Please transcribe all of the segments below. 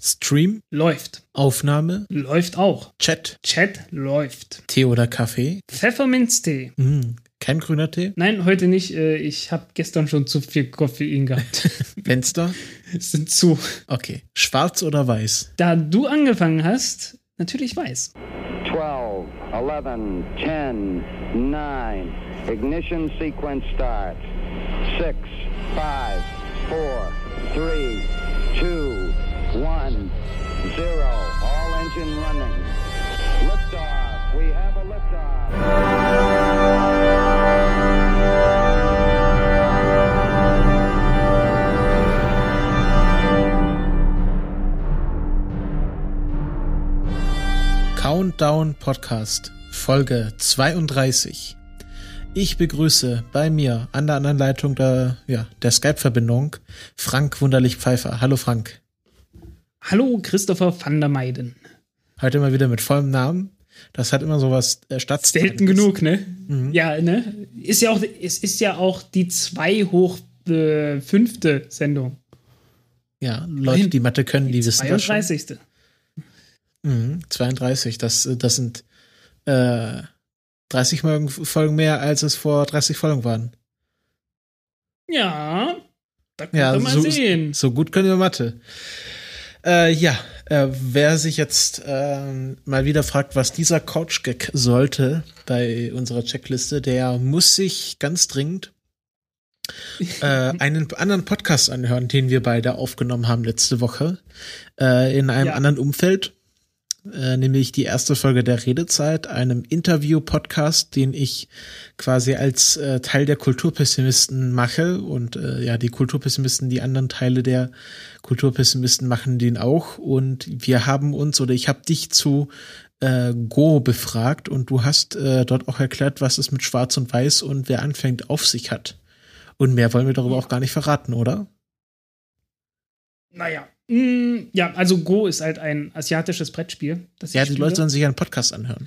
Stream läuft. Aufnahme läuft auch. Chat Chat läuft. Tee oder Kaffee? Pfefferminztee. Mm, kein grüner Tee? Nein, heute nicht. Äh, ich habe gestern schon zu viel Koffein gehabt. Fenster? sind zu. Okay. Schwarz oder weiß? Da du angefangen hast, natürlich weiß. 12, 11, 10, 9. Ignition sequence start. 6, 5, 4, 3, 2, 1, 0. All engine running. Liftoff. We have a liftoff. Countdown Podcast, Folge 32. Ich begrüße bei mir an der anderen Leitung der, ja, der Skype-Verbindung Frank Wunderlich Pfeiffer. Hallo Frank. Hallo Christopher van der Meiden. Heute mal wieder mit vollem Namen. Das hat immer sowas äh, statt. Selten genug, ne? Mhm. Ja, ne? Ist ja auch, es ist ja auch die zwei hoch äh, fünfte Sendung. Ja, Leute, die Mathe können, die, die wissen 32. das schon. Mhm, 32, das, das sind äh, 30 Folgen mehr, als es vor 30 Folgen waren. Ja, da können ja, wir mal so, sehen. So gut können wir Mathe. Äh, ja, äh, wer sich jetzt äh, mal wieder fragt, was dieser Couch-Gag sollte bei unserer Checkliste, der muss sich ganz dringend äh, einen anderen Podcast anhören, den wir beide aufgenommen haben letzte Woche äh, in einem ja. anderen Umfeld äh, nämlich die erste Folge der Redezeit, einem Interview-Podcast, den ich quasi als äh, Teil der Kulturpessimisten mache und äh, ja, die Kulturpessimisten, die anderen Teile der Kulturpessimisten machen den auch und wir haben uns oder ich habe dich zu äh, Go befragt und du hast äh, dort auch erklärt, was es mit Schwarz und Weiß und wer anfängt auf sich hat. Und mehr wollen wir darüber auch gar nicht verraten, oder? Naja, Mm, ja, also Go ist halt ein asiatisches Brettspiel. Das ja, die Leute sollen sich einen Podcast anhören.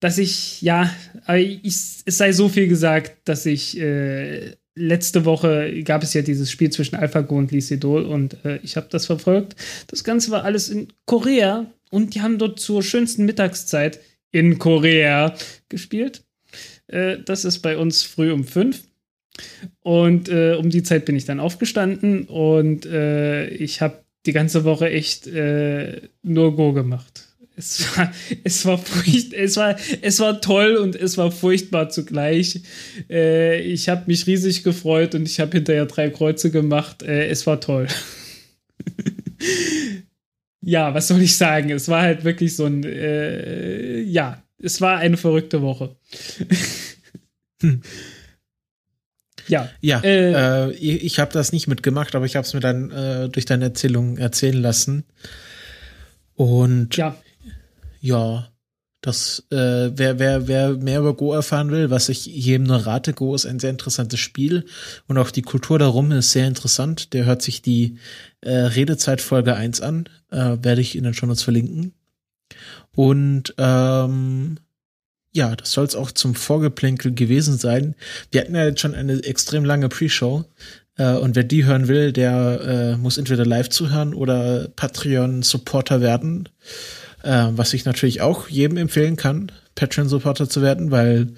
Dass ich, ja, ich, es sei so viel gesagt, dass ich äh, letzte Woche gab es ja dieses Spiel zwischen AlphaGo und Lee Sedol und äh, ich habe das verfolgt. Das Ganze war alles in Korea und die haben dort zur schönsten Mittagszeit in Korea gespielt. Äh, das ist bei uns früh um fünf. Und äh, um die Zeit bin ich dann aufgestanden und äh, ich habe die ganze Woche echt äh, nur Go gemacht. Es war, es war furcht, es war, es war toll und es war furchtbar zugleich. Äh, ich habe mich riesig gefreut und ich habe hinterher drei Kreuze gemacht. Äh, es war toll. ja, was soll ich sagen? Es war halt wirklich so ein, äh, ja, es war eine verrückte Woche. hm. Ja, ja äh, äh, ich habe das nicht mitgemacht, aber ich habe es mir dann äh, durch deine Erzählung erzählen lassen. Und ja, ja das, äh, wer, wer, wer mehr über Go erfahren will, was ich jedem nur rate, Go ist ein sehr interessantes Spiel und auch die Kultur darum ist sehr interessant. Der hört sich die äh, Redezeit Folge 1 an, äh, werde ich Ihnen schon uns verlinken. Und ähm, ja, das soll es auch zum Vorgeplänkel gewesen sein. Wir hatten ja jetzt schon eine extrem lange Pre-Show. Äh, und wer die hören will, der äh, muss entweder live zuhören oder Patreon-Supporter werden. Äh, was ich natürlich auch jedem empfehlen kann, Patreon-Supporter zu werden, weil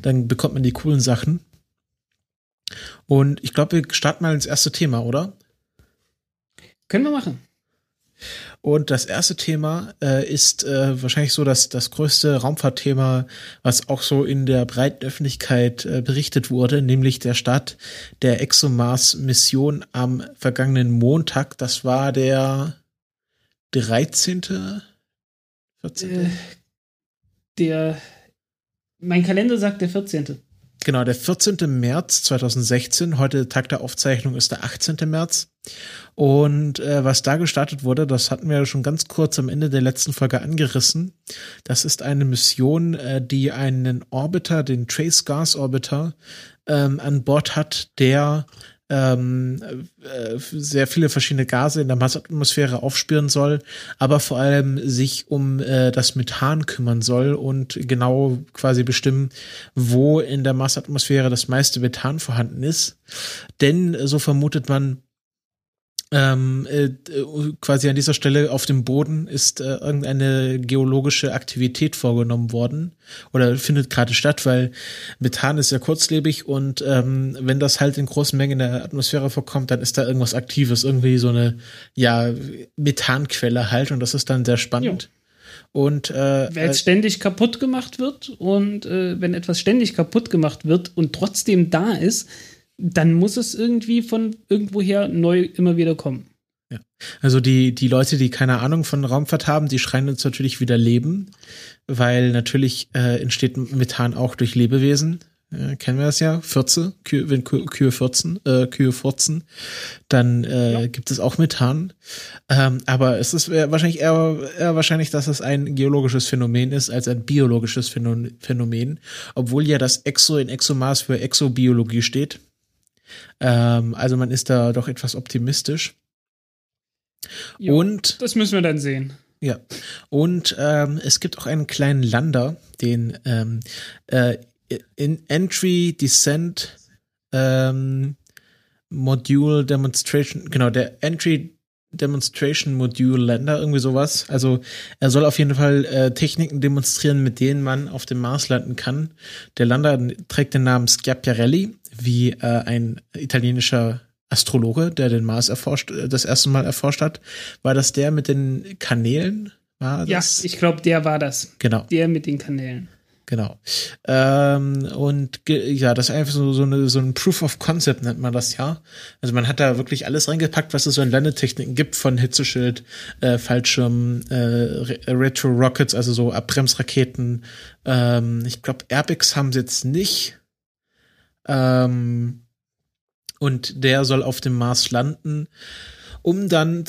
dann bekommt man die coolen Sachen. Und ich glaube, wir starten mal ins erste Thema, oder? Können wir machen. Und das erste Thema äh, ist äh, wahrscheinlich so das, das größte Raumfahrtthema, was auch so in der breiten Öffentlichkeit äh, berichtet wurde, nämlich der Start der ExoMars-Mission am vergangenen Montag. Das war der 13. 14. Äh, der, mein Kalender sagt der 14. Genau, der 14. März 2016, heute Tag der Aufzeichnung ist der 18. März. Und äh, was da gestartet wurde, das hatten wir schon ganz kurz am Ende der letzten Folge angerissen. Das ist eine Mission, äh, die einen Orbiter, den Trace Gas Orbiter, ähm, an Bord hat, der ähm, äh, sehr viele verschiedene Gase in der Marsatmosphäre aufspüren soll, aber vor allem sich um äh, das Methan kümmern soll und genau quasi bestimmen, wo in der Marsatmosphäre das meiste Methan vorhanden ist. Denn, so vermutet man, ähm, äh, quasi an dieser Stelle auf dem Boden ist äh, irgendeine geologische Aktivität vorgenommen worden oder findet gerade statt, weil Methan ist ja kurzlebig und ähm, wenn das halt in großen Mengen in der Atmosphäre vorkommt, dann ist da irgendwas Aktives, irgendwie so eine ja Methanquelle halt und das ist dann sehr spannend. Jo. Und äh, weil es ständig kaputt gemacht wird und äh, wenn etwas ständig kaputt gemacht wird und trotzdem da ist, dann muss es irgendwie von irgendwoher neu immer wieder kommen. Ja. Also die, die Leute, die keine Ahnung von Raumfahrt haben, die schreien uns natürlich wieder Leben, weil natürlich äh, entsteht Methan auch durch Lebewesen. Äh, kennen wir das ja, Fürze, Kühe, wenn Kühe furzen, äh, Kühe furzen, dann äh, ja. gibt es auch Methan. Ähm, aber es ist wahrscheinlich eher, eher wahrscheinlich, dass es ein geologisches Phänomen ist als ein biologisches Phänomen, obwohl ja das Exo in Exomas für Exobiologie steht. Ähm, also man ist da doch etwas optimistisch. Jo, und das müssen wir dann sehen. Ja. Und ähm, es gibt auch einen kleinen Lander, den ähm, äh, in Entry Descent ähm, Module Demonstration, genau, der Entry Demonstration Module Lander, irgendwie sowas. Also er soll auf jeden Fall äh, Techniken demonstrieren, mit denen man auf dem Mars landen kann. Der Lander trägt den Namen Schiaparelli wie äh, ein italienischer Astrologe, der den Mars erforscht, äh, das erste Mal erforscht hat. War das der mit den Kanälen? War das? Ja, ich glaube, der war das. Genau. Der mit den Kanälen. Genau. Ähm, und ja, das ist einfach so, so, eine, so ein Proof of Concept nennt man das ja. Also man hat da wirklich alles reingepackt, was es so in Landetechniken gibt, von Hitzeschild, äh, Fallschirm, äh, Retro Rockets, also so Abbremsraketen. Ähm, ich glaube, Airbags haben sie jetzt nicht. Ähm, und der soll auf dem Mars landen, um dann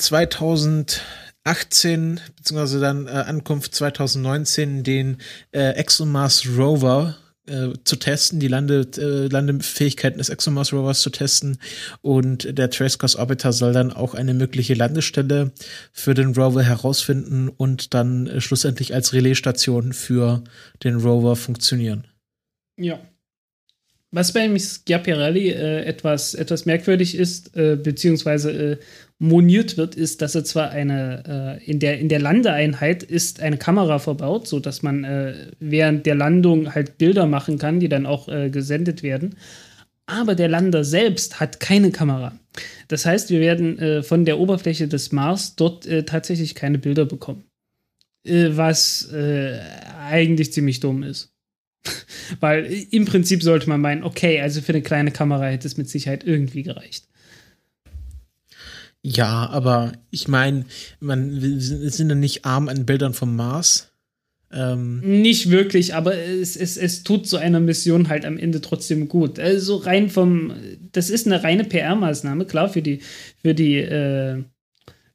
2018 beziehungsweise dann äh, Ankunft 2019 den äh, ExoMars Rover äh, zu testen, die Lande, äh, Landefähigkeiten des ExoMars Rovers zu testen und der Tracecast Orbiter soll dann auch eine mögliche Landestelle für den Rover herausfinden und dann äh, schlussendlich als Relaisstation für den Rover funktionieren. Ja, was bei Schiaparelli äh, etwas, etwas merkwürdig ist, äh, beziehungsweise äh, moniert wird, ist, dass er zwar eine, äh, in, der, in der Landeeinheit ist eine Kamera verbaut, sodass man äh, während der Landung halt Bilder machen kann, die dann auch äh, gesendet werden. Aber der Lander selbst hat keine Kamera. Das heißt, wir werden von der Oberfläche des Mars dort tatsächlich keine Bilder bekommen. was eigentlich ziemlich dumm ist. Weil im Prinzip sollte man meinen, okay, also für eine kleine Kamera hätte es mit Sicherheit irgendwie gereicht. Ja, aber ich meine, man wir sind ja nicht arm an Bildern vom Mars. Ähm nicht wirklich, aber es, es, es tut so einer Mission halt am Ende trotzdem gut. Also rein vom, das ist eine reine PR-Maßnahme, klar, für die, für die, äh,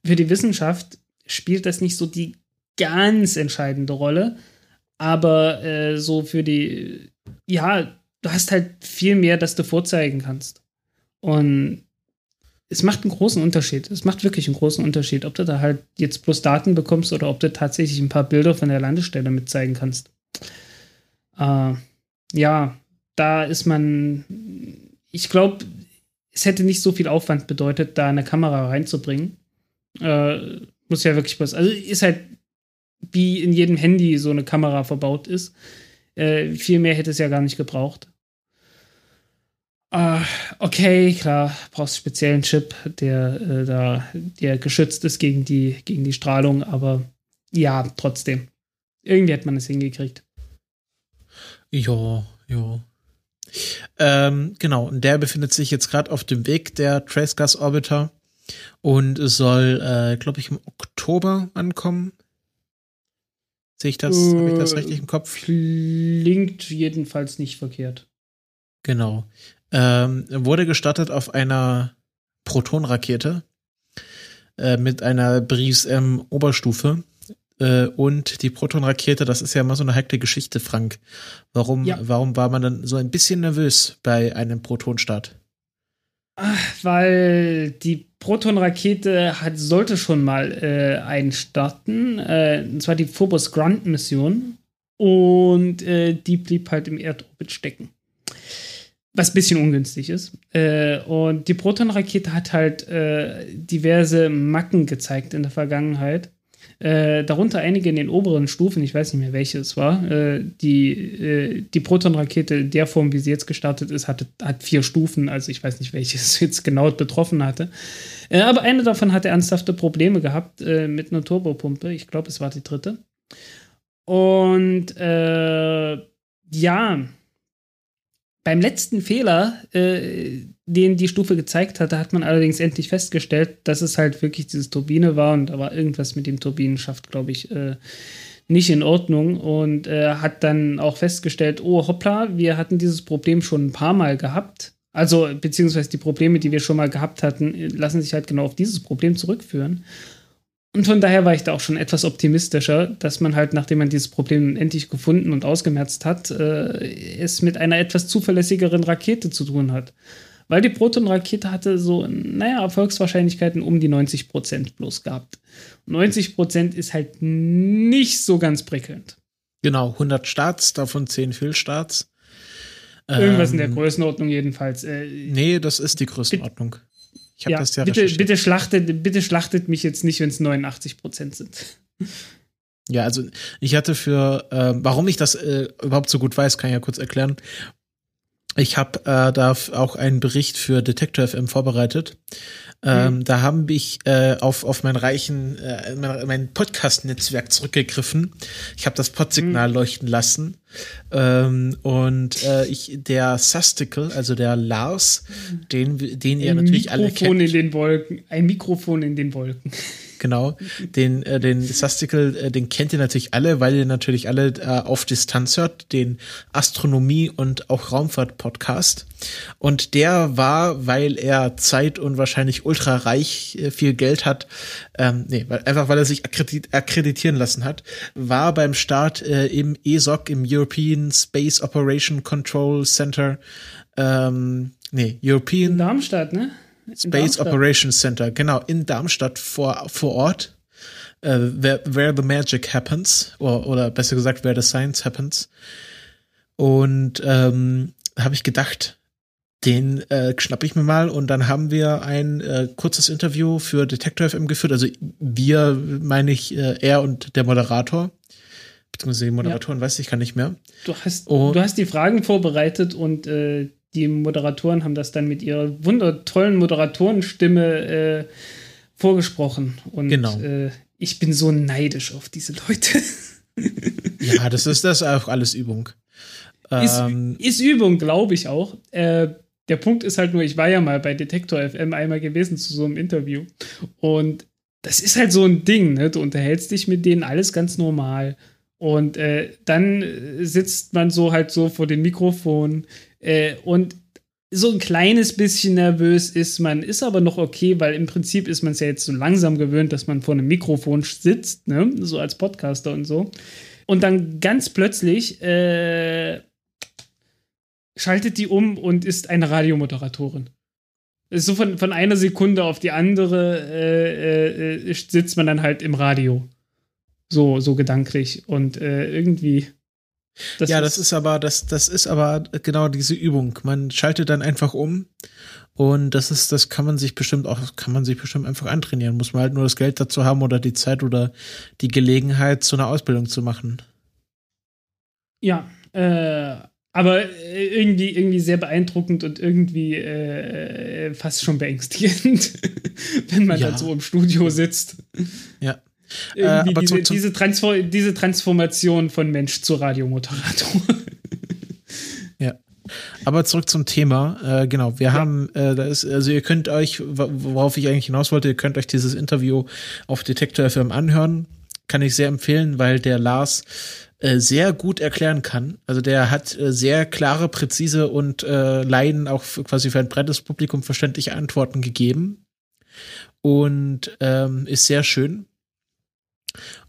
für die Wissenschaft spielt das nicht so die ganz entscheidende Rolle. Aber äh, so für die, ja, du hast halt viel mehr, das du vorzeigen kannst. Und es macht einen großen Unterschied. Es macht wirklich einen großen Unterschied, ob du da halt jetzt bloß Daten bekommst oder ob du tatsächlich ein paar Bilder von der Landestelle mit zeigen kannst. Äh, ja, da ist man, ich glaube, es hätte nicht so viel Aufwand bedeutet, da eine Kamera reinzubringen. Äh, muss ja wirklich was. Also ist halt wie in jedem Handy so eine Kamera verbaut ist. Äh, viel mehr hätte es ja gar nicht gebraucht. Uh, okay, klar, brauchst speziellen Chip, der äh, da, der geschützt ist gegen die, gegen die Strahlung, aber ja, trotzdem. Irgendwie hat man es hingekriegt. Ja, ja. Ähm, genau, und der befindet sich jetzt gerade auf dem Weg, der Trace Gas Orbiter. Und soll, äh, glaube ich, im Oktober ankommen. Sehe ich das, äh, habe ich das richtig im Kopf? Klingt jedenfalls nicht verkehrt. Genau. Ähm, wurde gestartet auf einer Protonrakete äh, mit einer Briefs M Oberstufe. Äh, und die Protonrakete, das ist ja immer so eine heikle Geschichte, Frank. Warum, ja. warum war man dann so ein bisschen nervös bei einem Protonstart? Weil die Proton-Rakete hat, sollte schon mal äh, einstarten, äh, und zwar die Phobos Grant-Mission. Und äh, die blieb halt im Erdorbit stecken. was ein bisschen ungünstig ist. Äh, und die Proton-Rakete hat halt äh, diverse Macken gezeigt in der Vergangenheit. Äh, darunter einige in den oberen Stufen, ich weiß nicht mehr, welche es war. Äh, die äh, die Proton-Rakete in der Form, wie sie jetzt gestartet ist, hatte, hat vier Stufen, also ich weiß nicht, welche es jetzt genau betroffen hatte. Äh, aber eine davon hatte ernsthafte Probleme gehabt mit einer Turbopumpe. Ich glaube, es war die dritte. Und ja, beim letzten Fehler, äh, den die Stufe gezeigt hatte, hat man allerdings endlich festgestellt, dass es halt wirklich diese Turbine war und da war irgendwas mit dem Turbinenschaft, glaube ich, äh, nicht in Ordnung und äh, hat dann auch festgestellt, oh hoppla, wir hatten dieses Problem schon ein paar Mal gehabt. Also, beziehungsweise die Probleme, die wir schon mal gehabt hatten, lassen sich halt genau auf dieses Problem zurückführen. Und von daher war ich da auch schon etwas optimistischer, dass man halt, nachdem man dieses Problem endlich gefunden und ausgemerzt hat, äh, es mit einer etwas zuverlässigeren Rakete zu tun hat. Weil die Proton-Rakete hatte so, naja, Erfolgswahrscheinlichkeiten um die 90% bloß gehabt. 90% ist halt nicht so ganz prickelnd. Genau, 100 Starts, davon 10 Fehlstarts. Irgendwas ähm, in der ähm, Größenordnung jedenfalls. Äh, nee, das ist die Größenordnung. Ich habe ja, das ja bitte, bitte schlachtet, bitte schlachtet mich jetzt nicht, wenn es 89 Prozent sind. Ja, also ich hatte für, äh, warum ich das äh, überhaupt so gut weiß, kann ich ja kurz erklären. Ich habe äh, da auch einen Bericht für Detector FM vorbereitet. Ähm, mhm. Da haben ich äh, auf, auf mein reichen, äh, mein, mein Podcast-Netzwerk zurückgegriffen. Ich habe das Podsignal mhm. leuchten lassen. Ähm, und äh, ich, der Susticle, also der Lars, mhm. den, den ihr natürlich Mikrofon alle kennt. in den Wolken. Ein Mikrofon in den Wolken genau. Den, äh, den Sastical, äh, den kennt ihr natürlich alle, weil ihr natürlich alle äh, auf Distanz hört, den Astronomie- und auch Raumfahrt-Podcast. Und der war, weil er Zeit und wahrscheinlich ultra reich äh, viel Geld hat, ähm, nee, weil, einfach weil er sich akkredit akkreditieren lassen hat, war beim Start äh, im ESOC, im European Space Operation Control Center, ähm, nee, European. In Darmstadt, ne? Space Operations Center, genau, in Darmstadt vor, vor Ort, äh, where, where the magic happens, oder, oder besser gesagt, where the science happens. Und ähm, habe ich gedacht, den äh, schnapp ich mir mal und dann haben wir ein äh, kurzes Interview für Detector FM geführt. Also wir, meine ich, äh, er und der Moderator. Beziehungsweise die Moderatorin, ja. weiß ich, kann nicht mehr. Du hast, und, du hast die Fragen vorbereitet und äh, die Moderatoren haben das dann mit ihrer wundertollen Moderatorenstimme äh, vorgesprochen. Und genau. äh, ich bin so neidisch auf diese Leute. ja, das ist das auch alles Übung. Ist, ähm, ist Übung, glaube ich auch. Äh, der Punkt ist halt nur, ich war ja mal bei Detektor FM einmal gewesen zu so einem Interview. Und das ist halt so ein Ding, ne? Du unterhältst dich mit denen alles ganz normal. Und äh, dann sitzt man so halt so vor dem Mikrofon äh, und so ein kleines bisschen nervös ist man, ist aber noch okay, weil im Prinzip ist man es ja jetzt so langsam gewöhnt, dass man vor einem Mikrofon sitzt, ne? so als Podcaster und so. Und dann ganz plötzlich äh, schaltet die um und ist eine Radiomoderatorin. So von, von einer Sekunde auf die andere äh, äh, sitzt man dann halt im Radio. So, so gedanklich. Und äh, irgendwie das ja, das ist aber, das, das ist aber genau diese Übung. Man schaltet dann einfach um und das ist, das kann man sich bestimmt auch, kann man sich bestimmt einfach antrainieren. Muss man halt nur das Geld dazu haben oder die Zeit oder die Gelegenheit, so eine Ausbildung zu machen. Ja, äh, aber irgendwie, irgendwie sehr beeindruckend und irgendwie äh, fast schon beängstigend, wenn man ja. dann so im Studio sitzt. Ja. Irgendwie äh, diese, diese, Transfor diese Transformation von Mensch zu Radiomoderator. ja. Aber zurück zum Thema. Äh, genau, wir ja. haben, äh, da ist, also ihr könnt euch, worauf ich eigentlich hinaus wollte, ihr könnt euch dieses Interview auf Detektor FM anhören. Kann ich sehr empfehlen, weil der Lars äh, sehr gut erklären kann. Also der hat äh, sehr klare, präzise und äh, Leiden auch für, quasi für ein breites Publikum verständliche Antworten gegeben. Und ähm, ist sehr schön.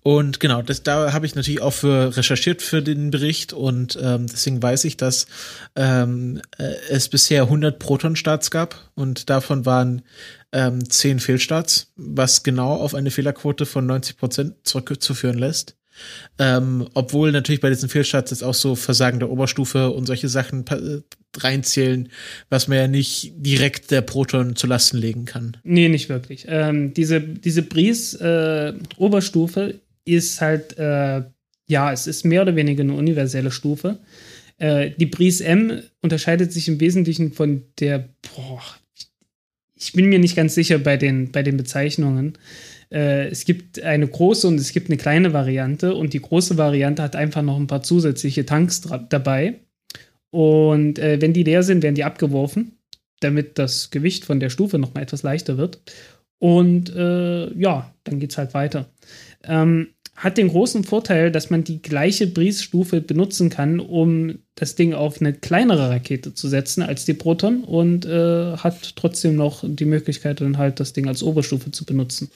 Und genau, das, da habe ich natürlich auch für recherchiert für den Bericht und ähm, deswegen weiß ich, dass ähm, äh, es bisher 100 Proton-Starts gab und davon waren ähm, 10 Fehlstarts, was genau auf eine Fehlerquote von 90 Prozent zurückzuführen lässt. Ähm, obwohl natürlich bei diesen Fehlstarts jetzt auch so Versagen der Oberstufe und solche Sachen pa reinzählen, was man ja nicht direkt der Proton zu Lasten legen kann. Nee, nicht wirklich. Ähm, diese, diese Breeze-Oberstufe äh, ist halt, äh, ja, es ist mehr oder weniger eine universelle Stufe. Äh, die Breeze M unterscheidet sich im Wesentlichen von der, boah, ich bin mir nicht ganz sicher bei den, bei den Bezeichnungen. Äh, es gibt eine große und es gibt eine kleine Variante und die große Variante hat einfach noch ein paar zusätzliche Tanks dabei. Und äh, wenn die leer sind, werden die abgeworfen, damit das Gewicht von der Stufe noch mal etwas leichter wird. Und äh, ja, dann geht es halt weiter. Ähm, hat den großen Vorteil, dass man die gleiche Breeze-Stufe benutzen kann, um das Ding auf eine kleinere Rakete zu setzen als die Proton und äh, hat trotzdem noch die Möglichkeit, dann halt das Ding als Oberstufe zu benutzen.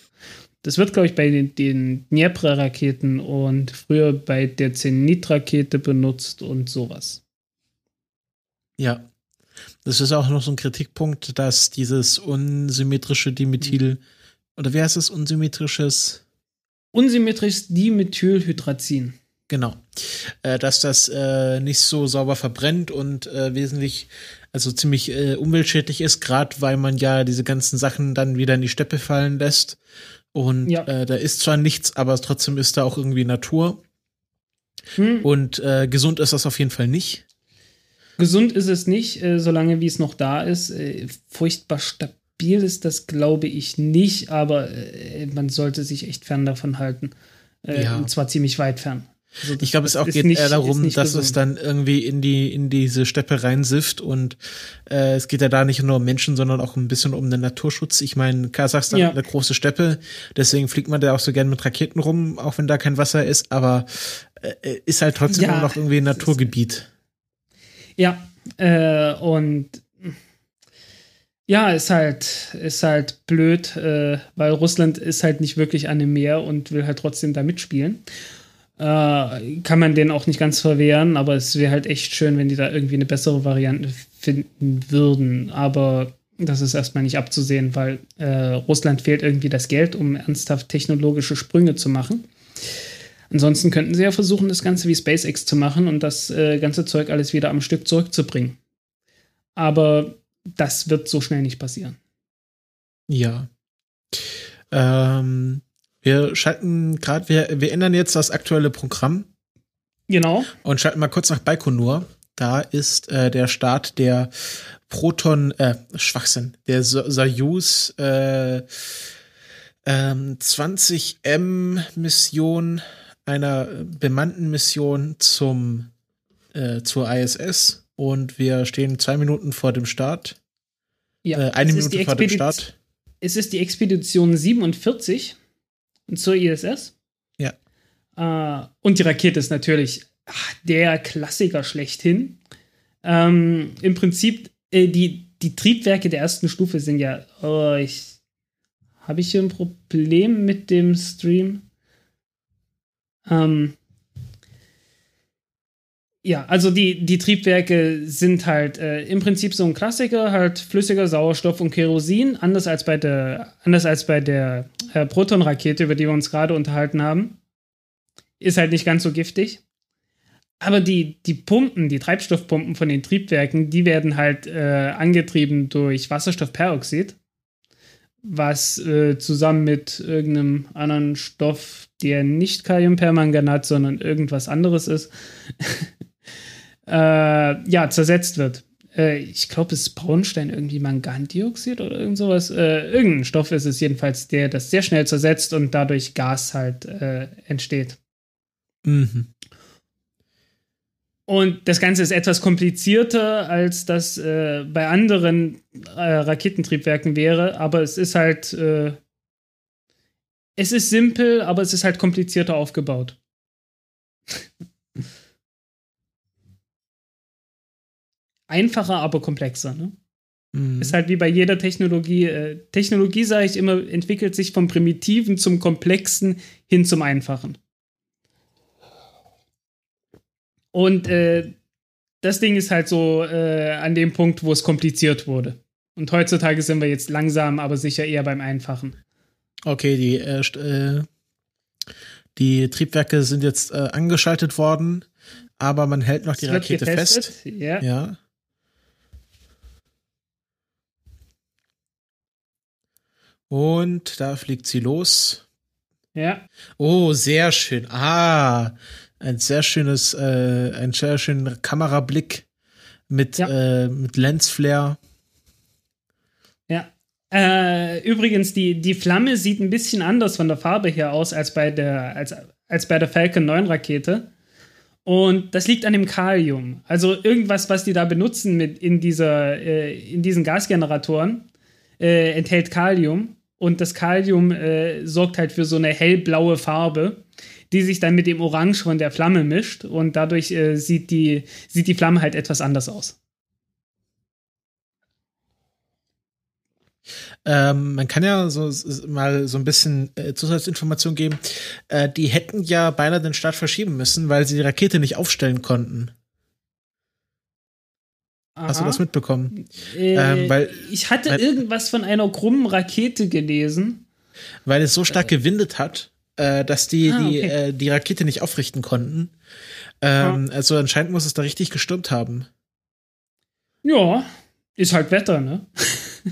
Das wird, glaube ich, bei den, den Dnepr-Raketen und früher bei der Zenit-Rakete benutzt und sowas. Ja. Das ist auch noch so ein Kritikpunkt, dass dieses unsymmetrische Dimethyl, mhm. oder wie heißt es, unsymmetrisches unsymmetrisches Dimethylhydrazin. Genau. Äh, dass das äh, nicht so sauber verbrennt und äh, wesentlich, also ziemlich äh, umweltschädlich ist, gerade weil man ja diese ganzen Sachen dann wieder in die Steppe fallen lässt. Und ja. Äh, da ist zwar nichts, aber trotzdem ist da auch irgendwie Natur. Hm. Und äh, gesund ist das auf jeden Fall nicht. Gesund ist es nicht, solange wie es noch da ist. furchtbar stabil ist das, glaube ich, nicht, aber äh, man sollte sich echt fern davon halten. Äh, ja. Und zwar ziemlich weit fern. Also ich glaube, es auch geht nicht, eher darum, dass gesund. es dann irgendwie in die in diese Steppe reinsifft und äh, es geht ja da nicht nur um Menschen, sondern auch ein bisschen um den Naturschutz. Ich meine, Kasachstan ja. eine große Steppe, deswegen fliegt man da auch so gern mit Raketen rum, auch wenn da kein Wasser ist, aber äh, ist halt trotzdem ja, noch irgendwie ein Naturgebiet. Ja, äh, und ja, ist halt, ist halt blöd, äh, weil Russland ist halt nicht wirklich an dem Meer und will halt trotzdem da mitspielen. Äh, kann man denen auch nicht ganz verwehren, aber es wäre halt echt schön, wenn die da irgendwie eine bessere Variante finden würden. Aber das ist erstmal nicht abzusehen, weil äh, Russland fehlt irgendwie das Geld, um ernsthaft technologische Sprünge zu machen. Ansonsten könnten sie ja versuchen, das Ganze wie SpaceX zu machen und das äh, ganze Zeug alles wieder am Stück zurückzubringen. Aber das wird so schnell nicht passieren. Ja. Ähm, wir schalten gerade, wir, wir ändern jetzt das aktuelle Programm. Genau. Und schalten mal kurz nach Baikonur. Da ist äh, der Start der Proton, äh, Schwachsinn, der Soyuz äh, ähm, 20M Mission, einer bemannten Mission zum äh, zur ISS und wir stehen zwei Minuten vor dem Start. Ja, äh, eine Minute vor dem Start. Es ist die Expedition 47 zur ISS. Ja. Äh, und die Rakete ist natürlich ach, der Klassiker schlechthin. Ähm, Im Prinzip, äh, die, die Triebwerke der ersten Stufe sind ja. Oh, ich. Habe ich hier ein Problem mit dem Stream? Ähm, ja, also die, die Triebwerke sind halt äh, im Prinzip so ein Klassiker, halt flüssiger Sauerstoff und Kerosin, anders als bei der, anders als bei der äh, Proton-Rakete, über die wir uns gerade unterhalten haben. Ist halt nicht ganz so giftig. Aber die, die Pumpen, die Treibstoffpumpen von den Triebwerken, die werden halt äh, angetrieben durch Wasserstoffperoxid, was äh, zusammen mit irgendeinem anderen Stoff, der nicht Kaliumpermanganat, sondern irgendwas anderes ist, äh, ja, zersetzt wird. Äh, ich glaube, es ist Braunstein irgendwie Mangandioxid oder irgend sowas. Äh, irgendein Stoff ist es jedenfalls, der das sehr schnell zersetzt und dadurch Gas halt äh, entsteht. Mhm. Und das Ganze ist etwas komplizierter, als das äh, bei anderen äh, Raketentriebwerken wäre, aber es ist halt. Es ist simpel, aber es ist halt komplizierter aufgebaut. einfacher, aber komplexer. Ne? Mhm. Ist halt wie bei jeder Technologie. Äh, Technologie, sage ich immer, entwickelt sich vom Primitiven zum Komplexen hin zum Einfachen. Und äh, das Ding ist halt so äh, an dem Punkt, wo es kompliziert wurde. Und heutzutage sind wir jetzt langsam, aber sicher eher beim Einfachen. Okay, die, äh, äh die Triebwerke sind jetzt äh, angeschaltet worden, aber man hält noch die Rakete fest. Ja. ja. Und da fliegt sie los. Ja. Oh, sehr schön. Ah, ein sehr schönes, äh, ein sehr schöner Kamerablick mit, ja. äh, mit Lensflare. Ja. Äh, übrigens, die, die Flamme sieht ein bisschen anders von der Farbe her aus als bei der, als, als bei der Falcon 9 Rakete. Und das liegt an dem Kalium. Also irgendwas, was die da benutzen mit in, dieser, äh, in diesen Gasgeneratoren, äh, enthält Kalium. Und das Kalium äh, sorgt halt für so eine hellblaue Farbe, die sich dann mit dem Orange von der Flamme mischt. Und dadurch äh, sieht, die, sieht die Flamme halt etwas anders aus. Ähm, man kann ja so, mal so ein bisschen äh, Zusatzinformation geben. Äh, die hätten ja beinahe den Start verschieben müssen, weil sie die Rakete nicht aufstellen konnten. Aha. Hast du das mitbekommen? Äh, ähm, weil, ich hatte weil, irgendwas von einer krummen Rakete gelesen. Weil es so stark gewindet hat, äh, dass die ah, die, okay. äh, die Rakete nicht aufrichten konnten. Ähm, ah. Also anscheinend muss es da richtig gestürmt haben. Ja, ist halt Wetter, ne?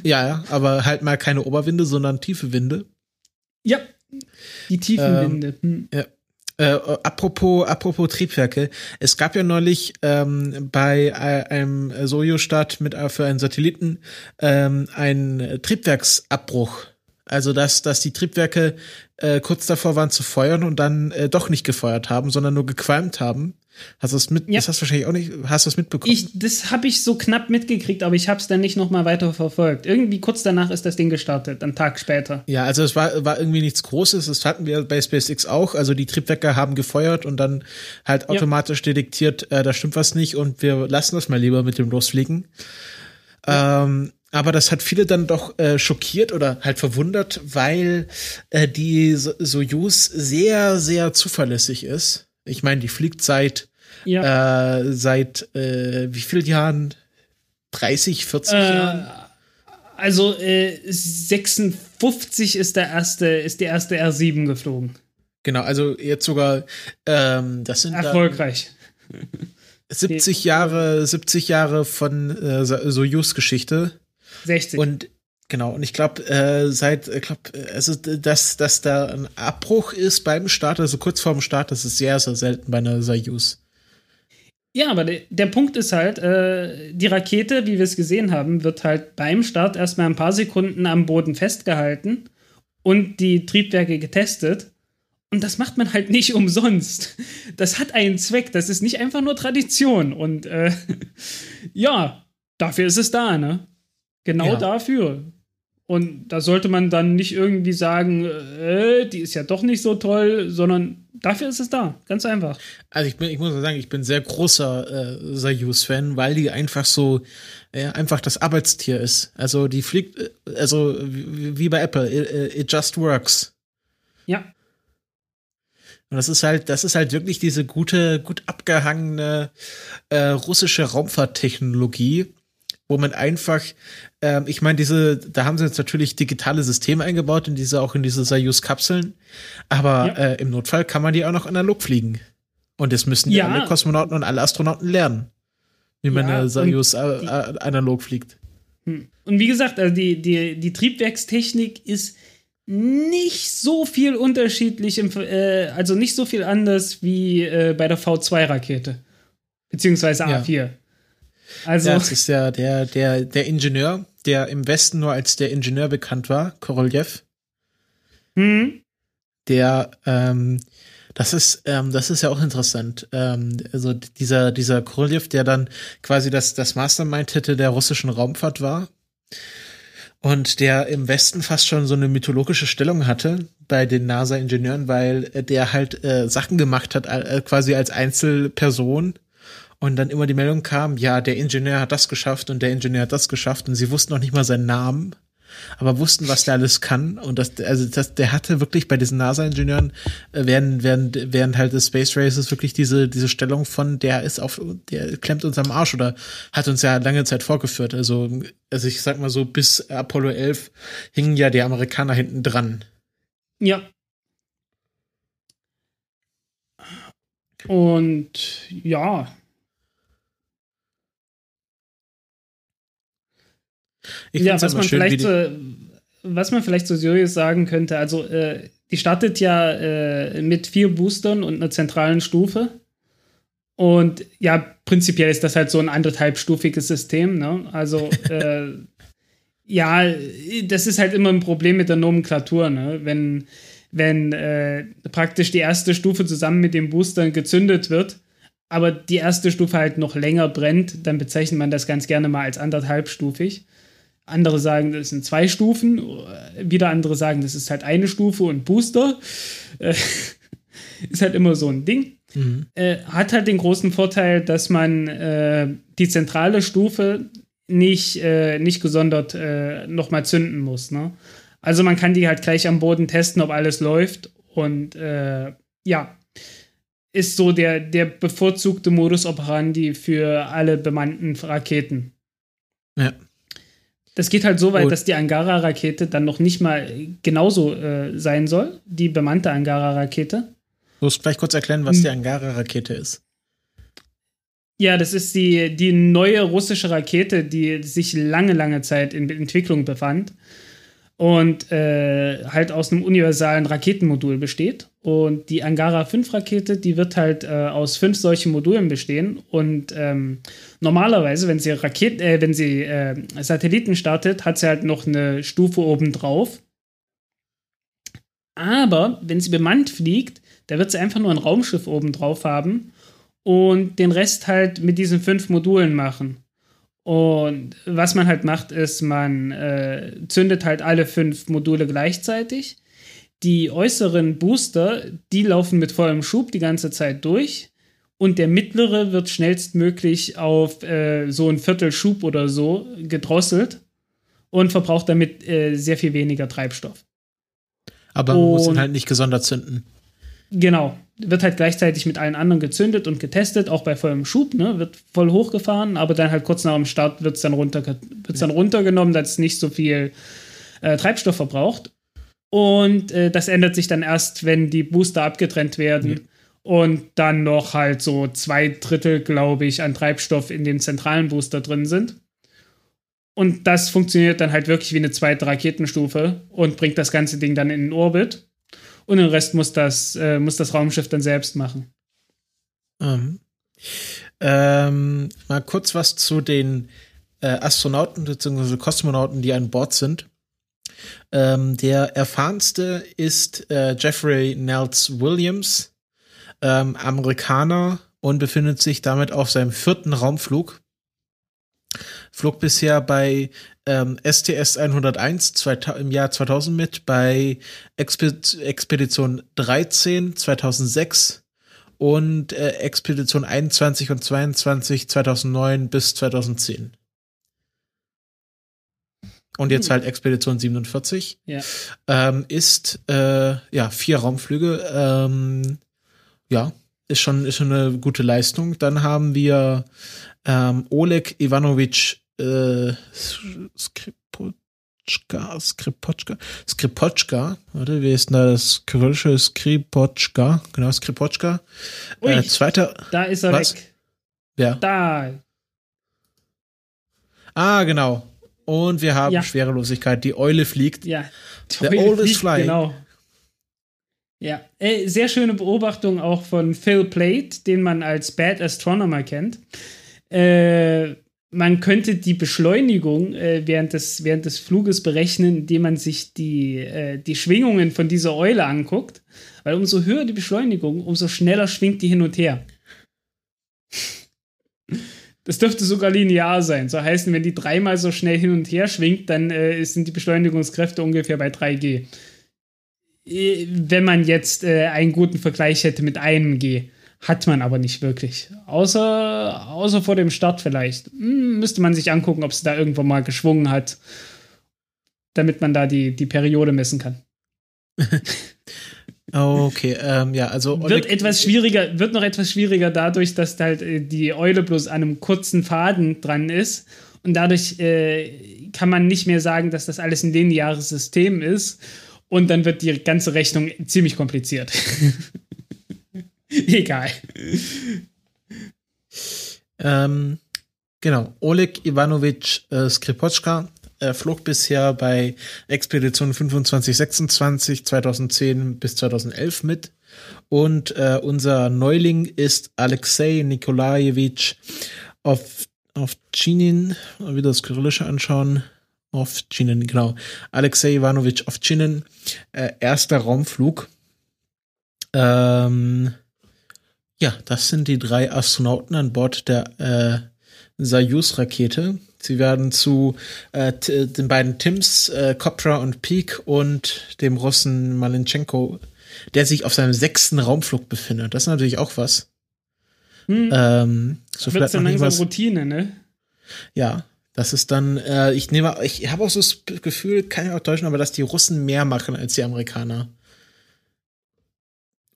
Ja, ja, aber halt mal keine Oberwinde, sondern tiefe Winde. Ja, die tiefen ähm, Winde. Hm. Ja. Äh, apropos, apropos Triebwerke, es gab ja neulich ähm, bei äh, einem Sojus-Start mit äh, für einen Satelliten ähm, einen Triebwerksabbruch. Also dass, dass die Triebwerke äh, kurz davor waren zu feuern und dann äh, doch nicht gefeuert haben, sondern nur gequalmt haben. Hast du es mit? Ja. Das hast du wahrscheinlich auch nicht. Hast du es mitbekommen? Ich, das habe ich so knapp mitgekriegt, aber ich habe es dann nicht noch mal weiter verfolgt. Irgendwie kurz danach ist das Ding gestartet, einen Tag später. Ja, also es war, war irgendwie nichts Großes. Das hatten wir bei SpaceX auch. Also die Triebwerke haben gefeuert und dann halt automatisch ja. detektiert, äh, da stimmt was nicht und wir lassen das mal lieber mit dem Losfliegen. Ja. Ähm, aber das hat viele dann doch äh, schockiert oder halt verwundert, weil äh, die Soyuz sehr, sehr zuverlässig ist. Ich meine, die fliegt seit ja. äh, seit äh, wie vielen Jahren? 30, 40 äh, Jahren? Also äh, 56 ist der erste, ist die erste R7 geflogen. Genau, also jetzt sogar ähm, das sind erfolgreich. 70 Jahre, 70 Jahre von äh, Soyuz-Geschichte. 60. Und Genau, und ich glaube, äh, seit, ich glaube, also, dass, dass da ein Abbruch ist beim Start, also kurz vorm Start, das ist sehr, sehr selten bei einer Soyuz. Ja, aber de der Punkt ist halt, äh, die Rakete, wie wir es gesehen haben, wird halt beim Start erstmal ein paar Sekunden am Boden festgehalten und die Triebwerke getestet. Und das macht man halt nicht umsonst. Das hat einen Zweck. Das ist nicht einfach nur Tradition. Und äh, ja, dafür ist es da, ne? Genau ja. dafür. Und da sollte man dann nicht irgendwie sagen, äh, die ist ja doch nicht so toll, sondern dafür ist es da. Ganz einfach. Also ich bin, ich muss sagen, ich bin sehr großer äh, Soyuz-Fan, weil die einfach so, äh, einfach das Arbeitstier ist. Also die fliegt, äh, also wie, wie bei Apple, it, it just works. Ja. Und das ist halt, das ist halt wirklich diese gute, gut abgehangene äh, russische Raumfahrttechnologie, wo man einfach, ähm, ich meine, diese, da haben sie jetzt natürlich digitale Systeme eingebaut, in diese, auch in diese Soyuz-Kapseln, aber ja. äh, im Notfall kann man die auch noch analog fliegen. Und das müssen ja alle Kosmonauten und alle Astronauten lernen, wie man ja, eine Soyuz äh, äh, analog fliegt. Hm. Und wie gesagt, also die, die, die Triebwerkstechnik ist nicht so viel unterschiedlich, im, äh, also nicht so viel anders wie äh, bei der V2-Rakete. Beziehungsweise A4. Also. Ja, das ist ja der, der, der Ingenieur, der im Westen nur als der Ingenieur bekannt war, Korolev. Mhm. Der, ähm, das ist, ähm, das ist ja auch interessant. Ähm, also dieser, dieser Korolev, der dann quasi das, das Mastermind hätte der russischen Raumfahrt war. Und der im Westen fast schon so eine mythologische Stellung hatte bei den NASA-Ingenieuren, weil der halt äh, Sachen gemacht hat, äh, quasi als Einzelperson und dann immer die Meldung kam, ja, der Ingenieur hat das geschafft und der Ingenieur hat das geschafft und sie wussten noch nicht mal seinen Namen, aber wussten, was der alles kann. Und das, also das, der hatte wirklich bei diesen NASA-Ingenieuren äh, während, während, während halt des Space Races wirklich diese, diese Stellung von, der ist auf, der klemmt uns am Arsch oder hat uns ja lange Zeit vorgeführt. Also, also ich sag mal so, bis Apollo 11 hingen ja die Amerikaner hinten dran. Ja. Und ja, Ich ja, was man schön, vielleicht, äh, was man vielleicht so seriös sagen könnte, also äh, die startet ja äh, mit vier Boostern und einer zentralen Stufe. Und ja, prinzipiell ist das halt so ein anderthalbstufiges System. Ne? Also äh, ja, das ist halt immer ein Problem mit der Nomenklatur. Ne? Wenn, wenn äh, praktisch die erste Stufe zusammen mit den Boostern gezündet wird, aber die erste Stufe halt noch länger brennt, dann bezeichnet man das ganz gerne mal als anderthalbstufig. Andere sagen, das sind zwei Stufen. Wieder andere sagen, das ist halt eine Stufe und Booster. Äh, ist halt immer so ein Ding. Mhm. Äh, hat halt den großen Vorteil, dass man äh, die zentrale Stufe nicht, äh, nicht gesondert äh, nochmal zünden muss. Ne? Also man kann die halt gleich am Boden testen, ob alles läuft. Und äh, ja, ist so der, der bevorzugte Modus operandi für alle bemannten Raketen. Ja. Das geht halt so weit, Gut. dass die Angara-Rakete dann noch nicht mal genauso äh, sein soll, die bemannte Angara-Rakete. Du musst vielleicht kurz erklären, was die hm. Angara-Rakete ist. Ja, das ist die, die neue russische Rakete, die sich lange, lange Zeit in Entwicklung befand und äh, halt aus einem universalen Raketenmodul besteht. Und die Angara 5 Rakete, die wird halt äh, aus fünf solchen Modulen bestehen. Und ähm, normalerweise, wenn sie Raketen, äh, wenn sie äh, Satelliten startet, hat sie halt noch eine Stufe oben drauf. Aber wenn sie bemannt fliegt, da wird sie einfach nur ein Raumschiff oben drauf haben und den Rest halt mit diesen fünf Modulen machen. Und was man halt macht, ist, man äh, zündet halt alle fünf Module gleichzeitig. Die äußeren Booster, die laufen mit vollem Schub die ganze Zeit durch. Und der mittlere wird schnellstmöglich auf äh, so ein Viertel Schub oder so gedrosselt und verbraucht damit äh, sehr viel weniger Treibstoff. Aber man und, muss ihn halt nicht gesondert zünden. Genau. Wird halt gleichzeitig mit allen anderen gezündet und getestet, auch bei vollem Schub, ne? Wird voll hochgefahren, aber dann halt kurz nach dem Start wird es dann, runter, wird's dann runtergenommen, dass es nicht so viel äh, Treibstoff verbraucht. Und äh, das ändert sich dann erst, wenn die Booster abgetrennt werden. Mhm. Und dann noch halt so zwei Drittel, glaube ich, an Treibstoff in dem zentralen Booster drin sind. Und das funktioniert dann halt wirklich wie eine zweite Raketenstufe und bringt das ganze Ding dann in den Orbit und den Rest muss das, äh, muss das Raumschiff dann selbst machen. Ähm, ähm, mal kurz was zu den äh, Astronauten bzw. Kosmonauten, die an Bord sind. Ähm, der erfahrenste ist äh, Jeffrey Nels Williams, ähm, Amerikaner und befindet sich damit auf seinem vierten Raumflug. Flog bisher bei ähm, STS 101 im Jahr 2000 mit, bei Expedition 13 2006 und äh, Expedition 21 und 22 2009 bis 2010. Und jetzt halt Expedition 47. Ja. Ähm, ist, äh, ja, vier Raumflüge. Ähm, ja, ist schon, ist schon eine gute Leistung. Dann haben wir ähm, Oleg Ivanovich äh, Skripotschka, Skripotschka, Skripotschka, warte, wie ist denn da das kyrillische Skripotschka? Genau, Skripotschka. Ui, äh, zweiter. Da ist er was? weg. Wer? Da. Ah, genau. Und wir haben ja. Schwerelosigkeit. Die Eule fliegt. Ja. Die The Eule is flying. Genau. Ja, äh, sehr schöne Beobachtung auch von Phil Plate, den man als Bad Astronomer kennt. Äh, man könnte die Beschleunigung äh, während, des, während des Fluges berechnen, indem man sich die, äh, die Schwingungen von dieser Eule anguckt. Weil umso höher die Beschleunigung, umso schneller schwingt die hin und her. Das dürfte sogar linear sein. So heißen, wenn die dreimal so schnell hin und her schwingt, dann äh, sind die Beschleunigungskräfte ungefähr bei 3G. Äh, wenn man jetzt äh, einen guten Vergleich hätte mit einem G. Hat man aber nicht wirklich. Außer, außer vor dem Start vielleicht. Hm, müsste man sich angucken, ob es da irgendwo mal geschwungen hat, damit man da die, die Periode messen kann. okay, ähm, ja, also. Wird etwas schwieriger, wird noch etwas schwieriger dadurch, dass halt äh, die Eule bloß an einem kurzen Faden dran ist. Und dadurch äh, kann man nicht mehr sagen, dass das alles ein lineares System ist. Und dann wird die ganze Rechnung ziemlich kompliziert. Egal. Ähm, genau. Oleg Ivanovich äh, Skripotschka äh, flog bisher bei Expedition 2526 2010 bis 2011 mit. Und äh, unser Neuling ist Alexei Nikolajewitsch auf, auf Chinin, wieder das Kyrillische anschauen. Auf Chinen, genau. Alexei Ivanovich auf Chinen, äh, erster Raumflug. Ähm, ja, das sind die drei Astronauten an Bord der äh, Soyuz-Rakete. Sie werden zu äh, den beiden Tims, äh, Kopra und Peak und dem Russen Malenchenko, der sich auf seinem sechsten Raumflug befindet. Das ist natürlich auch was. Hm. Ähm, so wird dann langsam Routine, ne? Ja, das ist dann, äh, ich nehme, ich habe auch so das Gefühl, kann ich auch täuschen, aber dass die Russen mehr machen als die Amerikaner.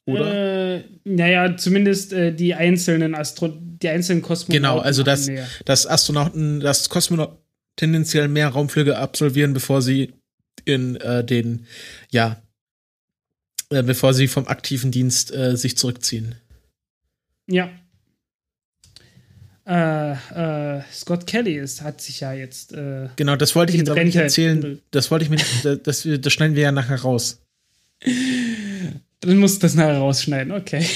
Oder? Äh, naja, zumindest äh, die einzelnen Astro die einzelnen Kosmonauten. Genau, also dass, dass Astronauten, dass Kosmonauten tendenziell mehr Raumflüge absolvieren, bevor sie in äh, den, ja, äh, bevor sie vom aktiven Dienst äh, sich zurückziehen. Ja. Äh, Scott Kelly ist, hat sich ja jetzt. Genau, das wollte ich jetzt aber nicht erzählen. Das wollte ich mir, das, das schneiden wir ja nachher raus. Dann musst du das nachher rausschneiden, okay.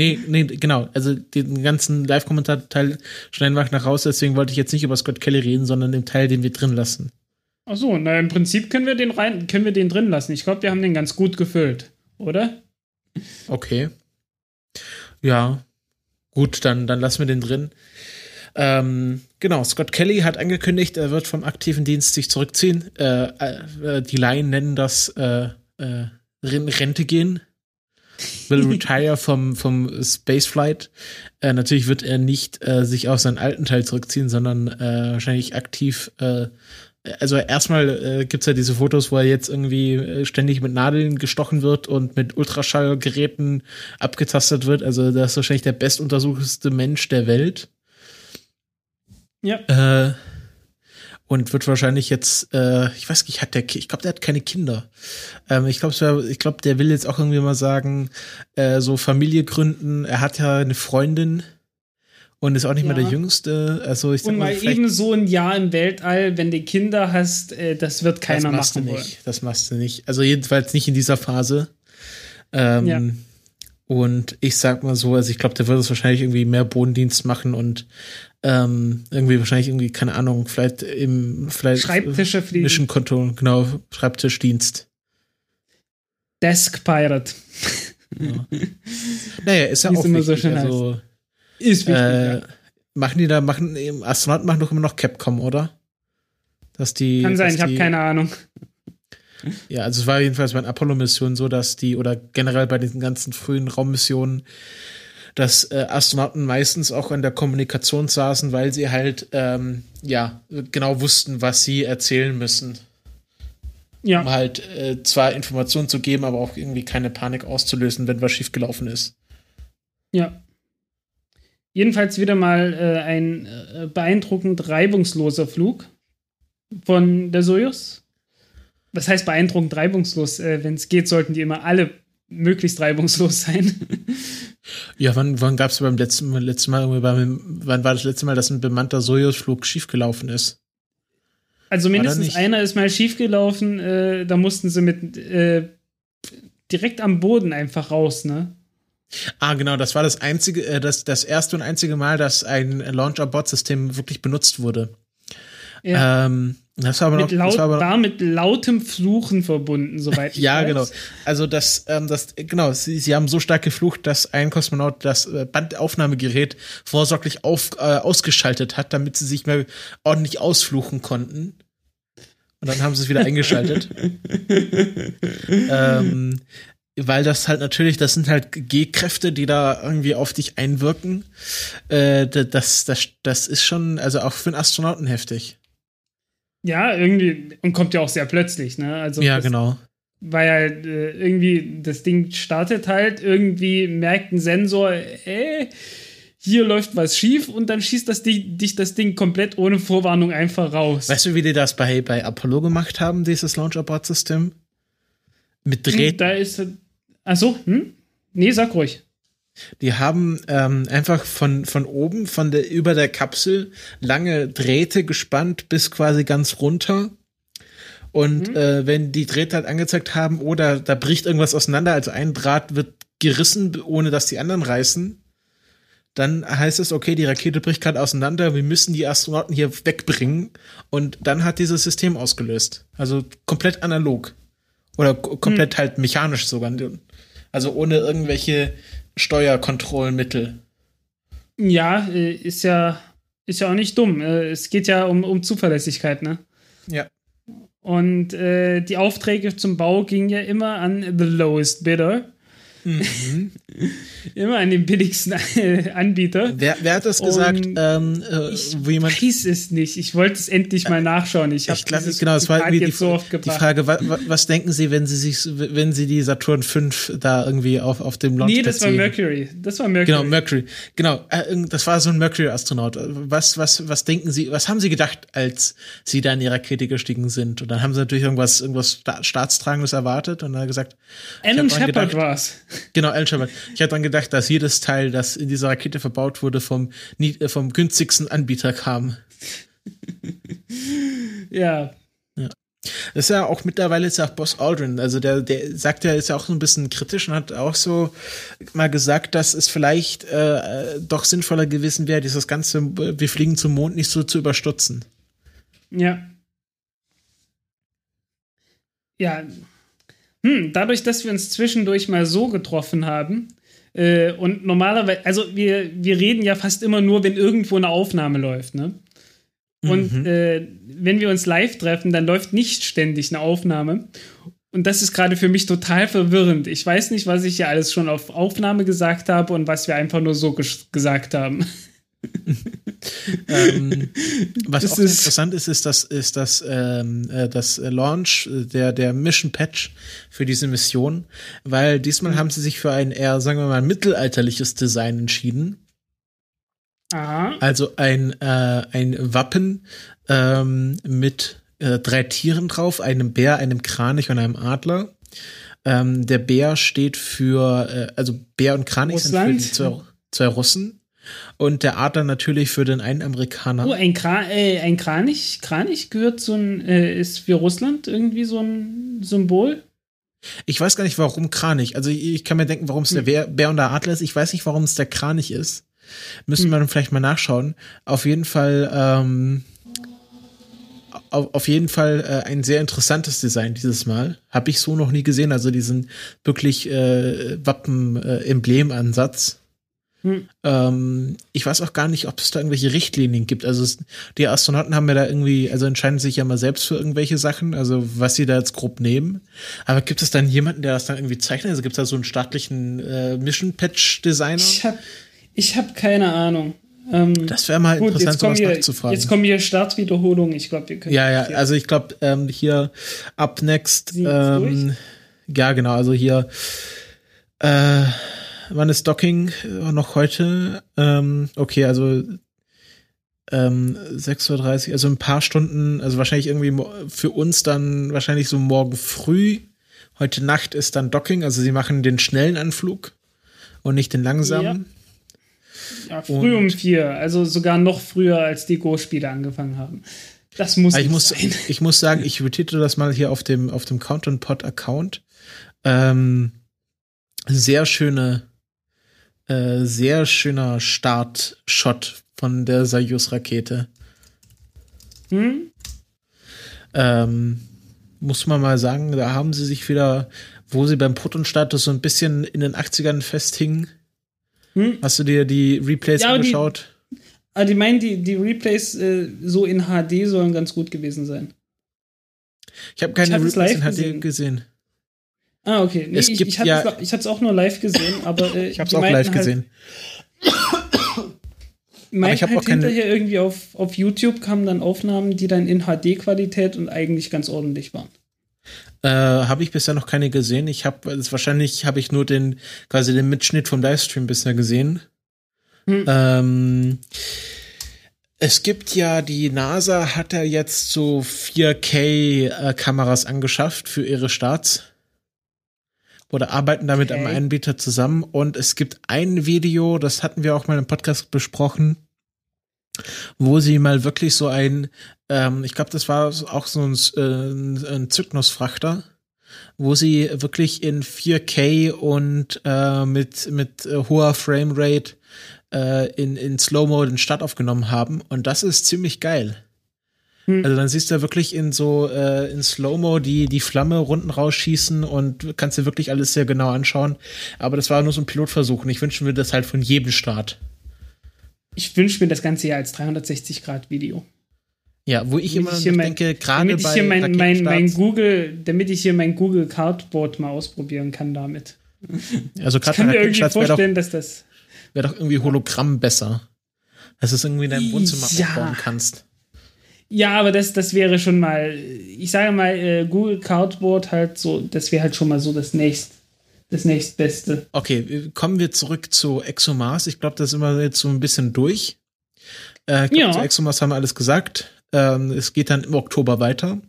Nee, nee, genau. Also den ganzen Live-Kommentar-Teil schneiden wir nach raus, deswegen wollte ich jetzt nicht über Scott Kelly reden, sondern den Teil, den wir drin lassen. Ach so, na im Prinzip können wir den rein, können wir den drin lassen. Ich glaube, wir haben den ganz gut gefüllt, oder? Okay. Ja. Gut, dann, dann lassen wir den drin. Ähm, genau, Scott Kelly hat angekündigt, er wird vom aktiven Dienst sich zurückziehen. Äh, äh, die Laien nennen das äh, äh Rente gehen will retire vom, vom Spaceflight. Äh, natürlich wird er nicht äh, sich auf seinen alten Teil zurückziehen, sondern äh, wahrscheinlich aktiv. Äh, also erstmal äh, gibt es ja diese Fotos, wo er jetzt irgendwie äh, ständig mit Nadeln gestochen wird und mit Ultraschallgeräten abgetastet wird. Also das ist wahrscheinlich der bestuntersuchteste Mensch der Welt. Ja. Äh, und wird wahrscheinlich jetzt, äh, ich weiß nicht, hat der, ich glaube, der hat keine Kinder. Ähm, ich glaube, ich glaube, der will jetzt auch irgendwie mal sagen, äh, so Familie gründen. Er hat ja eine Freundin und ist auch nicht ja. mehr der Jüngste. Also ich und mal, mal eben so ein Jahr im Weltall, wenn du Kinder hast, äh, das wird keiner das machen wollen. Nicht. Das machst du nicht. Also jedenfalls nicht in dieser Phase. Ähm, ja. Und ich sag mal so, also ich glaube, der wird es wahrscheinlich irgendwie mehr Bodendienst machen und ähm, irgendwie wahrscheinlich irgendwie, keine Ahnung, vielleicht im vielleicht Schreibtische fliegen. Mission Control, genau, Schreibtischdienst. Desk Pirate. Ja. naja, ist ja auch immer wichtig. So schön also, heißt. ist wichtig. Äh, ja. Machen die da, machen, Astronauten machen doch immer noch Capcom, oder? Dass die. Kann sein, ich habe keine Ahnung. Ja, also es war jedenfalls bei den Apollo-Missionen so, dass die, oder generell bei diesen ganzen frühen Raummissionen, dass äh, Astronauten meistens auch an der Kommunikation saßen, weil sie halt ähm, ja genau wussten, was sie erzählen müssen. Ja. Um halt äh, zwar Informationen zu geben, aber auch irgendwie keine Panik auszulösen, wenn was schiefgelaufen ist. Ja. Jedenfalls wieder mal äh, ein äh, beeindruckend reibungsloser Flug von der Soyuz. Was heißt beeindruckend reibungslos? Äh, wenn es geht, sollten die immer alle möglichst reibungslos sein. Ja, wann, wann gab es beim letzten, letzten Mal, beim, wann war das letzte Mal, dass ein bemannter Sojus-Flug schiefgelaufen ist? Also mindestens einer ist mal schiefgelaufen, äh, da mussten sie mit äh, direkt am Boden einfach raus, ne? Ah, genau, das war das einzige, äh, das, das erste und einzige Mal, dass ein Launch-Abort-System wirklich benutzt wurde. Ja. Ähm, das war aber noch, laut, das war, war mit lautem Fluchen verbunden, soweit ich ja, weiß. genau. Also das, ähm, das, genau, sie, sie haben so stark geflucht, dass ein Kosmonaut das äh, Bandaufnahmegerät vorsorglich auf, äh, ausgeschaltet hat, damit sie sich mehr ordentlich ausfluchen konnten. Und dann haben sie es wieder eingeschaltet. ähm, weil das halt natürlich, das sind halt G-Kräfte, die da irgendwie auf dich einwirken. Äh, das, das, das ist schon, also auch für einen Astronauten heftig. Ja, irgendwie, und kommt ja auch sehr plötzlich, ne? Also ja, genau. Weil ja äh, irgendwie das Ding startet halt, irgendwie merkt ein Sensor, ey, hier läuft was schief und dann schießt das Ding, dich das Ding komplett ohne Vorwarnung einfach raus. Weißt du, wie die das bei, bei Apollo gemacht haben, dieses Launch-Abort-System? Mit Drähten. Da ist. Achso, hm? Nee, sag ruhig. Die haben ähm, einfach von, von oben, von der, über der Kapsel lange Drähte gespannt bis quasi ganz runter. Und mhm. äh, wenn die Drähte halt angezeigt haben, oder da bricht irgendwas auseinander, also ein Draht wird gerissen, ohne dass die anderen reißen, dann heißt es, okay, die Rakete bricht gerade auseinander, wir müssen die Astronauten hier wegbringen. Und dann hat dieses System ausgelöst. Also komplett analog. Oder komplett hm. halt mechanisch sogar. Also ohne irgendwelche Steuerkontrollmittel. Ja, äh, ist ja, ist ja auch nicht dumm. Äh, es geht ja um, um Zuverlässigkeit, ne? Ja. Und äh, die Aufträge zum Bau gingen ja immer an the lowest bidder. Mhm. Immer an den billigsten Anbieter. Wer, wer hat das gesagt? Ähm, äh, ich jemand weiß es nicht. Ich wollte es endlich mal nachschauen. Ich habe dieses genau, das war die, so oft die Frage, was, was, denken Sie, wenn Sie sich, wenn Sie die Saturn 5 da irgendwie auf, auf dem Launch Nee, das war Mercury. Das war Mercury. Genau, Mercury. Genau, äh, das war so ein Mercury-Astronaut. Was, was, was denken Sie, was haben Sie gedacht, als Sie da in die Rakete gestiegen sind? Und dann haben Sie natürlich irgendwas, irgendwas Staatstragendes erwartet und dann gesagt, Alan Shepard war's. Genau, Alan Shepard. Ich hatte dann gedacht, dass jedes Teil, das in dieser Rakete verbaut wurde, vom, äh, vom günstigsten Anbieter kam. ja. Ja. Das ist ja auch mittlerweile ist ja auch Boss Aldrin, also der, der sagt ja, ist ja auch so ein bisschen kritisch und hat auch so mal gesagt, dass es vielleicht äh, doch sinnvoller gewesen wäre, dieses ganze, wir fliegen zum Mond nicht so zu überstutzen. Ja. Ja, hm, dadurch, dass wir uns zwischendurch mal so getroffen haben, äh, und normalerweise, also wir, wir reden ja fast immer nur, wenn irgendwo eine Aufnahme läuft, ne? Und mhm. äh, wenn wir uns live treffen, dann läuft nicht ständig eine Aufnahme. Und das ist gerade für mich total verwirrend. Ich weiß nicht, was ich ja alles schon auf Aufnahme gesagt habe und was wir einfach nur so gesagt haben. Ähm, was das auch ist interessant ist, ist, dass, ist das, ähm, äh, das Launch, äh, der, der Mission Patch für diese Mission, weil diesmal mhm. haben sie sich für ein eher, sagen wir mal, mittelalterliches Design entschieden. Aha. Also ein, äh, ein Wappen ähm, mit äh, drei Tieren drauf, einem Bär, einem Kranich und einem Adler. Ähm, der Bär steht für, äh, also Bär und Kranich Russland? sind für die zwei, zwei Russen und der Adler natürlich für den einen Amerikaner. Oh, ein, Kra äh, ein Kranich, Kranich gehört so ein, äh, ist für Russland irgendwie so ein Symbol? Ich weiß gar nicht, warum Kranich. Also ich kann mir denken, warum es hm. der Bär und der Adler ist. Ich weiß nicht, warum es der Kranich ist. Müssen hm. wir dann vielleicht mal nachschauen. Auf jeden Fall, ähm, auf, auf jeden Fall äh, ein sehr interessantes Design dieses Mal. Habe ich so noch nie gesehen. Also diesen wirklich äh, Wappen-Emblem-Ansatz. Hm. Ähm, ich weiß auch gar nicht, ob es da irgendwelche Richtlinien gibt. Also es, die Astronauten haben ja da irgendwie, also entscheiden sich ja mal selbst für irgendwelche Sachen, also was sie da jetzt grob nehmen. Aber gibt es dann jemanden, der das dann irgendwie zeichnet? Also gibt es da so einen staatlichen äh, Mission Patch Designer? Ich habe ich hab keine Ahnung. Ähm, das wäre mal gut, interessant, sowas hier, nachzufragen. Jetzt kommen hier Startwiederholungen. Ich glaube, wir können. Ja, ja, also ich glaube, ähm, hier up next. Ähm, ja, genau, also hier. Äh, wann ist Docking äh, noch heute? Ähm, okay, also ähm, 6.30 Uhr, also ein paar Stunden, also wahrscheinlich irgendwie für uns dann wahrscheinlich so morgen früh. Heute Nacht ist dann Docking, also sie machen den schnellen Anflug und nicht den langsamen. Ja, ja früh und um vier, also sogar noch früher, als die Go-Spiele angefangen haben. Das muss ich muss, sein. Ich muss sagen, ich betitel das mal hier auf dem, auf dem Count Pod Account. Ähm, sehr schöne äh, sehr schöner Startshot von der Soyuz-Rakete. Hm? Ähm, muss man mal sagen, da haben sie sich wieder, wo sie beim Proton-Status so ein bisschen in den 80ern festhingen. Hm? Hast du dir die Replays ja, angeschaut? Die, ah, die meinen, die, die Replays äh, so in HD sollen ganz gut gewesen sein. Ich habe keine ich Replays in HD gesehen. gesehen. Ah, okay. Nee, es ich, gibt ich, ja, hatte es auch nur live gesehen, aber äh, ich habe es auch live halt, gesehen. Meinten ich habe halt auch keine hinterher irgendwie auf, auf YouTube kamen dann Aufnahmen, die dann in HD-Qualität und eigentlich ganz ordentlich waren. Äh, habe ich bisher noch keine gesehen. Ich habe wahrscheinlich habe ich nur den quasi den Mitschnitt vom Livestream bisher gesehen. Hm. Ähm, es gibt ja die NASA hat ja jetzt so 4K äh, angeschafft für ihre Starts. Oder arbeiten da mit okay. einem Anbieter zusammen. Und es gibt ein Video, das hatten wir auch mal im Podcast besprochen, wo sie mal wirklich so ein, ähm, ich glaube, das war auch so ein, äh, ein Zygnus-Frachter, wo sie wirklich in 4K und äh, mit, mit äh, hoher Framerate äh, in, in Slow-Mo den Start aufgenommen haben. Und das ist ziemlich geil. Hm. Also dann siehst du ja wirklich in so äh, in Slow-Mo die, die Flamme Runden rausschießen und kannst dir wirklich alles sehr genau anschauen. Aber das war nur so ein Pilotversuch und ich wünsche mir das halt von jedem Start. Ich wünsche mir das Ganze ja als 360-Grad-Video. Ja, wo ich damit immer ich denke, gerade bei hier mein, mein, mein Google, damit ich hier mein Google Cardboard mal ausprobieren kann damit. Also gerade ich kann mir irgendwie vorstellen, doch, dass das wäre doch irgendwie Hologramm besser, dass du es irgendwie in deinem Wohnzimmer ja. aufbauen kannst. Ja, aber das, das wäre schon mal, ich sage mal, äh, Google Cardboard halt so, das wäre halt schon mal so das nächste das nächstbeste. Okay, kommen wir zurück zu ExoMars. Ich glaube, das ist immer jetzt so ein bisschen durch. Äh, ich glaub, ja. Zu ExoMars haben wir alles gesagt. Ähm, es geht dann im Oktober weiter.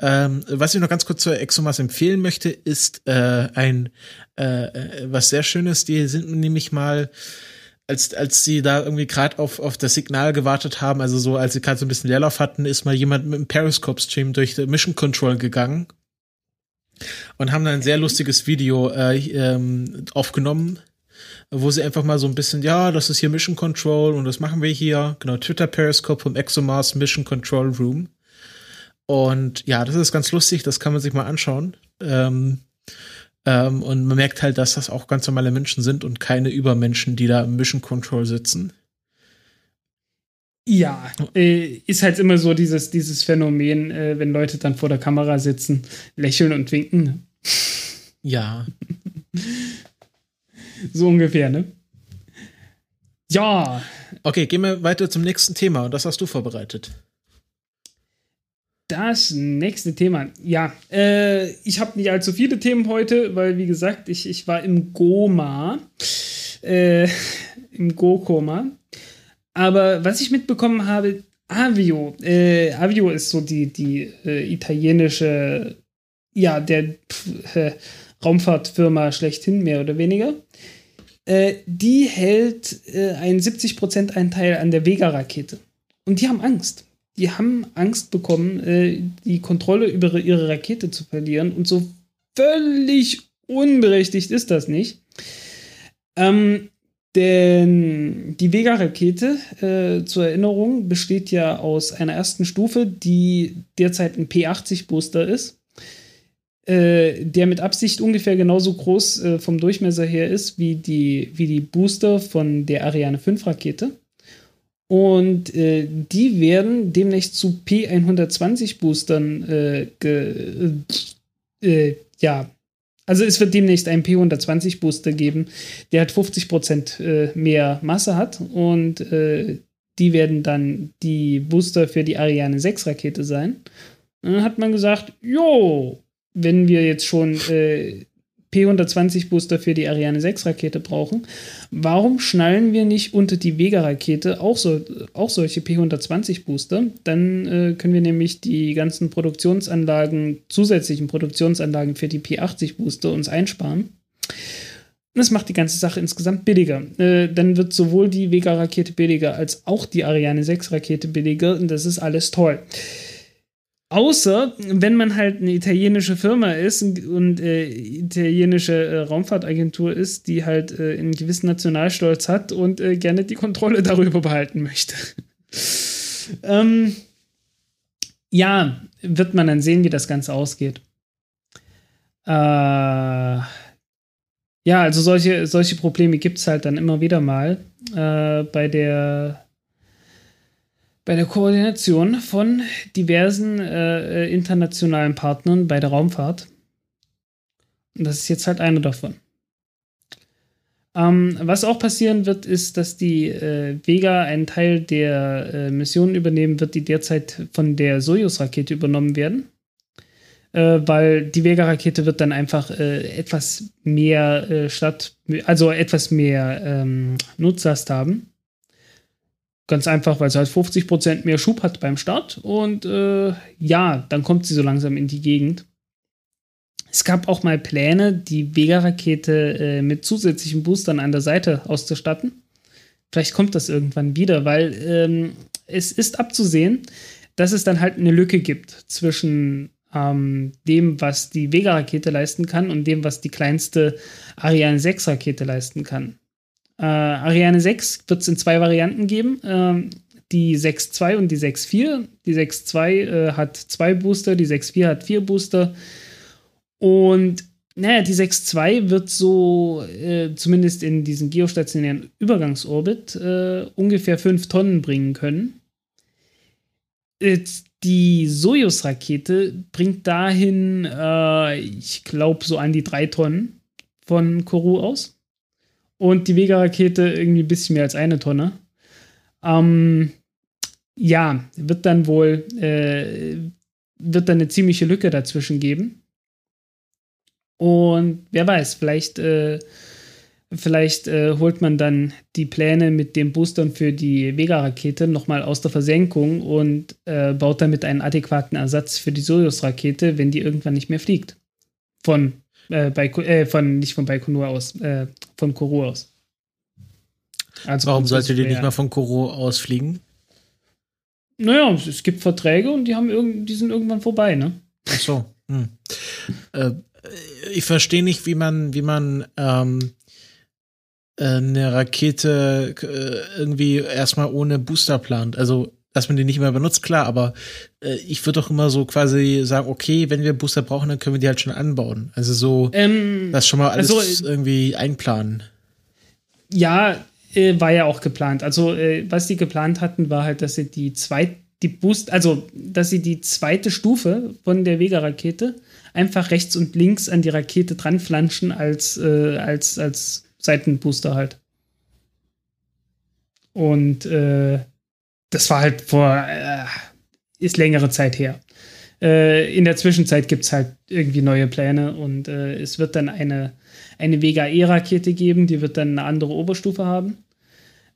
Ähm, was ich noch ganz kurz zu ExoMars empfehlen möchte, ist äh, ein äh, äh, was sehr Schönes. Die sind nämlich mal als, als sie da irgendwie gerade auf, auf das Signal gewartet haben, also so, als sie gerade so ein bisschen Leerlauf hatten, ist mal jemand mit einem Periscope-Stream durch Mission Control gegangen und haben dann ein sehr lustiges Video äh, ähm, aufgenommen, wo sie einfach mal so ein bisschen, ja, das ist hier Mission Control und das machen wir hier, genau, Twitter Periscope vom ExoMars Mission Control Room. Und ja, das ist ganz lustig, das kann man sich mal anschauen. Ähm, ähm, und man merkt halt, dass das auch ganz normale Menschen sind und keine Übermenschen, die da im Mission Control sitzen. Ja, äh, ist halt immer so dieses, dieses Phänomen, äh, wenn Leute dann vor der Kamera sitzen, lächeln und winken. Ja. so ungefähr, ne? Ja. Okay, gehen wir weiter zum nächsten Thema und das hast du vorbereitet. Das nächste Thema. Ja, äh, ich habe nicht allzu viele Themen heute, weil, wie gesagt, ich, ich war im Goma. Äh, Im Go-Koma. Aber was ich mitbekommen habe, Avio. Äh, Avio ist so die, die äh, italienische, ja, der äh, Raumfahrtfirma schlechthin, mehr oder weniger. Äh, die hält einen 70% Anteil an der Vega-Rakete. Und die haben Angst. Die haben Angst bekommen, äh, die Kontrolle über ihre Rakete zu verlieren. Und so völlig unberechtigt ist das nicht. Ähm, denn die Vega-Rakete, äh, zur Erinnerung, besteht ja aus einer ersten Stufe, die derzeit ein P80-Booster ist, äh, der mit Absicht ungefähr genauso groß äh, vom Durchmesser her ist wie die, wie die Booster von der Ariane 5-Rakete. Und äh, die werden demnächst zu P120-Boostern äh, äh, ja, also es wird demnächst einen P120 Booster geben, der hat 50% äh, mehr Masse hat und äh, die werden dann die Booster für die Ariane 6 Rakete sein. Und dann hat man gesagt, jo, wenn wir jetzt schon äh, P120 Booster für die Ariane 6 Rakete brauchen, warum schnallen wir nicht unter die Vega Rakete auch, so, auch solche P120 Booster? Dann äh, können wir nämlich die ganzen Produktionsanlagen, zusätzlichen Produktionsanlagen für die P80 Booster uns einsparen. Das macht die ganze Sache insgesamt billiger. Äh, dann wird sowohl die Vega-Rakete billiger als auch die Ariane 6-Rakete billiger und das ist alles toll. Außer wenn man halt eine italienische Firma ist und äh, italienische äh, Raumfahrtagentur ist, die halt äh, einen gewissen Nationalstolz hat und äh, gerne die Kontrolle darüber behalten möchte. ähm, ja, wird man dann sehen, wie das Ganze ausgeht. Äh, ja, also solche, solche Probleme gibt es halt dann immer wieder mal äh, bei der bei der Koordination von diversen äh, äh, internationalen Partnern bei der Raumfahrt. Und das ist jetzt halt einer davon. Ähm, was auch passieren wird, ist, dass die äh, Vega einen Teil der äh, Missionen übernehmen wird, die derzeit von der Soyuz-Rakete übernommen werden. Äh, weil die Vega-Rakete wird dann einfach äh, etwas mehr statt, also etwas mehr ähm, Nutzlast haben. Ganz einfach, weil sie halt 50% mehr Schub hat beim Start. Und äh, ja, dann kommt sie so langsam in die Gegend. Es gab auch mal Pläne, die Vega-Rakete äh, mit zusätzlichen Boostern an der Seite auszustatten. Vielleicht kommt das irgendwann wieder, weil ähm, es ist abzusehen, dass es dann halt eine Lücke gibt zwischen ähm, dem, was die Vega-Rakete leisten kann und dem, was die kleinste Ariane 6-Rakete leisten kann. Äh, Ariane 6 wird es in zwei Varianten geben. Ähm, die 6.2 und die 6.4. Die 6.2 äh, hat zwei Booster, die 6.4 hat vier Booster. Und naja, die 6.2 wird so, äh, zumindest in diesem geostationären Übergangsorbit, äh, ungefähr 5 Tonnen bringen können. Jetzt die Sojus-Rakete bringt dahin, äh, ich glaube, so an die 3 Tonnen von Kourou aus. Und die Vega-Rakete irgendwie ein bisschen mehr als eine Tonne. Ähm, ja, wird dann wohl, äh, wird dann eine ziemliche Lücke dazwischen geben. Und wer weiß, vielleicht, äh, vielleicht äh, holt man dann die Pläne mit den Boostern für die Vega-Rakete nochmal aus der Versenkung und äh, baut damit einen adäquaten Ersatz für die Soyuz-Rakete, wenn die irgendwann nicht mehr fliegt. Von, äh, bei, äh, von nicht von Baikonur aus, äh, von Kourou aus. Also Warum sollte die nicht mal von Kourou ausfliegen? Naja, es gibt Verträge und die, haben die sind irgendwann vorbei, ne? Ach so. Hm. Äh, ich verstehe nicht, wie man, wie man ähm, äh, eine Rakete äh, irgendwie erstmal ohne Booster plant. Also, dass man die nicht mehr benutzt, klar, aber äh, ich würde doch immer so quasi sagen, okay, wenn wir Booster brauchen, dann können wir die halt schon anbauen. Also so, ähm, das schon mal alles also, irgendwie einplanen. Ja, äh, war ja auch geplant. Also, äh, was die geplant hatten, war halt, dass sie die zweite, die Boost, also, dass sie die zweite Stufe von der Vega-Rakete einfach rechts und links an die Rakete dranflanschen als, äh, als, als Seitenbooster halt. Und äh, das war halt vor, äh, ist längere Zeit her. Äh, in der Zwischenzeit gibt es halt irgendwie neue Pläne und äh, es wird dann eine, eine Vega E-Rakete geben, die wird dann eine andere Oberstufe haben.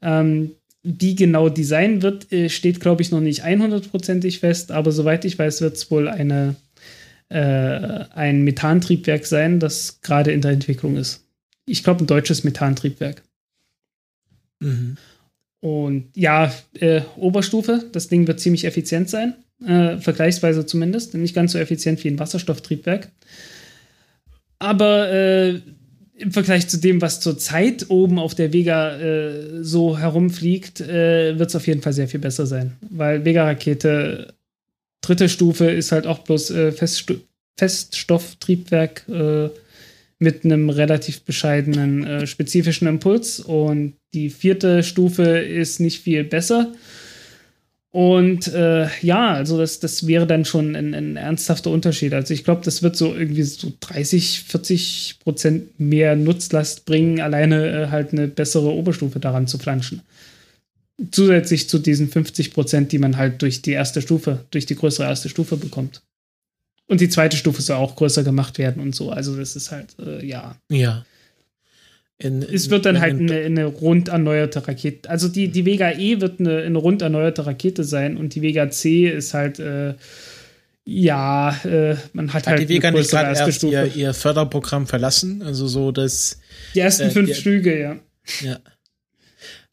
Ähm, die genau design wird, äh, steht, glaube ich, noch nicht 100%ig fest, aber soweit ich weiß, wird es wohl eine, äh, ein Methantriebwerk sein, das gerade in der Entwicklung ist. Ich glaube, ein deutsches Methantriebwerk. Mhm. Und ja, äh, Oberstufe, das Ding wird ziemlich effizient sein, äh, vergleichsweise zumindest, nicht ganz so effizient wie ein Wasserstofftriebwerk. Aber äh, im Vergleich zu dem, was zurzeit oben auf der Vega äh, so herumfliegt, äh, wird es auf jeden Fall sehr viel besser sein. Weil Vega-Rakete dritte Stufe ist halt auch bloß äh, Feststo Feststofftriebwerk äh, mit einem relativ bescheidenen äh, spezifischen Impuls. Und die vierte Stufe ist nicht viel besser und äh, ja, also das, das wäre dann schon ein, ein ernsthafter Unterschied. Also ich glaube, das wird so irgendwie so 30, 40 Prozent mehr Nutzlast bringen, alleine äh, halt eine bessere Oberstufe daran zu flanschen. Zusätzlich zu diesen 50 Prozent, die man halt durch die erste Stufe, durch die größere erste Stufe bekommt. Und die zweite Stufe soll auch größer gemacht werden und so. Also das ist halt, äh, ja. Ja. In, in, es wird dann halt eine, eine, rund erneuerte Rakete. Also die, die Vega E wird eine, eine rund erneuerte Rakete sein und die Vega C ist halt, äh, ja, äh, man hat, hat halt. die Vega nicht gerade erst ihr, ihr, Förderprogramm verlassen? Also so das. Die ersten äh, fünf die, Flüge, ja. Ja.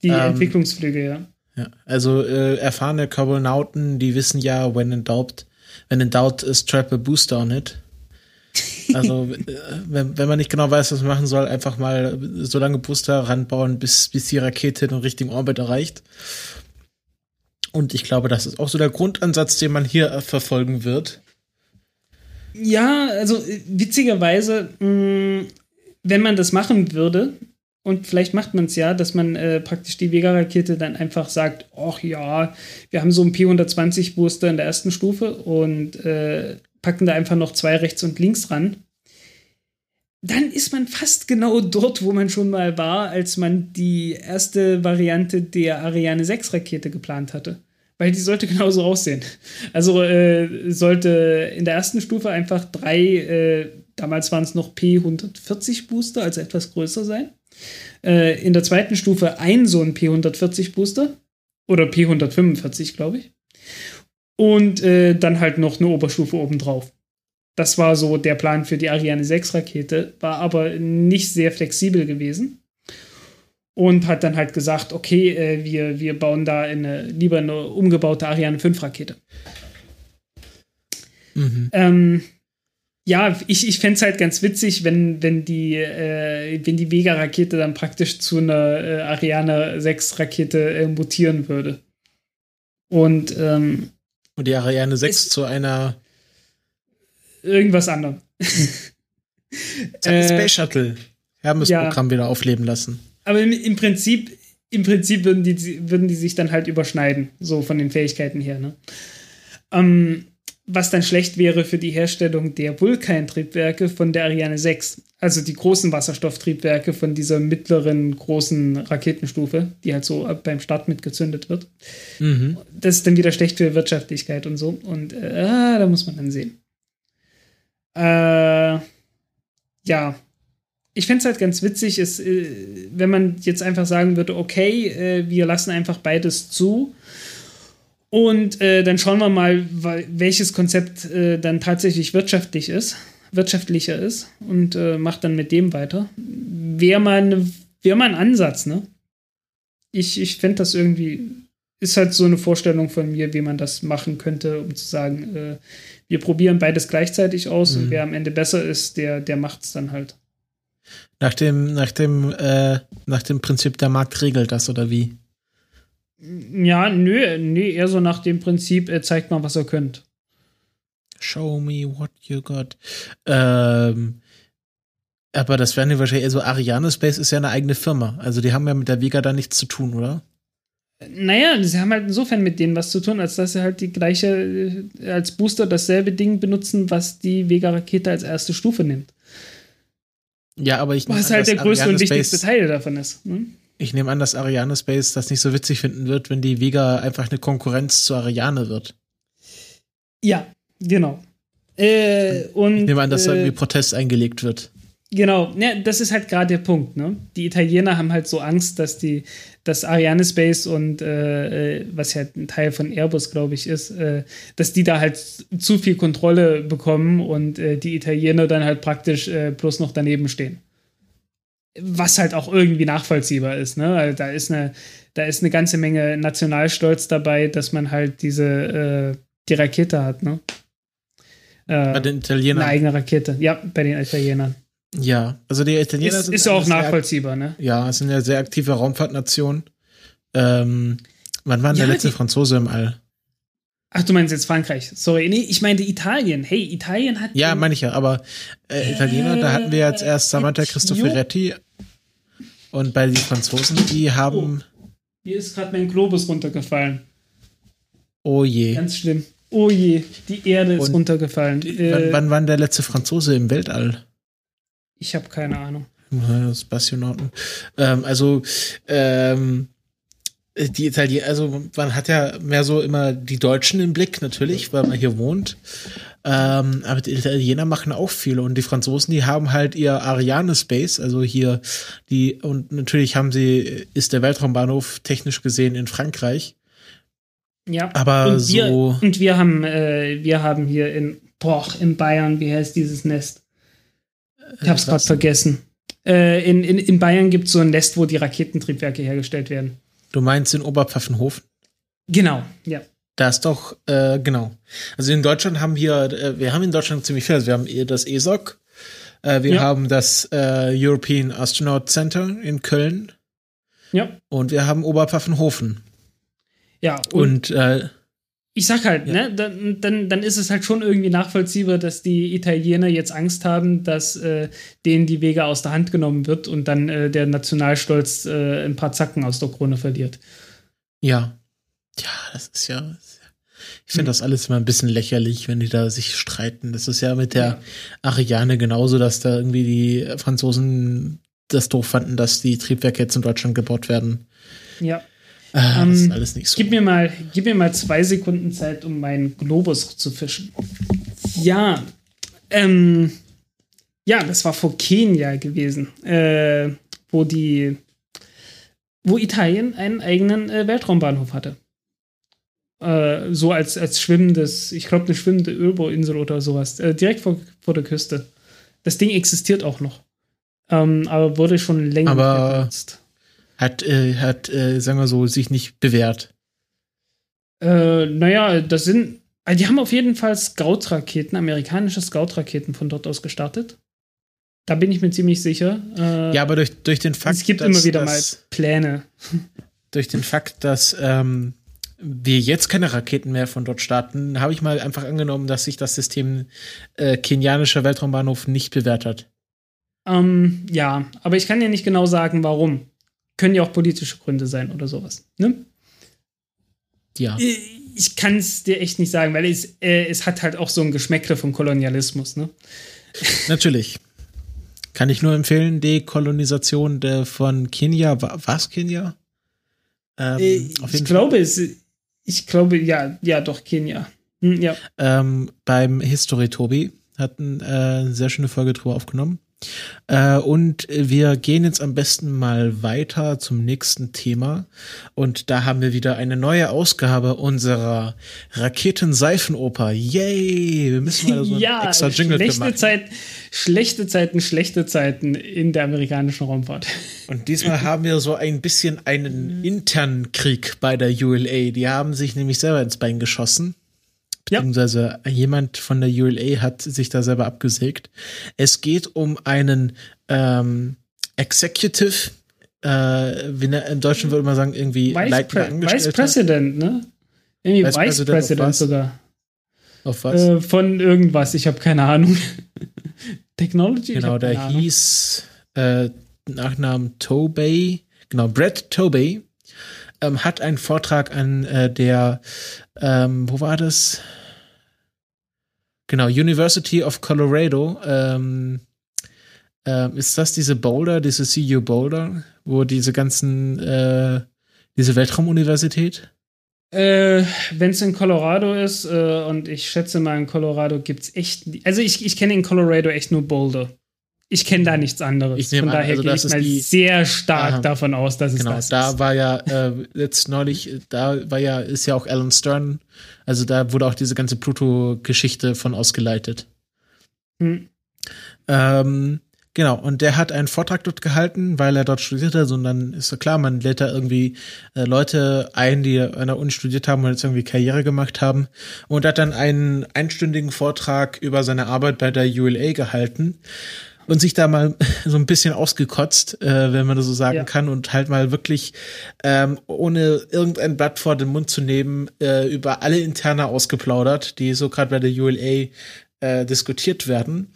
Die ähm, Entwicklungsflüge, ja. Ja, also äh, erfahrene Carbonauten, die wissen ja, when in doubt, when in doubt, strap a booster on it. Also, äh, wenn, wenn man nicht genau weiß, was man machen soll, einfach mal so lange Booster ranbauen, bis, bis die Rakete den richtigen Orbit erreicht. Und ich glaube, das ist auch so der Grundansatz, den man hier verfolgen wird. Ja, also witzigerweise, mh, wenn man das machen würde, und vielleicht macht man es ja, dass man äh, praktisch die Vega-Rakete dann einfach sagt, ach ja, wir haben so einen P120-Booster in der ersten Stufe und äh, packen da einfach noch zwei rechts und links ran. Dann ist man fast genau dort, wo man schon mal war, als man die erste Variante der Ariane 6 Rakete geplant hatte. Weil die sollte genauso aussehen. Also äh, sollte in der ersten Stufe einfach drei, äh, damals waren es noch P140 Booster, also etwas größer sein. Äh, in der zweiten Stufe ein so ein P140 Booster. Oder P145, glaube ich und äh, dann halt noch eine Oberstufe obendrauf. Das war so der Plan für die Ariane 6 Rakete, war aber nicht sehr flexibel gewesen. Und hat dann halt gesagt, okay, äh, wir, wir bauen da eine, lieber eine umgebaute Ariane 5 Rakete. Mhm. Ähm, ja, ich, ich fände es halt ganz witzig, wenn, wenn die, äh, wenn die Vega-Rakete dann praktisch zu einer äh, Ariane 6-Rakete äh, mutieren würde. Und, ähm, Und die Ariane 6 zu einer irgendwas anderem. Äh, Space Shuttle. Hermes-Programm ja. wieder aufleben lassen. Aber im, im, Prinzip, im Prinzip würden die, würden die sich dann halt überschneiden, so von den Fähigkeiten her. Ne? Ähm, was dann schlecht wäre für die Herstellung der Vulkan-Triebwerke von der Ariane 6. Also die großen Wasserstofftriebwerke von dieser mittleren großen Raketenstufe, die halt so beim Start mitgezündet wird. Mhm. Das ist dann wieder schlecht für Wirtschaftlichkeit und so. Und äh, da muss man dann sehen. Äh, ja. Ich fände es halt ganz witzig, ist, äh, wenn man jetzt einfach sagen würde, okay, äh, wir lassen einfach beides zu und äh, dann schauen wir mal, welches Konzept äh, dann tatsächlich wirtschaftlich ist, wirtschaftlicher ist und äh, macht dann mit dem weiter. Wäre mal, wär mal ein Ansatz, ne? Ich, ich fände das irgendwie, ist halt so eine Vorstellung von mir, wie man das machen könnte, um zu sagen, äh, wir probieren beides gleichzeitig aus mhm. und wer am Ende besser ist, der, der macht es dann halt. Nach dem, nach dem, äh, nach dem Prinzip, der Markt regelt das, oder wie? Ja, nö, nee, eher so nach dem Prinzip, er zeigt mal, was er könnt. Show me what you got. Ähm, aber das wären ja wahrscheinlich eher so Ariane Space ist ja eine eigene Firma. Also die haben ja mit der Vega da nichts zu tun, oder? Naja, sie haben halt insofern mit denen was zu tun, als dass sie halt die gleiche, äh, als Booster dasselbe Ding benutzen, was die Vega-Rakete als erste Stufe nimmt. Ja, aber ich Was halt der größte und wichtigste Teil davon ist. Hm? Ich nehme an, dass Ariane Space das nicht so witzig finden wird, wenn die Vega einfach eine Konkurrenz zu Ariane wird. Ja, genau. Äh, und, ich nehme an, dass äh, da irgendwie Protest eingelegt wird. Genau, ja, das ist halt gerade der Punkt. Ne? Die Italiener haben halt so Angst, dass die, dass Ariane Space und äh, äh was ja ein Teil von Airbus, glaube ich, ist, äh, dass die da halt zu viel Kontrolle bekommen und äh, die Italiener dann halt praktisch äh, bloß noch daneben stehen was halt auch irgendwie nachvollziehbar ist. Ne? Also da ist eine, da ist eine ganze Menge Nationalstolz dabei, dass man halt diese äh, die Rakete hat. Ne? Äh, bei den Italienern. Eine eigene Rakete. Ja, bei den Italienern. Ja, also die Italiener ist, sind ist auch nachvollziehbar, ne? Ja, es sind ja sehr aktive Raumfahrtnationen. Ähm, wann war denn ja, der letzte Franzose im All? Ach, du meinst jetzt Frankreich. Sorry, nee, ich meinte Italien. Hey, Italien hat. Ja, meine ich ja, aber äh, Italiener, da hatten wir jetzt erst Samantha Cristoforetti und bei den Franzosen, die haben. Oh, hier ist gerade mein Globus runtergefallen. Oh je. Ganz schlimm. Oh je, die Erde ist und runtergefallen. Äh, wann, wann war der letzte Franzose im Weltall? Ich habe keine Ahnung. Bastionauten. Ähm, also, ähm, die Italiener, also man hat ja mehr so immer die Deutschen im Blick, natürlich, weil man hier wohnt. Ähm, aber die Italiener machen auch viel und die Franzosen, die haben halt ihr Ariane Space, also hier die, und natürlich haben sie, ist der Weltraumbahnhof technisch gesehen in Frankreich. Ja. Aber und wir, so. Und wir haben, äh, wir haben hier in, boah, in Bayern, wie heißt dieses Nest? Ich hab's gerade vergessen. Äh, in, in, in Bayern gibt es so ein Nest, wo die Raketentriebwerke hergestellt werden. Du meinst in Oberpfaffenhofen? Genau, ja. Da ist doch, äh, genau. Also in Deutschland haben wir, äh, wir haben in Deutschland ziemlich viel. Also wir haben das ESOC, äh, wir ja. haben das äh, European Astronaut Center in Köln. Ja. Und wir haben Oberpfaffenhofen. Ja. Und, und äh, ich sag halt, ja. ne, dann, dann, dann ist es halt schon irgendwie nachvollziehbar, dass die Italiener jetzt Angst haben, dass äh, denen die Wege aus der Hand genommen wird und dann äh, der Nationalstolz äh, ein paar Zacken aus der Krone verliert. Ja. Ja, das ist ja. Ich finde hm. das alles immer ein bisschen lächerlich, wenn die da sich streiten. Das ist ja mit der. Ariane genauso, dass da irgendwie die Franzosen das doof fanden, dass die Triebwerke jetzt in Deutschland gebaut werden. Ja. Ah, ähm, das ist alles nicht so. Gib mir, mal, gib mir mal zwei Sekunden Zeit, um meinen Globus zu fischen. Ja, ähm, ja, das war vor Kenia gewesen, äh, wo die, wo Italien einen eigenen äh, Weltraumbahnhof hatte. Äh, so als, als schwimmendes, ich glaube, eine schwimmende Ölbohrinsel oder sowas. Äh, direkt vor, vor der Küste. Das Ding existiert auch noch. Ähm, aber wurde schon länger aber benutzt. Hat, äh, hat äh, sagen wir so, sich nicht bewährt. Äh, naja, das sind. Also die haben auf jeden Fall Scout-Raketen, amerikanische Scout-Raketen von dort aus gestartet. Da bin ich mir ziemlich sicher. Äh, ja, aber durch, durch den Fakt. Es gibt dass, immer wieder dass, mal Pläne. Durch den Fakt, dass ähm, wir jetzt keine Raketen mehr von dort starten, habe ich mal einfach angenommen, dass sich das System äh, kenianischer Weltraumbahnhof nicht bewährt hat. Ähm, ja, aber ich kann dir nicht genau sagen, warum. Können ja auch politische Gründe sein oder sowas. Ne? Ja. Ich kann es dir echt nicht sagen, weil es, äh, es hat halt auch so ein Geschmäckle vom Kolonialismus. Ne? Natürlich. Kann ich nur empfehlen, Dekolonisation der von Kenia. Was Kenia? Ähm, äh, ich glaube, es, ich glaube, ja, ja, doch, Kenia. Hm, ja. Ähm, beim History Tobi hat eine äh, sehr schöne Folge drüber aufgenommen. Äh, und wir gehen jetzt am besten mal weiter zum nächsten Thema. Und da haben wir wieder eine neue Ausgabe unserer Raketenseifenoper. Yay! Wir müssen mal so ja, extra Jingle schlechte machen. Zeit, schlechte Zeiten, schlechte Zeiten in der amerikanischen Raumfahrt. Und diesmal haben wir so ein bisschen einen internen Krieg bei der ULA. Die haben sich nämlich selber ins Bein geschossen beziehungsweise ja. jemand von der ULA hat sich da selber abgesägt. Es geht um einen ähm, Executive, äh, wie ne, im Deutschen würde man sagen, irgendwie Vice, Pre Vice President, ne? Irgendwie Vice, Vice President, President sogar. Auf was? Äh, von irgendwas, ich habe keine Ahnung. Technology? Genau, der Ahnung. hieß äh, Nachnamen Tobey, genau, Brett Tobey, ähm, hat einen Vortrag an äh, der, ähm, wo war das? Genau, University of Colorado. Ähm, äh, ist das diese Boulder, diese CU Boulder, wo diese ganzen, äh, diese Weltraumuniversität? Äh, Wenn es in Colorado ist, äh, und ich schätze mal, in Colorado gibt es echt. Also, ich, ich kenne in Colorado echt nur Boulder. Ich kenne da nichts anderes. Ich Von daher also gehe ich mal die, sehr stark aha, davon aus, dass es genau, das da ist. Da war ja äh, jetzt neulich, da war ja, ist ja auch Alan Stern, also da wurde auch diese ganze Pluto-Geschichte von ausgeleitet. Hm. Ähm, genau, und der hat einen Vortrag dort gehalten, weil er dort studiert hat. Und dann ist so klar, man lädt da irgendwie äh, Leute ein, die an der Uni studiert haben und jetzt irgendwie Karriere gemacht haben. Und hat dann einen einstündigen Vortrag über seine Arbeit bei der ULA gehalten und sich da mal so ein bisschen ausgekotzt, äh, wenn man das so sagen ja. kann, und halt mal wirklich ähm, ohne irgendein Blatt vor den Mund zu nehmen, äh, über alle Interne ausgeplaudert, die so gerade bei der ULA äh, diskutiert werden.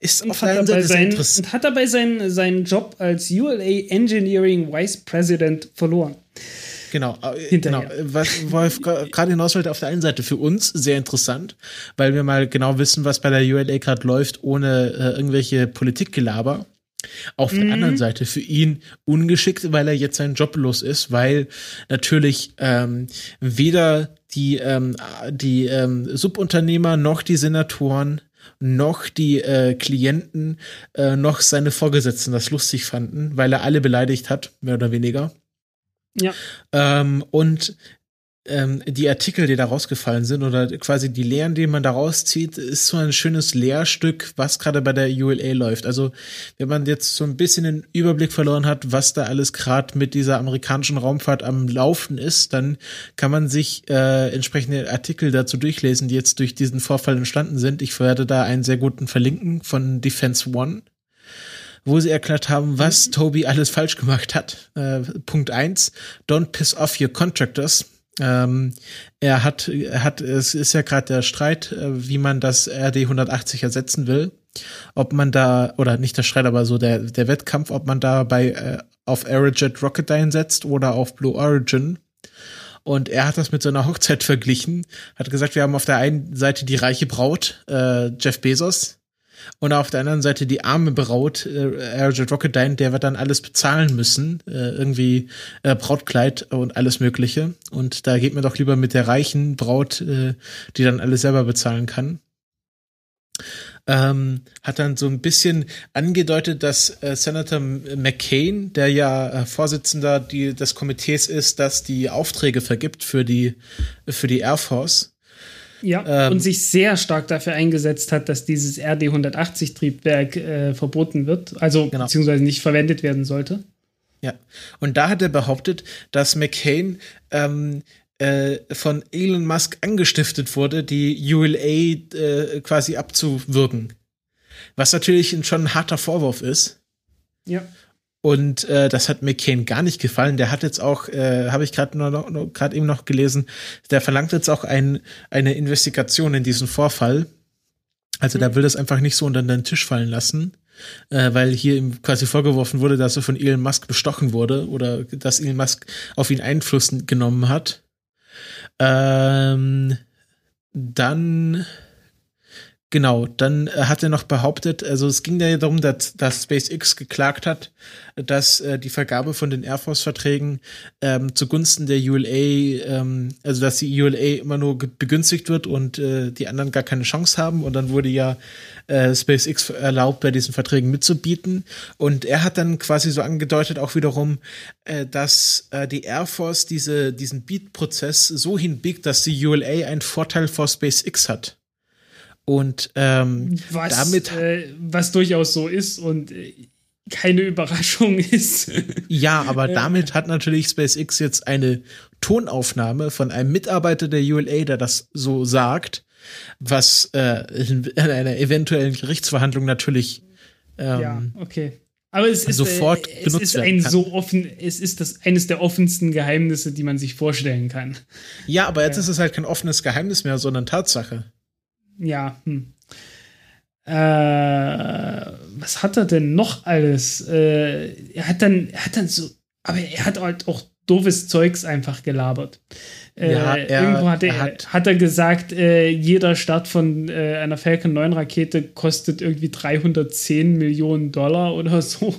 Ist und auf der Seite sein, interessant. Und hat dabei seinen, seinen Job als ULA Engineering Vice President verloren. Genau, äh, genau. Was Wolf gerade hinaus wollte, auf der einen Seite für uns sehr interessant, weil wir mal genau wissen, was bei der ULA gerade läuft, ohne äh, irgendwelche Politikgelaber. Auf mhm. der anderen Seite für ihn ungeschickt, weil er jetzt seinen Job los ist, weil natürlich ähm, weder die, ähm, die ähm, Subunternehmer noch die Senatoren noch die äh, Klienten äh, noch seine Vorgesetzten das lustig fanden, weil er alle beleidigt hat, mehr oder weniger. Ja. Ähm, und ähm, die Artikel, die da rausgefallen sind oder quasi die Lehren, die man da rauszieht, ist so ein schönes Lehrstück, was gerade bei der ULA läuft. Also wenn man jetzt so ein bisschen den Überblick verloren hat, was da alles gerade mit dieser amerikanischen Raumfahrt am Laufen ist, dann kann man sich äh, entsprechende Artikel dazu durchlesen, die jetzt durch diesen Vorfall entstanden sind. Ich werde da einen sehr guten verlinken von Defense One wo sie erklärt haben, was. Toby alles falsch gemacht hat. Äh, Punkt eins: Don't piss off your contractors. Ähm, er hat, er hat, es ist ja gerade der Streit, äh, wie man das RD 180 ersetzen will. Ob man da, oder nicht der Streit, aber so der, der Wettkampf, ob man da bei, äh, auf Aerojet Rocketdyne setzt oder auf Blue Origin. Und er hat das mit so einer Hochzeit verglichen, hat gesagt, wir haben auf der einen Seite die reiche Braut, äh, Jeff Bezos, und auf der anderen Seite die arme Braut, äh, Aerojet Rocketdyne, der wird dann alles bezahlen müssen. Äh, irgendwie äh, Brautkleid und alles Mögliche. Und da geht man doch lieber mit der reichen Braut, äh, die dann alles selber bezahlen kann. ähm, hat dann so ein bisschen angedeutet, dass äh, Senator McCain, der ja äh, Vorsitzender die, des Komitees ist, das die Aufträge vergibt für die, für die Air Force. Ja, ähm, und sich sehr stark dafür eingesetzt hat, dass dieses RD-180-Triebwerk äh, verboten wird, also genau. beziehungsweise nicht verwendet werden sollte. Ja, und da hat er behauptet, dass McCain ähm, äh, von Elon Musk angestiftet wurde, die ULA äh, quasi abzuwürgen. Was natürlich schon ein harter Vorwurf ist. Ja. Und äh, das hat McCain gar nicht gefallen. Der hat jetzt auch, äh, habe ich gerade gerade eben noch gelesen, der verlangt jetzt auch ein, eine Investigation in diesen Vorfall. Also mhm. der will das einfach nicht so unter den Tisch fallen lassen äh, weil hier ihm quasi vorgeworfen wurde, dass er von Elon Musk bestochen wurde oder dass Elon Musk auf ihn Einfluss genommen hat. Ähm, dann Genau, dann äh, hat er noch behauptet, also es ging ja darum, dass, dass SpaceX geklagt hat, dass äh, die Vergabe von den Air Force-Verträgen ähm, zugunsten der ULA, ähm, also dass die ULA immer nur begünstigt wird und äh, die anderen gar keine Chance haben. Und dann wurde ja äh, SpaceX erlaubt, bei diesen Verträgen mitzubieten. Und er hat dann quasi so angedeutet auch wiederum, äh, dass äh, die Air Force diese, diesen Beat-Prozess so hinbiegt, dass die ULA einen Vorteil vor SpaceX hat. Und ähm, was, damit. Äh, was durchaus so ist und äh, keine Überraschung ist. ja, aber damit hat natürlich SpaceX jetzt eine Tonaufnahme von einem Mitarbeiter der ULA, der das so sagt, was äh, in einer eventuellen Gerichtsverhandlung natürlich ähm, ja, okay. Aber es ist, sofort äh, es ist ein so offen, es ist das eines der offensten Geheimnisse, die man sich vorstellen kann. Ja, aber jetzt ja. ist es halt kein offenes Geheimnis mehr, sondern Tatsache ja, hm. Äh, was hat er denn noch alles? Äh, er hat dann, er hat dann so, aber er hat halt auch doofes Zeugs einfach gelabert. Äh, ja, er, irgendwo hat er, hat, hat, er gesagt, äh, jeder Start von äh, einer Falcon 9 Rakete kostet irgendwie 310 Millionen Dollar oder so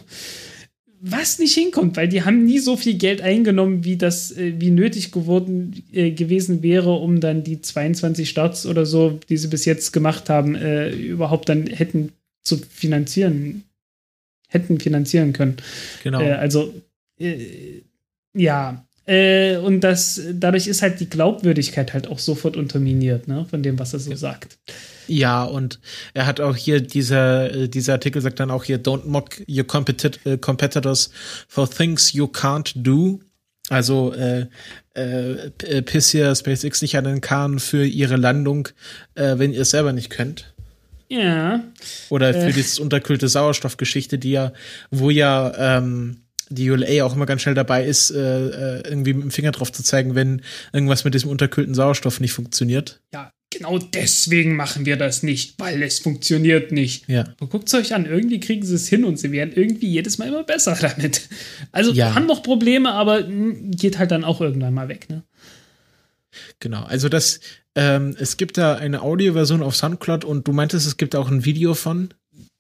was nicht hinkommt, weil die haben nie so viel Geld eingenommen, wie das, äh, wie nötig geworden äh, gewesen wäre, um dann die 22 Starts oder so, die sie bis jetzt gemacht haben, äh, überhaupt dann hätten zu finanzieren, hätten finanzieren können. Genau. Äh, also äh, ja, äh, und das, dadurch ist halt die Glaubwürdigkeit halt auch sofort unterminiert, ne, von dem, was er so ja. sagt. Ja, und er hat auch hier, dieser, äh, dieser Artikel sagt dann auch hier, don't mock your äh, competitors for things you can't do. Also äh, äh, piss hier SpaceX nicht an den Kahn für ihre Landung, äh, wenn ihr es selber nicht könnt. Ja. Oder für äh. dieses unterkühlte Sauerstoffgeschichte, die ja, wo ja ähm, die ULA auch immer ganz schnell dabei ist, äh, äh, irgendwie mit dem Finger drauf zu zeigen, wenn irgendwas mit diesem unterkühlten Sauerstoff nicht funktioniert. Ja, genau deswegen machen wir das nicht, weil es funktioniert nicht. Ja. Aber guckt es euch an, irgendwie kriegen sie es hin und sie werden irgendwie jedes Mal immer besser damit. Also ja. haben noch Probleme, aber hm, geht halt dann auch irgendwann mal weg, ne? Genau, also das, ähm, es gibt da eine Audioversion auf Soundcloud und du meintest, es gibt auch ein Video von.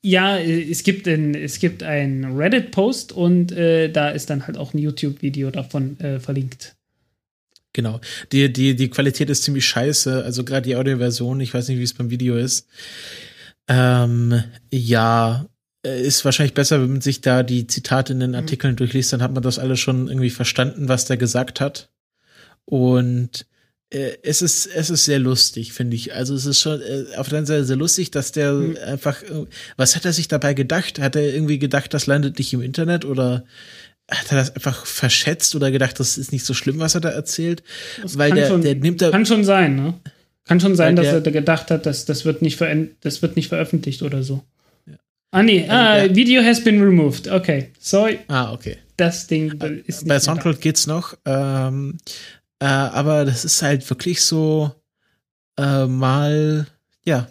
Ja, es gibt ein, es gibt ein Reddit-Post und äh, da ist dann halt auch ein YouTube-Video davon äh, verlinkt. Genau. Die, die, die Qualität ist ziemlich scheiße. Also gerade die Audioversion, ich weiß nicht, wie es beim Video ist. Ähm, ja, äh, ist wahrscheinlich besser, wenn man sich da die Zitate in den mhm. Artikeln mhm. durchliest, dann hat man das alles schon irgendwie verstanden, was der gesagt hat. Und äh, es ist, es ist sehr lustig, finde ich. Also es ist schon äh, auf der einen Seite sehr lustig, dass der mhm. einfach, äh, was hat er sich dabei gedacht? Hat er irgendwie gedacht, das landet nicht im Internet oder hat er das einfach verschätzt oder gedacht, das ist nicht so schlimm, was er da erzählt? Das Weil der, schon, der nimmt da. Kann schon sein, ne? Kann schon sein, dass er da gedacht hat, dass das wird nicht, das wird nicht veröffentlicht oder so. Ja. Ah, nee, ah, Video has been removed. Okay, sorry. Ah, okay. Das Ding ist nicht Bei Soundcloud geht's noch. Ähm, äh, aber das ist halt wirklich so äh, mal, ja,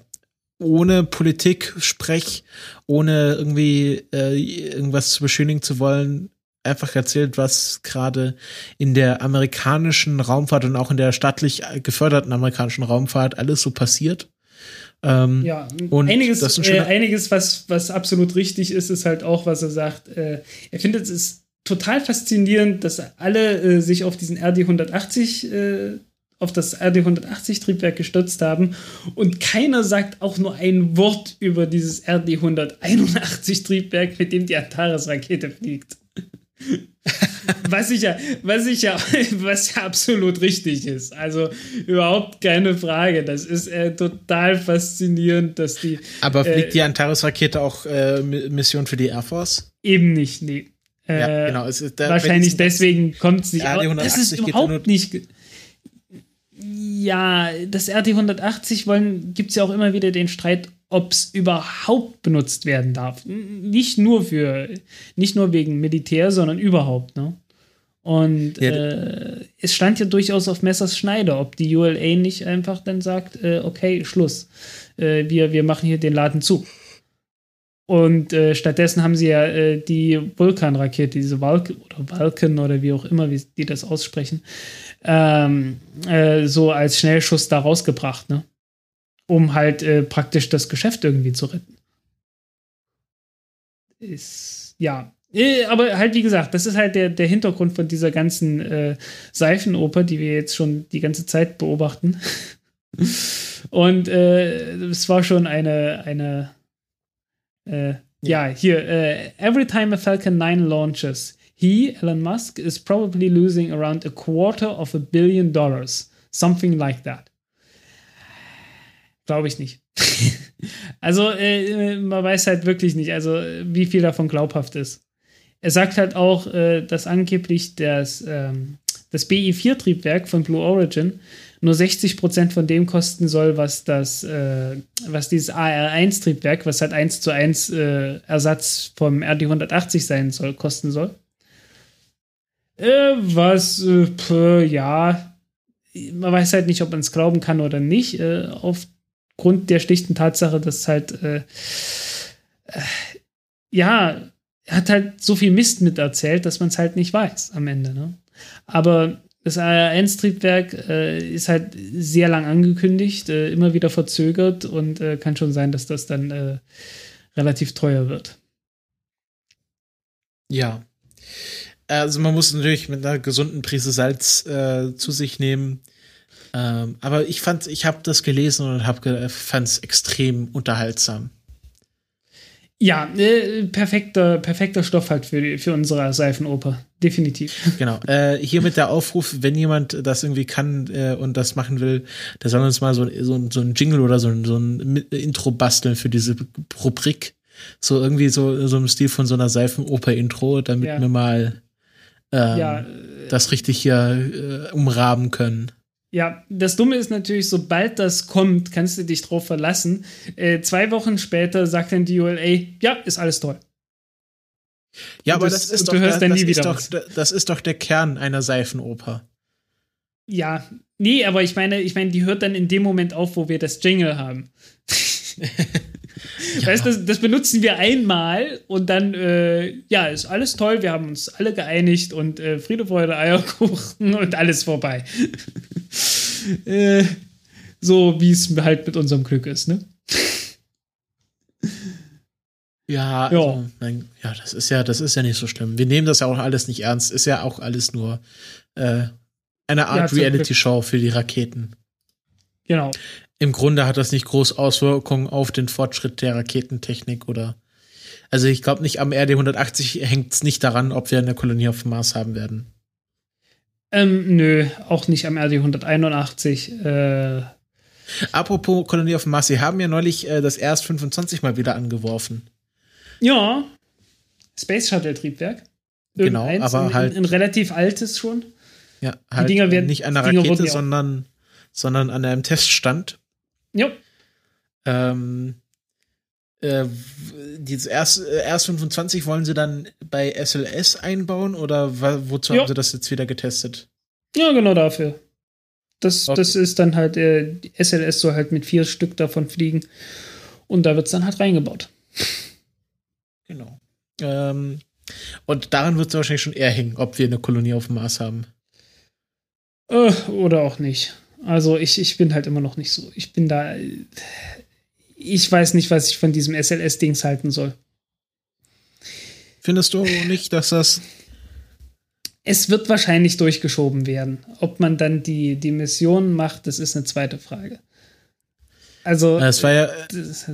ohne Politik sprech, ohne irgendwie äh, irgendwas zu beschönigen zu wollen, einfach erzählt, was gerade in der amerikanischen Raumfahrt und auch in der staatlich geförderten amerikanischen Raumfahrt alles so passiert. Ähm, ja, und einiges, äh, einiges was, was absolut richtig ist, ist halt auch, was er sagt. Äh, er findet es total faszinierend, dass alle äh, sich auf diesen RD 180 äh, auf das RD-180-Triebwerk gestürzt haben und keiner sagt auch nur ein Wort über dieses RD-181-Triebwerk, mit dem die Antares-Rakete fliegt. was ich ja, was ich ja, was ja absolut richtig ist. Also überhaupt keine Frage. Das ist äh, total faszinierend, dass die. Aber fliegt äh, die Antares-Rakete auch äh, Mission für die Air Force? Eben nicht, nee. Ja, genau. Es ist, wahrscheinlich deswegen kommt es nicht. Das ist überhaupt nicht ja, das RT180 gibt es ja auch immer wieder den Streit, ob es überhaupt benutzt werden darf. Nicht nur für, nicht nur wegen Militär, sondern überhaupt, ne? Und ja. äh, es stand ja durchaus auf Messers Schneider, ob die ULA nicht einfach dann sagt, äh, okay, Schluss. Äh, wir, wir machen hier den Laden zu. Und äh, stattdessen haben sie ja äh, die Vulkan-Rakete, diese Vulkan oder Vulkan oder wie auch immer, wie die das aussprechen, ähm, äh, so als Schnellschuss da rausgebracht, ne? Um halt äh, praktisch das Geschäft irgendwie zu retten. Ist, ja. Äh, aber halt, wie gesagt, das ist halt der, der Hintergrund von dieser ganzen äh, Seifenoper, die wir jetzt schon die ganze Zeit beobachten. Und äh, es war schon eine, eine äh, ja, hier, every time a Falcon 9 launches, He, Elon Musk, is probably losing around a quarter of a billion dollars. Something like that. Glaube ich nicht. also, äh, man weiß halt wirklich nicht, also wie viel davon glaubhaft ist. Er sagt halt auch, äh, dass angeblich das, ähm, das BI4-Triebwerk von Blue Origin nur 60% von dem kosten soll, was das, äh, was dieses AR1-Triebwerk, was halt 1 zu 1 äh, Ersatz vom RD180 sein soll, kosten soll. Äh, was, äh, pff, ja, man weiß halt nicht, ob man es glauben kann oder nicht, äh, aufgrund der schlichten Tatsache, dass halt, äh, äh, ja, er hat halt so viel Mist miterzählt, dass man es halt nicht weiß am Ende. Ne? Aber das AR1-Triebwerk äh, ist halt sehr lang angekündigt, äh, immer wieder verzögert und äh, kann schon sein, dass das dann äh, relativ teuer wird. Ja, also man muss natürlich mit einer gesunden Prise Salz zu sich nehmen. Ähm, aber ich fand, ich habe das gelesen und hab, fand es extrem unterhaltsam. Ja, äh, perfekter, perfekter Stoff halt für, für unsere Seifenoper. Definitiv. Genau. Äh, hier mit der Aufruf, wenn jemand das irgendwie kann äh, und das machen will, der soll uns mal so, so, so ein Jingle oder so, so ein Intro basteln für diese Rubrik. So irgendwie so, so im Stil von so einer Seifenoper-Intro, damit ja. wir mal ähm, ja, das richtig hier äh, umrahmen können. Ja, das Dumme ist natürlich, sobald das kommt, kannst du dich drauf verlassen. Äh, zwei Wochen später sagt dann die ULA, ja, ist alles toll. Ja, und aber das, das ist, doch, das, ist doch, das ist doch der Kern einer Seifenoper. Ja, nee, aber ich meine, ich meine, die hört dann in dem Moment auf, wo wir das Jingle haben. Ja. Weißt du, das, das, benutzen wir einmal und dann, äh, ja, ist alles toll, wir haben uns alle geeinigt und äh, Friede, Freude, Eierkuchen und alles vorbei. äh, so wie es halt mit unserem Glück ist, ne? Ja, ja. Also, mein, ja, das ist ja, das ist ja nicht so schlimm. Wir nehmen das ja auch alles nicht ernst. Ist ja auch alles nur äh, eine Art ja, Reality-Show für die Raketen. Genau im Grunde hat das nicht groß Auswirkungen auf den Fortschritt der Raketentechnik oder. Also ich glaube nicht, am RD 180 hängt es nicht daran, ob wir eine Kolonie auf dem Mars haben werden. Ähm, nö, auch nicht am RD 181. Äh Apropos Kolonie auf dem Mars, sie haben ja neulich äh, das RS 25 mal wieder angeworfen. Ja, Space Shuttle Triebwerk. Genau, aber ein, halt ein relativ altes schon. Ja, halt Die Dinger werden, nicht an der Rakete, sondern sondern an einem Teststand. Ja. Ähm, äh, dieses RS, RS25 wollen sie dann bei SLS einbauen oder wozu jo. haben sie das jetzt wieder getestet? Ja, genau dafür. Das, okay. das ist dann halt, äh, SLS soll halt mit vier Stück davon fliegen und da wird es dann halt reingebaut. Genau. Ähm, und daran wird es wahrscheinlich schon eher hängen, ob wir eine Kolonie auf dem Mars haben. Äh, oder auch nicht. Also ich, ich bin halt immer noch nicht so. Ich bin da. Ich weiß nicht, was ich von diesem SLS-Dings halten soll. Findest du nicht, dass das. es wird wahrscheinlich durchgeschoben werden. Ob man dann die, die Mission macht, das ist eine zweite Frage. Also es war ja,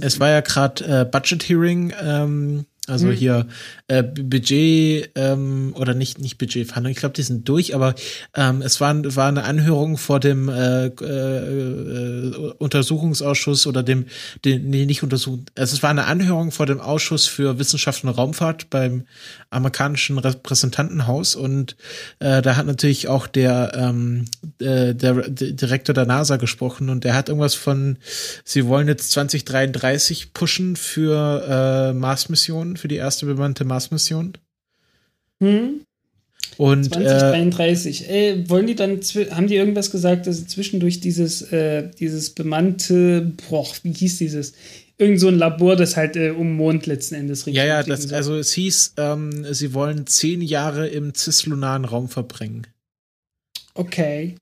es war ja gerade äh, Budget Hearing ähm, also hm. hier äh, Budget ähm, oder nicht nicht Budgetverhandlungen, ich glaube, die sind durch, aber ähm, es war, war eine Anhörung vor dem äh, äh, äh, Untersuchungsausschuss oder dem, den, nee, nicht Untersuchung, also es war eine Anhörung vor dem Ausschuss für Wissenschaft und Raumfahrt beim amerikanischen Repräsentantenhaus und äh, da hat natürlich auch der, ähm, äh, der, der Direktor der NASA gesprochen und der hat irgendwas von, sie wollen jetzt 2033 pushen für äh, Mars-Missionen für die erste bemannte Mars-Mission. Hm. Und 2033. Äh, äh, wollen die dann, haben die irgendwas gesagt, dass sie zwischendurch dieses, äh, dieses bemannte, boah, wie hieß dieses? Irgend so ein Labor, das halt äh, um Mond letzten Endes Ja, ja, das, also es hieß, ähm, sie wollen zehn Jahre im cislunaren Raum verbringen. Okay.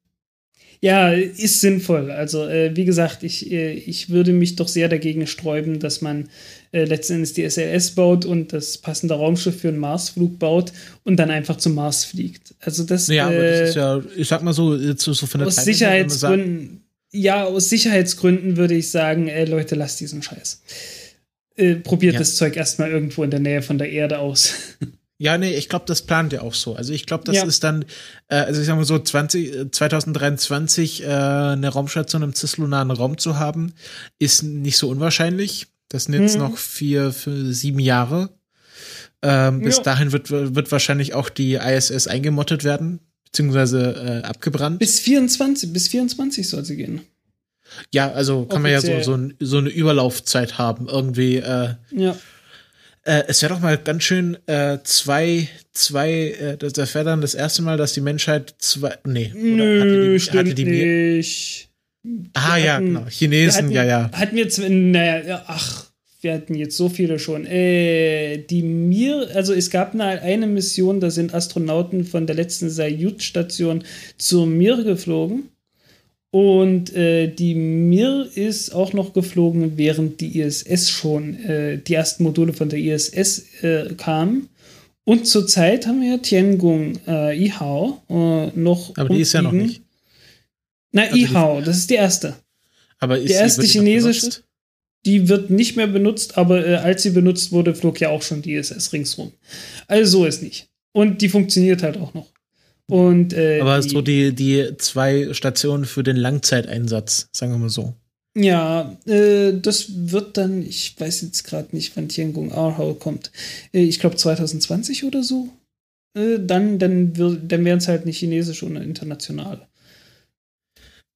Ja, ist sinnvoll. Also, äh, wie gesagt, ich, äh, ich würde mich doch sehr dagegen sträuben, dass man äh, letzten Endes die SLS baut und das passende Raumschiff für einen Marsflug baut und dann einfach zum Mars fliegt. Also das, ja, aber das ist ja, ich sag mal so, so, so von der aus Zeit Sicherheitsgründen, ja, aus Sicherheitsgründen würde ich sagen, ey, Leute, lasst diesen Scheiß. Äh, probiert ja. das Zeug erstmal irgendwo in der Nähe von der Erde aus. Ja, nee, ich glaube, das plant er auch so. Also ich glaube, das ja. ist dann, äh, also ich sag mal so, 20, 2023 äh, eine Raumstation im cislunaren Raum zu haben, ist nicht so unwahrscheinlich. Das sind jetzt hm. noch vier, vier, sieben Jahre. Ähm, bis ja. dahin wird, wird wahrscheinlich auch die ISS eingemottet werden, beziehungsweise äh, abgebrannt. Bis 24, bis 24 soll sie gehen. Ja, also kann Offiziell. man ja so, so, so eine Überlaufzeit haben. Irgendwie, äh, ja. Äh, es wäre doch mal ganz schön äh, zwei, zwei, äh, das, das wäre dann das erste Mal, dass die Menschheit zwei, nee, oder Nö, hatte die, hatte die nicht. Ah, ja, genau. Chinesen, hatten, ja, ja. Hatten wir, naja, ach, wir hatten jetzt so viele schon. Äh, die Mir, also es gab eine, eine Mission, da sind Astronauten von der letzten Sayut-Station zur Mir geflogen. Und äh, die Mir ist auch noch geflogen, während die ISS schon, äh, die ersten Module von der ISS äh, kamen. Und zurzeit haben wir Tiangong äh, Ihao äh, noch. Aber die ist ja noch nicht. Na, also Ihao, das ist die erste. Aber ist die erste chinesische, die wird nicht mehr benutzt, aber äh, als sie benutzt wurde, flog ja auch schon die ISS ringsrum. Also so ist nicht. Und die funktioniert halt auch noch. Und, äh, aber die, so die, die zwei Stationen für den Langzeiteinsatz, sagen wir mal so. Ja, äh, das wird dann, ich weiß jetzt gerade nicht, wann Tiangong Arhau kommt. Äh, ich glaube 2020 oder so. Äh, dann dann, dann wären es halt nicht chinesisch oder international.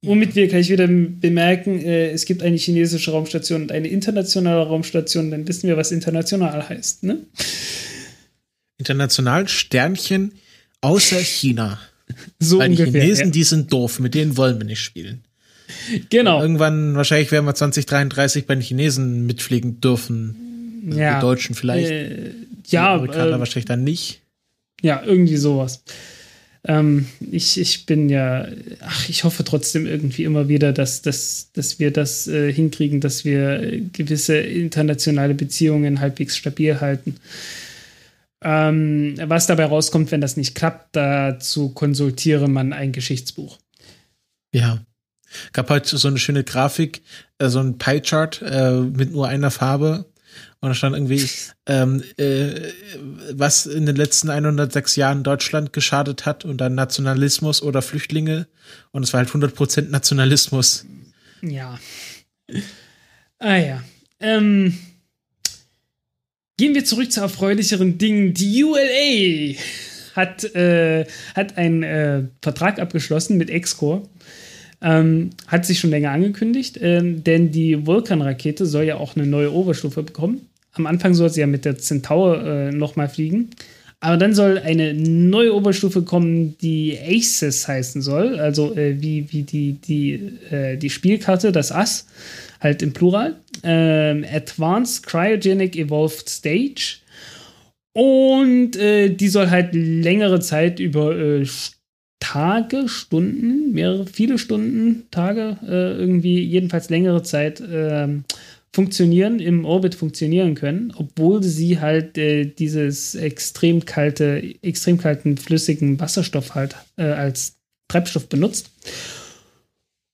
Womit wir gleich wieder bemerken, äh, es gibt eine chinesische Raumstation und eine internationale Raumstation, dann wissen wir, was international heißt, ne? International Sternchen außer China. So Weil ungefähr, die Chinesen, ja. die sind doof, mit denen wollen wir nicht spielen. Genau. Und irgendwann, wahrscheinlich werden wir 2033 bei den Chinesen mitfliegen dürfen. Also ja. Die Deutschen vielleicht. Äh, ja. Die Amerikaner äh, wahrscheinlich dann nicht. Ja, irgendwie sowas. Ähm, ich, ich bin ja, ach, ich hoffe trotzdem irgendwie immer wieder, dass, dass, dass wir das äh, hinkriegen, dass wir gewisse internationale Beziehungen halbwegs stabil halten. Ähm, was dabei rauskommt, wenn das nicht klappt, dazu konsultiere man ein Geschichtsbuch. Ja. Gab heute so eine schöne Grafik, äh, so ein Pie-Chart äh, mit nur einer Farbe und da stand irgendwie, ähm, äh, was in den letzten 106 Jahren Deutschland geschadet hat und dann Nationalismus oder Flüchtlinge. Und es war halt 100% Nationalismus. Ja. Ah ja. Ähm, gehen wir zurück zu erfreulicheren Dingen. Die ULA hat, äh, hat einen äh, Vertrag abgeschlossen mit Excore. Ähm, hat sich schon länger angekündigt, äh, denn die Vulkan-Rakete soll ja auch eine neue Oberstufe bekommen. Am Anfang soll sie ja mit der Centaur äh, nochmal fliegen. Aber dann soll eine neue Oberstufe kommen, die Aces heißen soll. Also äh, wie, wie die, die, äh, die Spielkarte, das Ass, halt im Plural. Ähm, Advanced Cryogenic Evolved Stage. Und äh, die soll halt längere Zeit über äh, Tage, Stunden, mehrere, viele Stunden, Tage, äh, irgendwie, jedenfalls längere Zeit ähm, funktionieren, im Orbit funktionieren können, obwohl sie halt äh, dieses extrem kalte, extrem kalten flüssigen Wasserstoff halt äh, als Treibstoff benutzt.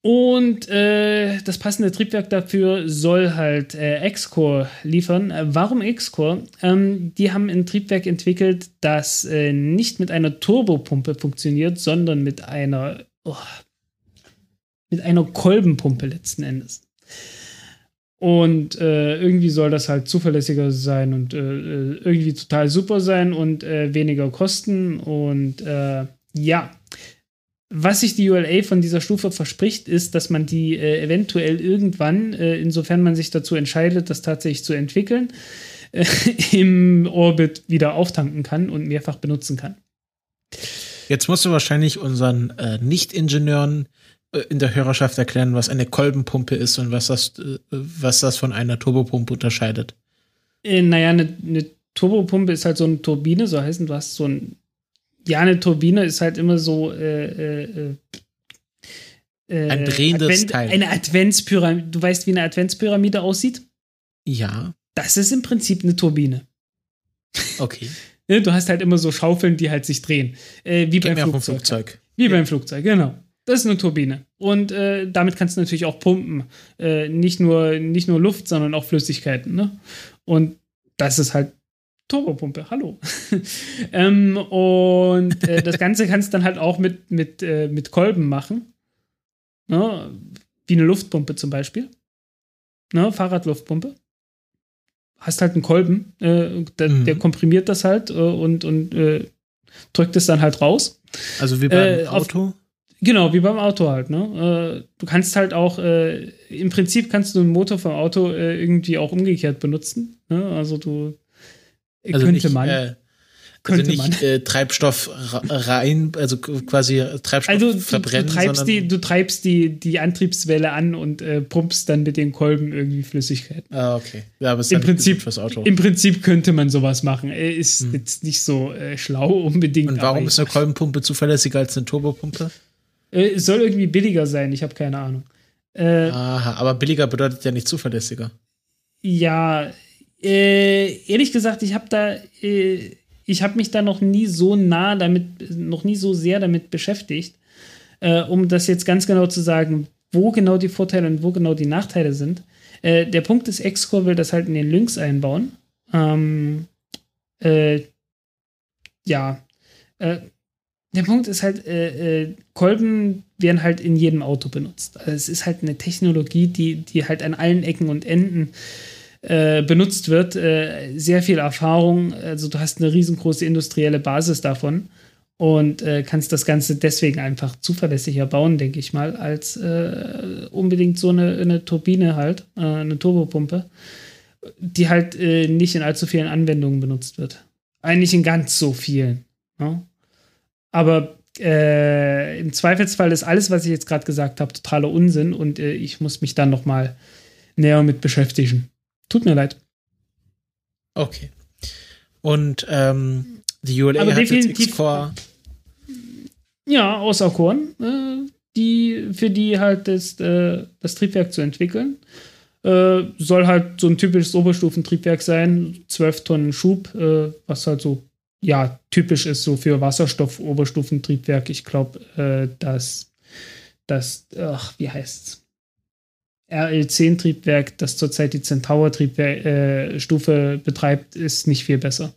Und äh, das passende Triebwerk dafür soll halt äh, X-Core liefern. Äh, warum X-Core? Ähm, die haben ein Triebwerk entwickelt, das äh, nicht mit einer Turbopumpe funktioniert, sondern mit einer oh, mit einer Kolbenpumpe letzten Endes. Und äh, irgendwie soll das halt zuverlässiger sein und äh, irgendwie total super sein und weniger kosten. Und ja, was sich die ULA von dieser Stufe verspricht, ist, dass man die äh, eventuell irgendwann, äh, insofern man sich dazu entscheidet, das tatsächlich zu entwickeln, äh, im Orbit wieder auftanken kann und mehrfach benutzen kann. Jetzt musst du wahrscheinlich unseren äh, Nicht-Ingenieuren äh, in der Hörerschaft erklären, was eine Kolbenpumpe ist und was das, äh, was das von einer Turbopumpe unterscheidet. naja, eine, eine Turbopumpe ist halt so eine Turbine, so heißen, du hast so ein ja, eine Turbine ist halt immer so äh, äh, äh, ein drehendes Advent, Teil. Eine Adventspyramide. Du weißt, wie eine Adventspyramide aussieht? Ja. Das ist im Prinzip eine Turbine. Okay. Ne, du hast halt immer so Schaufeln, die halt sich drehen. Äh, wie beim Flugzeug. Flugzeug. Wie ja. beim Flugzeug, genau. Das ist eine Turbine. Und äh, damit kannst du natürlich auch pumpen. Äh, nicht, nur, nicht nur Luft, sondern auch Flüssigkeiten. Ne? Und das ist halt Turbopumpe, hallo. ähm, und äh, das Ganze kannst du dann halt auch mit, mit, äh, mit Kolben machen. Ne? Wie eine Luftpumpe zum Beispiel. Ne? Fahrradluftpumpe. Hast halt einen Kolben, äh, der, mhm. der, komprimiert das halt äh, und, und äh, drückt es dann halt raus. Also wie beim äh, Auto? Auf, Genau, wie beim Auto halt, ne? Du kannst halt auch, im Prinzip kannst du einen Motor vom Auto irgendwie auch umgekehrt benutzen. Ne? Also du also könnte nicht, man. Äh, also nicht man. Äh, Treibstoff rein, also quasi Treibstoff also, verbrennen. Du, du treibst, die, du treibst die, die Antriebswelle an und äh, pumpst dann mit den Kolben irgendwie Flüssigkeit. Ah, okay. Ja, aber Im, Prinzip, fürs Auto. Im Prinzip könnte man sowas machen. Ist hm. jetzt nicht so äh, schlau unbedingt. Und warum ist eine Kolbenpumpe zuverlässiger als eine Turbopumpe? Äh, es soll irgendwie billiger sein, ich habe keine Ahnung. Äh, Aha, aber billiger bedeutet ja nicht zuverlässiger. Ja, äh, ehrlich gesagt, ich habe da, äh, ich habe mich da noch nie so nah damit, noch nie so sehr damit beschäftigt, äh, um das jetzt ganz genau zu sagen, wo genau die Vorteile und wo genau die Nachteile sind. Äh, der Punkt ist, Xcore will das halt in den Lynx einbauen. Ähm, äh, ja, äh, der Punkt ist halt, Kolben werden halt in jedem Auto benutzt. Also es ist halt eine Technologie, die, die halt an allen Ecken und Enden äh, benutzt wird. Äh, sehr viel Erfahrung. Also du hast eine riesengroße industrielle Basis davon und äh, kannst das Ganze deswegen einfach zuverlässiger bauen, denke ich mal, als äh, unbedingt so eine, eine Turbine halt, äh, eine Turbopumpe, die halt nicht in allzu vielen Anwendungen benutzt wird. Eigentlich in ganz so vielen. Ne? Aber äh, im Zweifelsfall ist alles, was ich jetzt gerade gesagt habe, totaler Unsinn und äh, ich muss mich dann noch mal näher mit beschäftigen. Tut mir leid. Okay. Und ähm, die ULA Aber hat definitiv, jetzt X-Core. Ja, auserkoren, äh, die, für die halt das, äh, das Triebwerk zu entwickeln. Äh, soll halt so ein typisches Oberstufentriebwerk sein, 12 Tonnen Schub, äh, was halt so, ja, typisch ist so für Wasserstoff-Oberstufentriebwerk. Ich glaube, äh, dass das, ach, wie heißt's? RL10-Triebwerk, das zurzeit die Centaur-Stufe äh, betreibt, ist nicht viel besser.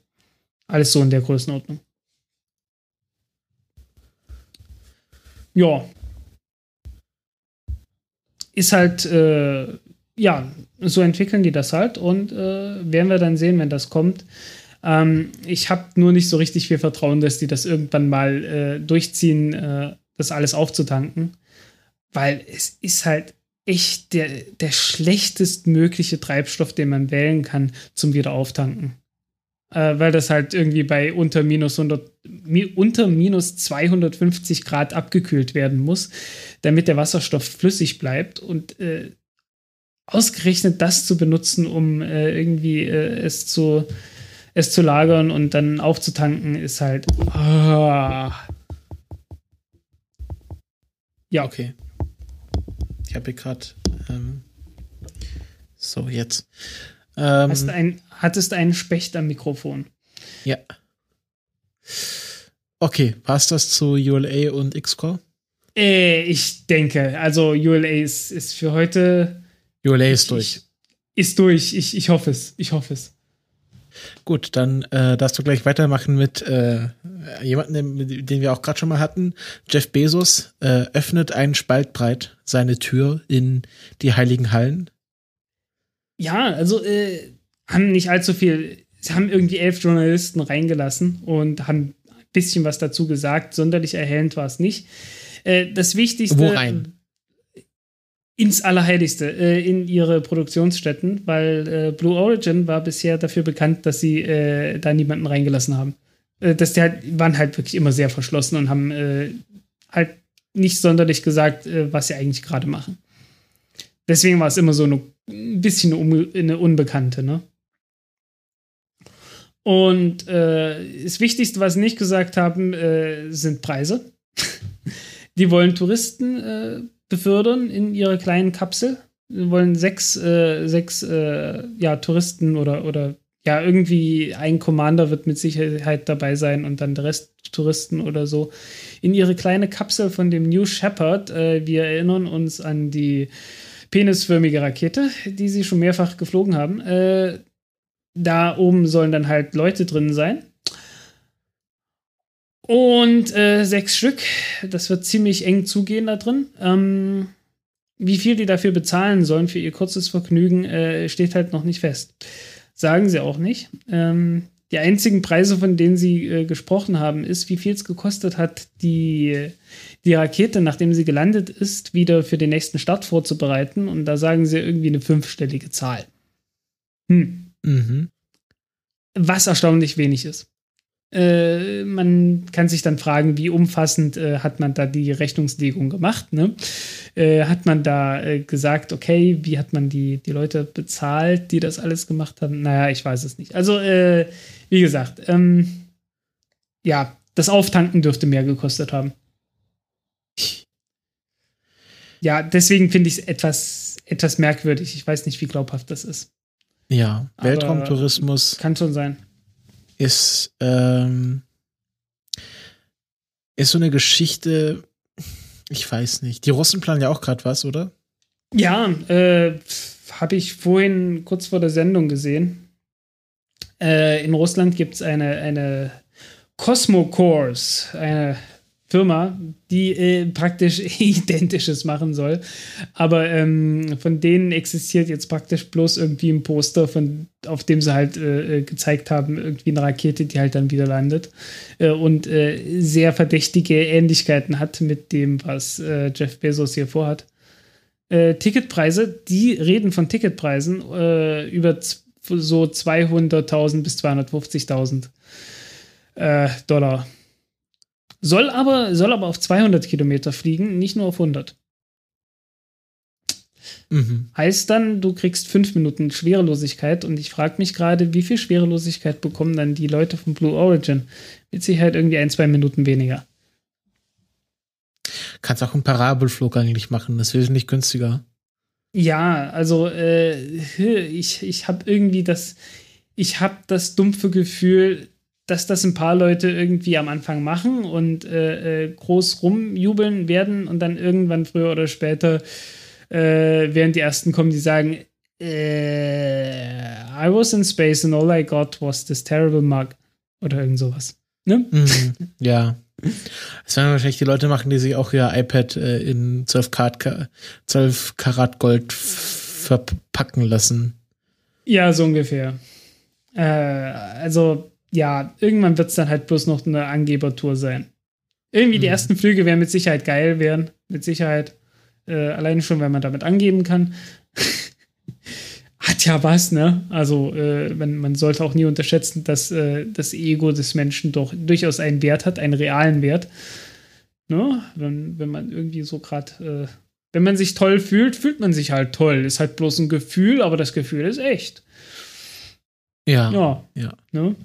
Alles so in der Größenordnung. Ja. Ist halt, äh, ja, so entwickeln die das halt und äh, werden wir dann sehen, wenn das kommt. Ähm, ich habe nur nicht so richtig viel Vertrauen, dass die das irgendwann mal äh, durchziehen, äh, das alles aufzutanken. Weil es ist halt echt der, der schlechtestmögliche Treibstoff, den man wählen kann zum Wiederauftanken. Äh, weil das halt irgendwie bei unter minus 100, mi, unter minus 250 Grad abgekühlt werden muss, damit der Wasserstoff flüssig bleibt und äh, ausgerechnet das zu benutzen, um äh, irgendwie äh, es zu es zu lagern und dann aufzutanken, ist halt. Ah. Ja, okay. Ich habe hier gerade ähm, So, jetzt. Ähm, Hast ein, hattest einen Specht am Mikrofon. Ja. Okay, passt das zu ULA und Xcore? Äh, ich denke, also ULA ist, ist für heute. ULA ist durch. ist durch. Ich, ich hoffe es. Ich hoffe es. Gut, dann äh, darfst du gleich weitermachen mit äh, jemandem, den wir auch gerade schon mal hatten. Jeff Bezos äh, öffnet einen Spalt breit seine Tür in die heiligen Hallen. Ja, also äh, haben nicht allzu viel. Sie haben irgendwie elf Journalisten reingelassen und haben ein bisschen was dazu gesagt. Sonderlich erhellend war es nicht. Äh, das Wichtigste. Wo rein? ins Allerheiligste, äh, in ihre Produktionsstätten, weil äh, Blue Origin war bisher dafür bekannt, dass sie äh, da niemanden reingelassen haben. Äh, dass die halt, waren halt wirklich immer sehr verschlossen und haben äh, halt nicht sonderlich gesagt, äh, was sie eigentlich gerade machen. Deswegen war es immer so eine, ein bisschen eine, eine Unbekannte, ne? Und das Wichtigste, was sie nicht gesagt haben, sind Preise. die wollen Touristen befördern in ihrer kleinen Kapsel. Wir wollen sechs, äh, sechs äh, ja, Touristen oder, oder ja, irgendwie ein Commander wird mit Sicherheit dabei sein und dann der Rest Touristen oder so in ihre kleine Kapsel von dem New Shepard. Äh, wir erinnern uns an die penisförmige Rakete, die sie schon mehrfach geflogen haben. Äh, da oben sollen dann halt Leute drin sein. Und äh, sechs Stück. Das wird ziemlich eng zugehen da drin. Ähm, wie viel die dafür bezahlen sollen für ihr kurzes Vergnügen, äh, steht halt noch nicht fest. Sagen sie auch nicht. Ähm, die einzigen Preise, von denen sie äh, gesprochen haben, ist, wie viel es gekostet hat, die, die Rakete, nachdem sie gelandet ist, wieder für den nächsten Start vorzubereiten. Und da sagen sie irgendwie eine fünfstellige Zahl. Hm. Mhm. Was erstaunlich wenig ist. Äh, man kann sich dann fragen, wie umfassend äh, hat man da die Rechnungslegung gemacht? Ne? Äh, hat man da äh, gesagt, okay, wie hat man die, die Leute bezahlt, die das alles gemacht haben? Naja, ich weiß es nicht. Also, äh, wie gesagt, ähm, ja, das Auftanken dürfte mehr gekostet haben. Ja, deswegen finde ich es etwas, etwas merkwürdig. Ich weiß nicht, wie glaubhaft das ist. Ja, Weltraumtourismus. Kann schon sein ist, ähm, ist so eine Geschichte, ich weiß nicht. Die Russen planen ja auch gerade was, oder? Ja, äh, habe ich vorhin kurz vor der Sendung gesehen. Äh, in Russland gibt es eine, eine Cosmo Course, eine Firma, die äh, praktisch Identisches machen soll. Aber ähm, von denen existiert jetzt praktisch bloß irgendwie ein Poster, von, auf dem sie halt äh, äh, gezeigt haben, irgendwie eine Rakete, die halt dann wieder landet. Äh, und äh, sehr verdächtige Ähnlichkeiten hat mit dem, was äh, Jeff Bezos hier vorhat. Ticketpreise, die reden von Ticketpreisen über so 200.000 bis 250.000 Dollar. Soll aber, soll aber auf 200 Kilometer fliegen, nicht nur auf 100. Mhm. Heißt dann, du kriegst fünf Minuten Schwerelosigkeit und ich frage mich gerade, wie viel Schwerelosigkeit bekommen dann die Leute von Blue Origin? Mit Sicherheit irgendwie ein, zwei Minuten weniger. Kannst auch einen Parabelflug eigentlich machen, das wäre nicht günstiger. Ja, also äh, ich, ich habe irgendwie das, ich habe das dumpfe Gefühl, dass das ein paar Leute irgendwie am Anfang machen und äh, äh, groß rumjubeln werden und dann irgendwann früher oder später äh, werden die ersten kommen, die sagen, äh, I was in space and all I got was this terrible mug oder irgend sowas. Ne? Mhm, ja. Das werden wahrscheinlich die Leute machen, die sich auch ihr iPad äh, in 12 Karat, 12 Karat Gold verpacken lassen. Ja, so ungefähr. Äh, also ja, irgendwann wird es dann halt bloß noch eine Angebertour sein. Irgendwie mhm. die ersten Flüge werden mit Sicherheit geil werden. Mit Sicherheit. Äh, alleine schon, wenn man damit angeben kann. Hat ja was, ne? Also, äh, man, man sollte auch nie unterschätzen, dass äh, das Ego des Menschen doch durchaus einen Wert hat, einen realen Wert. Ne? Wenn, wenn man irgendwie so gerade, äh, wenn man sich toll fühlt, fühlt man sich halt toll. Ist halt bloß ein Gefühl, aber das Gefühl ist echt. Ja. Ja. ja. Ne?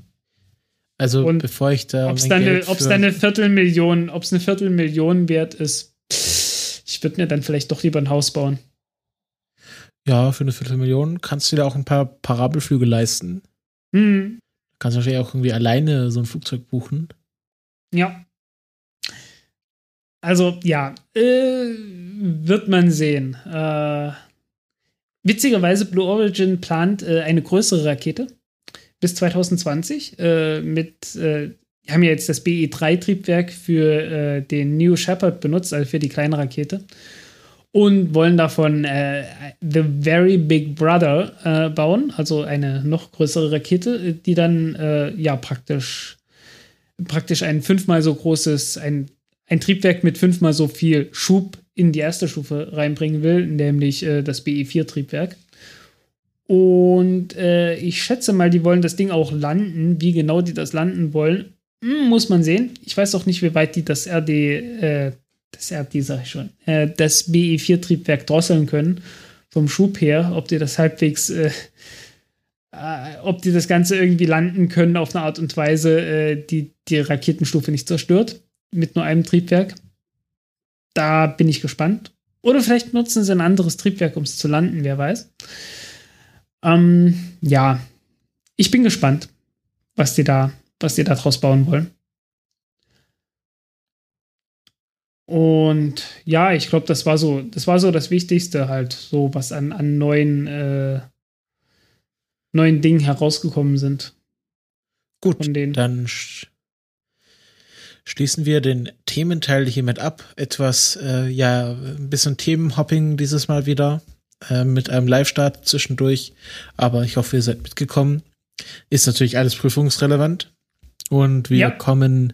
Also und bevor ich da. Ob es dann, eine, dann eine Viertelmillion, ob es eine Viertelmillion wert ist, ich würde mir dann vielleicht doch lieber ein Haus bauen. Ja, für eine Viertelmillion kannst du dir auch ein paar Parabelflüge leisten. Mhm. Kannst du wahrscheinlich auch irgendwie alleine so ein Flugzeug buchen. Ja. Also, ja, äh, wird man sehen. Äh, witzigerweise, Blue Origin plant äh, eine größere Rakete bis 2020 äh, mit äh, haben ja jetzt das BE-3-Triebwerk für äh, den New Shepard benutzt, also für die kleine Rakete. Und wollen davon äh, The Very Big Brother äh, bauen, also eine noch größere Rakete, die dann äh, ja praktisch, praktisch ein fünfmal so großes, ein, ein Triebwerk mit fünfmal so viel Schub in die erste Stufe reinbringen will, nämlich das BE-4-Triebwerk. Und äh, ich schätze mal, die wollen das Ding auch landen. Wie genau die das landen wollen, hm, muss man sehen. Ich weiß auch nicht, wie weit die das RD, äh, das RD sag ich schon, äh, das BE4-Triebwerk drosseln können vom Schub her, ob die das halbwegs, äh, äh, ob die das Ganze irgendwie landen können auf eine Art und Weise, äh, die die Raketenstufe nicht zerstört, mit nur einem Triebwerk. Da bin ich gespannt. Oder vielleicht nutzen sie ein anderes Triebwerk, um es zu landen, wer weiß. Ähm, ja, ich bin gespannt, was die da was die daraus bauen wollen. Und ja, ich glaube, das war so, das war so das Wichtigste halt, so was an, an neuen, äh, neuen Dingen herausgekommen sind. Gut, dann schließen wir den Thementeil hiermit ab. Etwas, äh, ja, ein bisschen Themenhopping dieses Mal wieder äh, mit einem Live-Start zwischendurch. Aber ich hoffe, ihr seid mitgekommen. Ist natürlich alles prüfungsrelevant. Und wir ja. kommen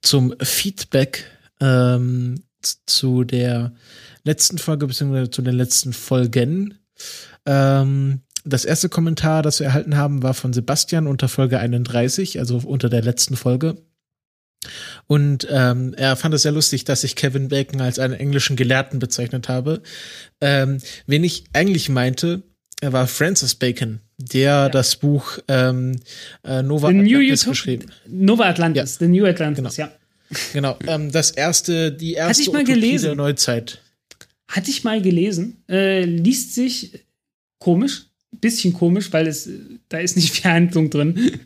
zum Feedback ähm, zu der letzten Folge, beziehungsweise zu den letzten Folgen. Ähm, das erste Kommentar, das wir erhalten haben, war von Sebastian unter Folge 31, also unter der letzten Folge. Und ähm, er fand es sehr lustig, dass ich Kevin Bacon als einen englischen Gelehrten bezeichnet habe. Ähm, wen ich eigentlich meinte, er war Francis Bacon, der ja. das Buch ähm, äh, Nova The Atlantis geschrieben. Nova Atlantis, ja. The New Atlantis, genau. ja. Genau, ähm, das erste, die erste Hatte ich mal gelesen. der Neuzeit. Hatte ich mal gelesen. Äh, liest sich komisch, bisschen komisch, weil es da ist nicht viel Handlung drin.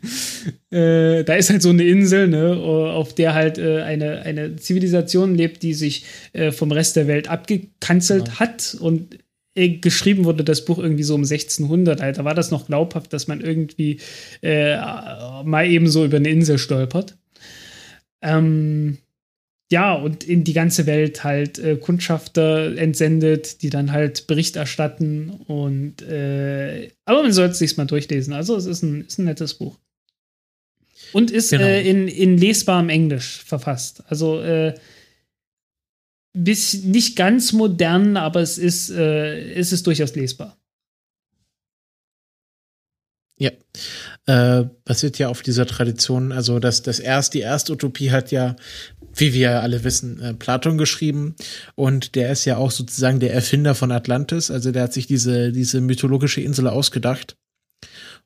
äh, da ist halt so eine Insel, ne, auf der halt äh, eine, eine Zivilisation lebt, die sich äh, vom Rest der Welt abgekanzelt genau. hat und äh, geschrieben wurde das Buch irgendwie so um 1600, Alter, war das noch glaubhaft, dass man irgendwie äh, mal eben so über eine Insel stolpert. Ähm, ja, und in die ganze Welt halt äh, Kundschafter entsendet, die dann halt Bericht erstatten und äh, aber man sollte es sich mal durchlesen. Also es ist ein, ist ein nettes Buch. Und ist genau. äh, in, in lesbarem Englisch verfasst. Also äh, bis nicht ganz modern, aber es ist, äh, es ist durchaus lesbar. Ja, äh, basiert ja auf dieser Tradition. Also das, das erst, die erste Utopie hat ja, wie wir alle wissen, äh, Platon geschrieben und der ist ja auch sozusagen der Erfinder von Atlantis. Also der hat sich diese diese mythologische Insel ausgedacht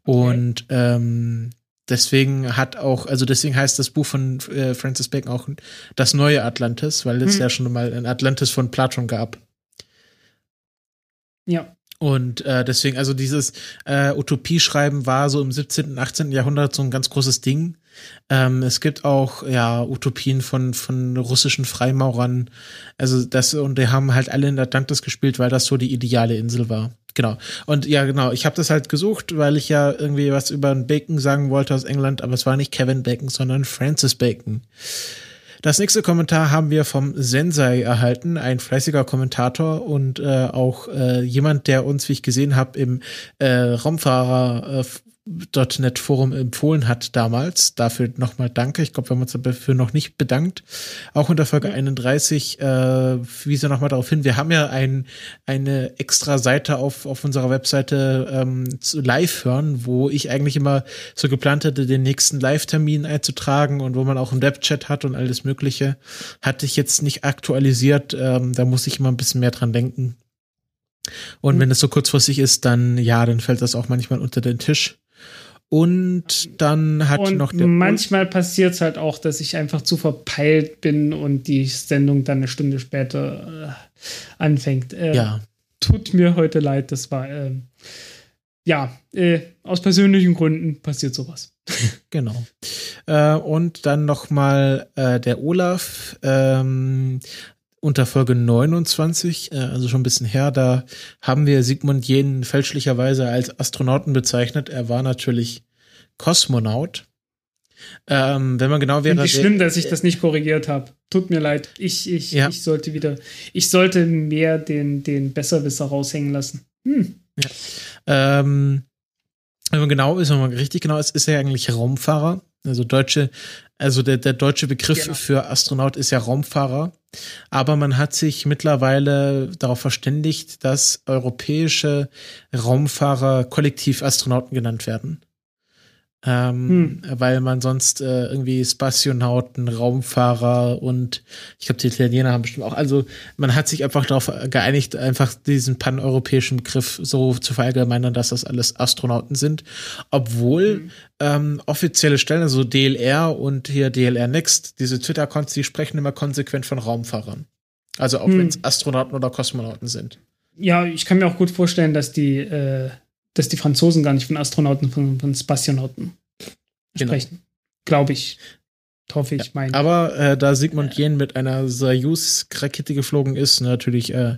und ähm, deswegen hat auch, also deswegen heißt das Buch von äh, Francis Bacon auch das neue Atlantis, weil es hm. ja schon mal ein Atlantis von Platon gab. Ja. Und äh, deswegen, also dieses äh, Utopieschreiben war so im 17., und 18. Jahrhundert so ein ganz großes Ding. Ähm, es gibt auch ja Utopien von von russischen Freimaurern. Also das und die haben halt alle in Atlantis gespielt, weil das so die ideale Insel war. Genau. Und ja, genau, ich habe das halt gesucht, weil ich ja irgendwie was über einen Bacon sagen wollte aus England, aber es war nicht Kevin Bacon, sondern Francis Bacon. Das nächste Kommentar haben wir vom Sensei erhalten, ein fleißiger Kommentator und äh, auch äh, jemand, der uns, wie ich gesehen habe, im äh, Raumfahrer äh, .NET Forum empfohlen hat damals. Dafür nochmal danke. Ich glaube, wir haben uns dafür noch nicht bedankt. Auch unter Folge 31 äh, wies er nochmal darauf hin. Wir haben ja ein, eine extra Seite auf, auf unserer Webseite ähm, zu live hören, wo ich eigentlich immer so geplant hatte, den nächsten Live-Termin einzutragen und wo man auch einen Webchat hat und alles Mögliche. Hatte ich jetzt nicht aktualisiert. Ähm, da muss ich immer ein bisschen mehr dran denken. Und mhm. wenn es so kurzfristig ist, dann ja, dann fällt das auch manchmal unter den Tisch. Und dann hat und noch der. Manchmal passiert es halt auch, dass ich einfach zu verpeilt bin und die Sendung dann eine Stunde später äh, anfängt. Äh, ja. tut mir heute leid. Das war, ähm, ja, äh, aus persönlichen Gründen passiert sowas. Genau. Äh, und dann nochmal äh, der Olaf. Ähm, unter Folge 29, äh, also schon ein bisschen her, da haben wir Sigmund Jähn fälschlicherweise als Astronauten bezeichnet. Er war natürlich Kosmonaut. Ähm, wenn man genau wäre. Finde schlimm, dass ich das nicht korrigiert habe. Tut mir leid. Ich, ich, ja. ich sollte wieder, ich sollte mehr den, den Besserwisser raushängen lassen. Hm. Ja. Ähm, wenn man genau ist, wenn man richtig genau ist, ist er eigentlich Raumfahrer. Also deutsche, also der, der deutsche Begriff genau. für Astronaut ist ja Raumfahrer. Aber man hat sich mittlerweile darauf verständigt, dass europäische Raumfahrer kollektiv Astronauten genannt werden ähm, hm. weil man sonst äh, irgendwie Spationauten, Raumfahrer und ich glaube, die Italiener haben bestimmt auch, also man hat sich einfach darauf geeinigt, einfach diesen paneuropäischen Begriff so zu verallgemeinern, dass das alles Astronauten sind, obwohl hm. ähm, offizielle Stellen, also DLR und hier DLR Next, diese Twitter-Accounts, die sprechen immer konsequent von Raumfahrern. Also auch hm. wenn es Astronauten oder Kosmonauten sind. Ja, ich kann mir auch gut vorstellen, dass die äh dass die Franzosen gar nicht von Astronauten, von, von Spationauten genau. sprechen. Glaube ich. Hoffe ich, ja, meine. Aber äh, da Sigmund Jähn mit einer Soyuz-Rakete geflogen ist, natürlich äh,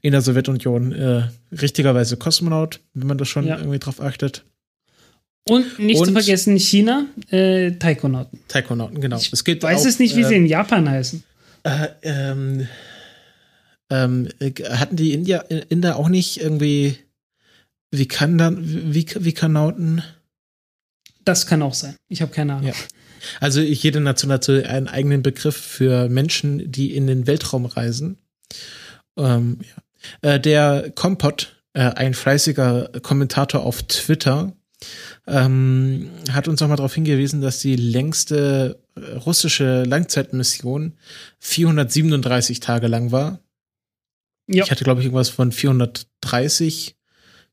in der Sowjetunion äh, richtigerweise Kosmonaut, wenn man das schon ja. irgendwie drauf achtet. Und nicht Und, zu vergessen, China, äh, Taikonauten. Taikonauten, genau. Ich es geht weiß auch, es nicht, wie äh, sie in Japan heißen. Äh, ähm, ähm, hatten die India, Inder auch nicht irgendwie wie kann dann, wie, wie Kanauten? Das kann auch sein. Ich habe keine Ahnung. Ja. Also jede Nation hat so einen eigenen Begriff für Menschen, die in den Weltraum reisen. Ähm, ja. äh, der Kompott, äh, ein fleißiger Kommentator auf Twitter, ähm, hat uns nochmal darauf hingewiesen, dass die längste äh, russische Langzeitmission 437 Tage lang war. Ja. Ich hatte, glaube ich, irgendwas von 430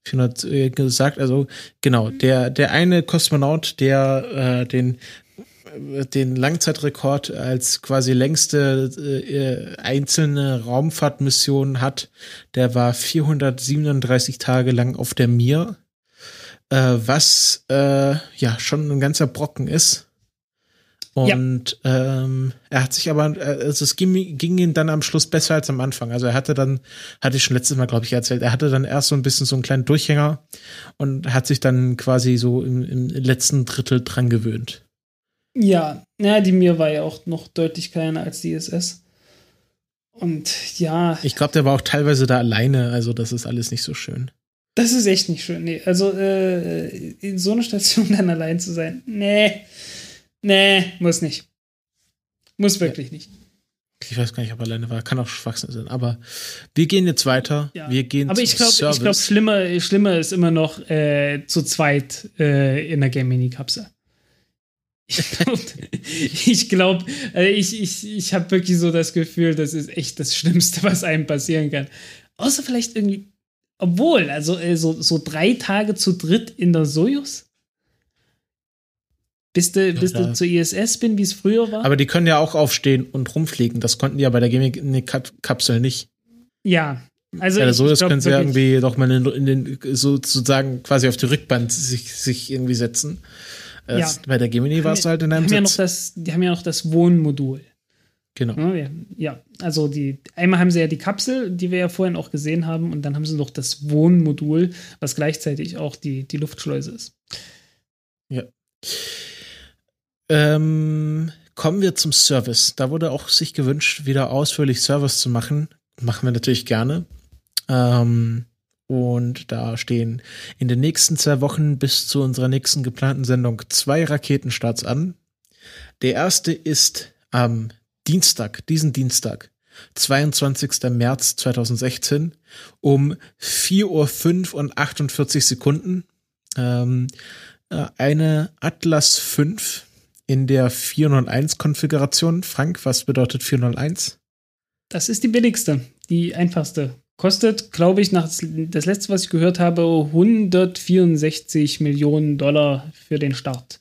400 äh, gesagt. Also genau, der, der eine Kosmonaut, der äh, den äh, den Langzeitrekord als quasi längste äh, einzelne Raumfahrtmission hat, der war 437 Tage lang auf der Mir, äh, was äh, ja schon ein ganzer Brocken ist. Und ja. ähm, er hat sich aber, also es ging, ging ihm dann am Schluss besser als am Anfang. Also er hatte dann, hatte ich schon letztes Mal, glaube ich, erzählt, er hatte dann erst so ein bisschen so einen kleinen Durchhänger und hat sich dann quasi so im, im letzten Drittel dran gewöhnt. Ja, ja, die Mir war ja auch noch deutlich kleiner als die SS. Und ja. Ich glaube, der war auch teilweise da alleine, also das ist alles nicht so schön. Das ist echt nicht schön. Nee, also äh, in so einer Station dann allein zu sein, nee. Nee, muss nicht. Muss wirklich ja. nicht. Ich weiß gar nicht, ob er alleine war. Kann auch Schwachsinn sein. Aber wir gehen jetzt weiter. Ja. Wir gehen Aber ich glaube, ich glaube, schlimmer, schlimmer ist immer noch äh, zu zweit äh, in der Game Mini Kapsel. Ich glaube, ich, glaub, äh, ich, ich, ich habe wirklich so das Gefühl, das ist echt das Schlimmste, was einem passieren kann. Außer vielleicht irgendwie, obwohl, also äh, so, so drei Tage zu dritt in der Sojus. Bis du, bis ja. du zur ISS bin, wie es früher war. Aber die können ja auch aufstehen und rumfliegen. Das konnten die ja bei der Gaming-Kapsel nicht. Ja. Also ja, so das können sie ja irgendwie doch mal in, in, den, sozusagen quasi auf die Rückband sich, sich irgendwie setzen. Äh, ja. Bei der Gemini war es halt in einem haben ja noch das, Die haben ja noch das Wohnmodul. Genau. Ja, also die, einmal haben sie ja die Kapsel, die wir ja vorhin auch gesehen haben, und dann haben sie noch das Wohnmodul, was gleichzeitig auch die, die Luftschleuse ist. Ja. Ähm, kommen wir zum Service. Da wurde auch sich gewünscht, wieder ausführlich Service zu machen. Machen wir natürlich gerne. Ähm, und da stehen in den nächsten zwei Wochen bis zu unserer nächsten geplanten Sendung zwei Raketenstarts an. Der erste ist am Dienstag, diesen Dienstag, 22. März 2016 um 4.05 Uhr und 48 Sekunden. Ähm, äh, eine Atlas 5 in der 401-Konfiguration. Frank, was bedeutet 401? Das ist die billigste, die einfachste. Kostet, glaube ich, nach das letzte, was ich gehört habe, 164 Millionen Dollar für den Start.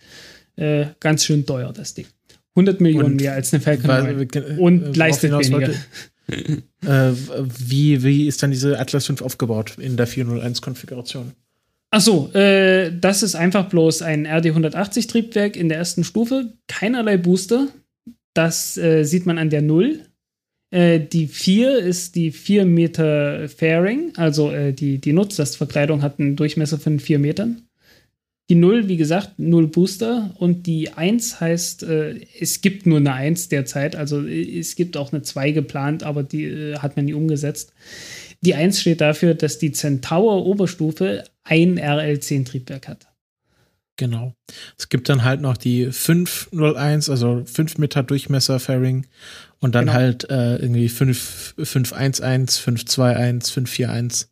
Äh, ganz schön teuer, das Ding. 100 Millionen und mehr als eine Falcon 9. Und leistet weniger. Wollte, äh, wie, wie ist dann diese Atlas 5 aufgebaut in der 401-Konfiguration? Achso, äh, das ist einfach bloß ein RD180-Triebwerk in der ersten Stufe, keinerlei Booster. Das äh, sieht man an der 0. Äh, die 4 ist die 4 Meter Fairing, also äh, die, die Nutzlastverkleidung hat einen Durchmesser von 4 Metern. Die 0, wie gesagt, 0 Booster und die 1 heißt, äh, es gibt nur eine 1 derzeit, also äh, es gibt auch eine 2 geplant, aber die hat man nie umgesetzt. Die 1 steht dafür, dass die Centaur Oberstufe ein RL10 hat. Genau. Es gibt dann halt noch die 501, also 5 Meter Durchmesser Fairing und dann genau. halt äh, irgendwie 5, 511, 521, 541.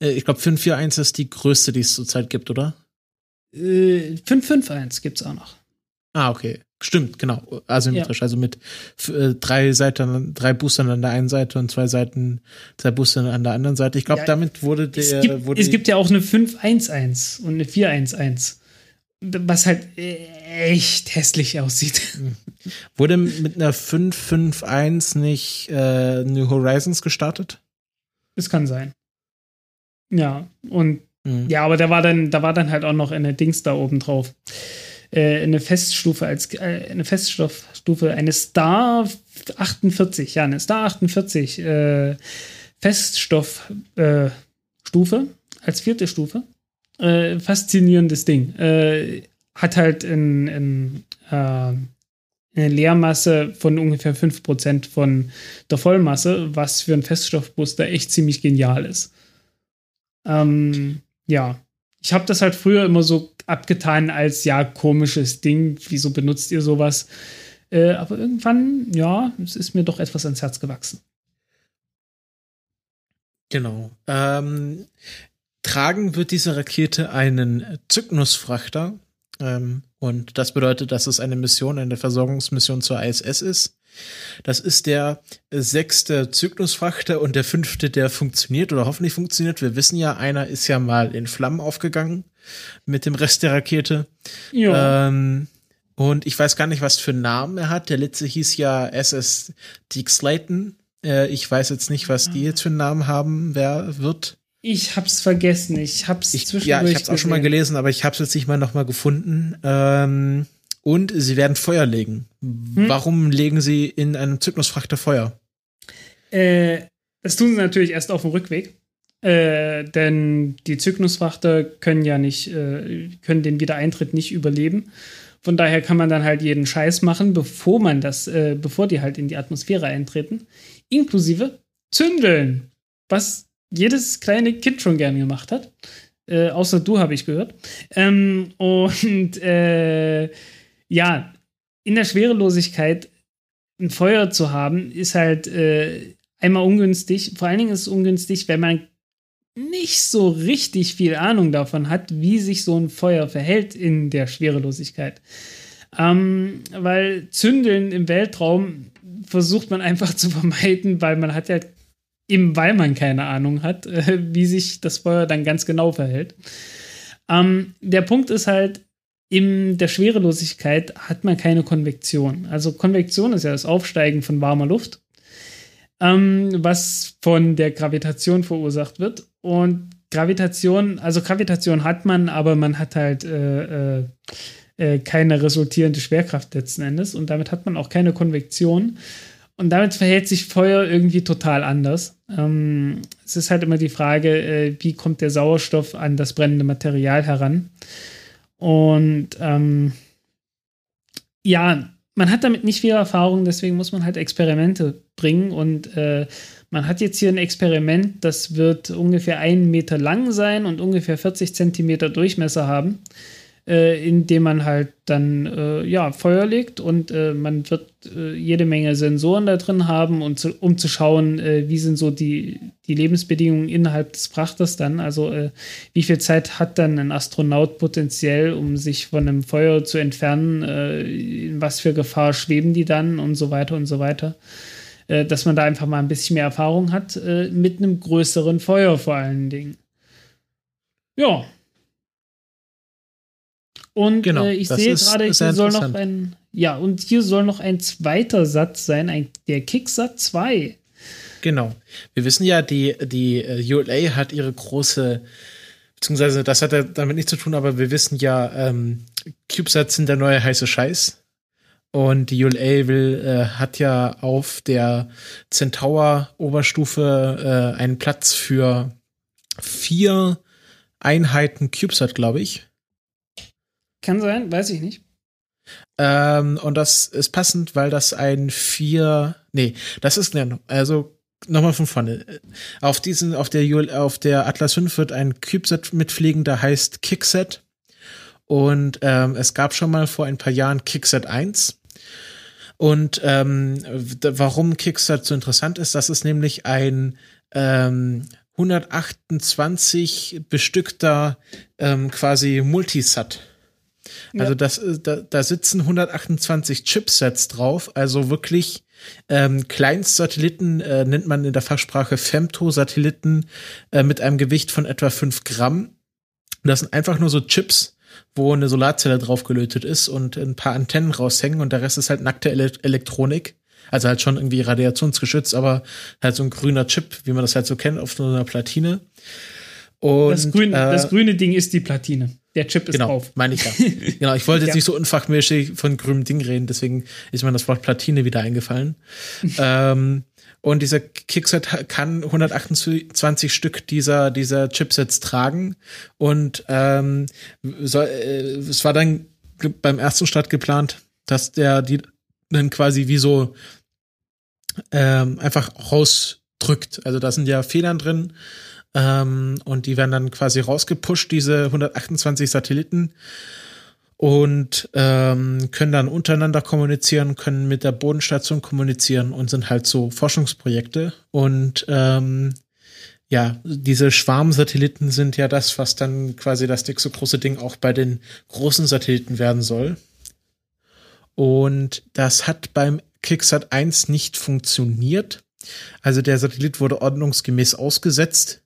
Äh, ich glaube 541 ist die größte, die es zurzeit gibt, oder? Äh, 551 gibt es auch noch. Ah, okay. Stimmt, genau. Asymmetrisch. Ja. Also mit äh, drei Seiten, drei Boostern an der einen Seite und zwei Seiten, zwei Boostern an der anderen Seite. Ich glaube, ja, damit wurde der. Es gibt, wurde es gibt ja auch eine 511 und eine 411. Was halt echt hässlich aussieht. Hm. Wurde mit einer 551 nicht äh, New Horizons gestartet? Es kann sein. Ja, und mhm. ja, aber da war dann, da war dann halt auch noch eine Dings da oben drauf äh, eine Feststufe als äh, eine Feststoffstufe, eine Star 48, ja, eine Star 48 äh, Feststoffstufe äh, als vierte Stufe. Äh, faszinierendes Ding. Äh, hat halt in, in eine Leermasse von ungefähr 5% von der Vollmasse, was für einen Feststoffbooster echt ziemlich genial ist. Ähm, ja, ich habe das halt früher immer so abgetan als ja komisches Ding. Wieso benutzt ihr sowas? Äh, aber irgendwann, ja, es ist mir doch etwas ans Herz gewachsen. Genau. Ähm, tragen wird diese Rakete einen Cygnus-Frachter. Ähm, und das bedeutet, dass es eine Mission, eine Versorgungsmission zur ISS ist. Das ist der sechste Zyklus-Frachter und der fünfte, der funktioniert oder hoffentlich funktioniert. Wir wissen ja, einer ist ja mal in Flammen aufgegangen mit dem Rest der Rakete. Ja. Ähm, und ich weiß gar nicht, was für einen Namen er hat. Der letzte hieß ja SS Deke Slayton. Äh, ich weiß jetzt nicht, was die jetzt für einen Namen haben, wer wird. Ich hab's vergessen. Ich hab's ich, zwischendurch Ja, ich hab's auch schon mal gelesen, aber ich hab's jetzt nicht mal noch mal gefunden. Ähm, und sie werden Feuer legen. Hm? Warum legen sie in einem Zyklus-Frachter Feuer? Äh, das tun sie natürlich erst auf dem Rückweg. Äh, denn die Zyklus-Frachter können ja nicht, äh, können den Wiedereintritt nicht überleben. Von daher kann man dann halt jeden Scheiß machen, bevor man das, äh, bevor die halt in die Atmosphäre eintreten. Inklusive Zündeln. Was jedes kleine Kind schon gern gemacht hat. Äh, außer du, habe ich gehört. Ähm, und äh, ja, in der Schwerelosigkeit ein Feuer zu haben, ist halt einmal ungünstig. Vor allen Dingen ist es ungünstig, wenn man nicht so richtig viel Ahnung davon hat, wie sich so ein Feuer verhält in der Schwerelosigkeit. Ähm, weil Zündeln im Weltraum versucht man einfach zu vermeiden, weil man hat ja eben weil man keine Ahnung hat, äh, wie sich das Feuer dann ganz genau verhält. Ähm, der Punkt ist halt, in der Schwerelosigkeit hat man keine Konvektion. Also Konvektion ist ja das Aufsteigen von warmer Luft, ähm, was von der Gravitation verursacht wird. Und Gravitation, also Gravitation hat man, aber man hat halt äh, äh, äh keine resultierende Schwerkraft letzten Endes und damit hat man auch keine Konvektion. Und damit verhält sich Feuer irgendwie total anders. Ähm, es ist halt immer die Frage, äh, wie kommt der Sauerstoff an das brennende Material heran? Und ähm, ja, man hat damit nicht viel Erfahrung, deswegen muss man halt Experimente bringen. Und äh, man hat jetzt hier ein Experiment, das wird ungefähr einen Meter lang sein und ungefähr 40 Zentimeter Durchmesser haben äh, indem man halt dann äh, ja, Feuer legt und äh, man wird äh, jede Menge Sensoren da drin haben, und zu, um zu schauen, äh, wie sind so die, die Lebensbedingungen innerhalb des Frachters dann. Also äh, wie viel Zeit hat dann ein Astronaut potenziell, um sich von einem Feuer zu entfernen, in was für Gefahr schweben die dann und so weiter und so weiter dass man da einfach mal ein bisschen mehr Erfahrung hat, mit einem größeren Feuer vor allen Dingen. Ja, und genau, äh, ich sehe gerade, hier soll noch ein, ja, und hier soll noch ein zweiter Satz sein, ein, der Kicksat 2. Genau. Wir wissen ja, die, die äh, ULA hat ihre große, beziehungsweise das hat ja damit nichts zu tun, aber wir wissen ja, ähm, CubeSats sind der neue heiße Scheiß. Und die ULA will, äh, hat ja auf der Centaur-Oberstufe äh, einen Platz für vier Einheiten CubeSat, glaube ich. Kann sein, weiß ich nicht. Ähm, und das ist passend, weil das ein vier, nee, das ist, also nochmal von vorne. Auf diesen, auf der, auf der Atlas 5 wird ein CubeSat mitfliegen, der heißt Kickset. Und ähm, es gab schon mal vor ein paar Jahren Kickset 1. Und ähm, warum Kickset so interessant ist, das ist nämlich ein ähm, 128 bestückter ähm, quasi Multisat. Also ja. das, äh, da, da sitzen 128 Chipsets drauf, also wirklich ähm, Kleinstsatelliten äh, nennt man in der Fachsprache Femto-Satelliten äh, mit einem Gewicht von etwa 5 Gramm. Das sind einfach nur so Chips, wo eine Solarzelle draufgelötet ist und ein paar Antennen raushängen und der Rest ist halt nackte Ele Elektronik. Also halt schon irgendwie radiationsgeschützt, aber halt so ein grüner Chip, wie man das halt so kennt, auf so einer Platine. Und, das, grüne, äh, das grüne Ding ist die Platine. Der Chip ist genau, drauf. meine ich ja. genau, ich wollte jetzt ja. nicht so unfachmäßig von grünem Ding reden, deswegen ist mir das Wort Platine wieder eingefallen. ähm, und dieser Kickset kann 128 Stück dieser, dieser Chipsets tragen. Und ähm, so, äh, es war dann beim ersten Start geplant, dass der die dann quasi wie so ähm, einfach rausdrückt. Also da sind ja Federn drin ähm, und die werden dann quasi rausgepusht, diese 128 Satelliten und ähm, können dann untereinander kommunizieren, können mit der Bodenstation kommunizieren und sind halt so Forschungsprojekte. Und ähm, ja, diese Schwarmsatelliten sind ja das, was dann quasi das nächste große Ding auch bei den großen Satelliten werden soll. Und das hat beim Kicksat 1 nicht funktioniert. Also der Satellit wurde ordnungsgemäß ausgesetzt,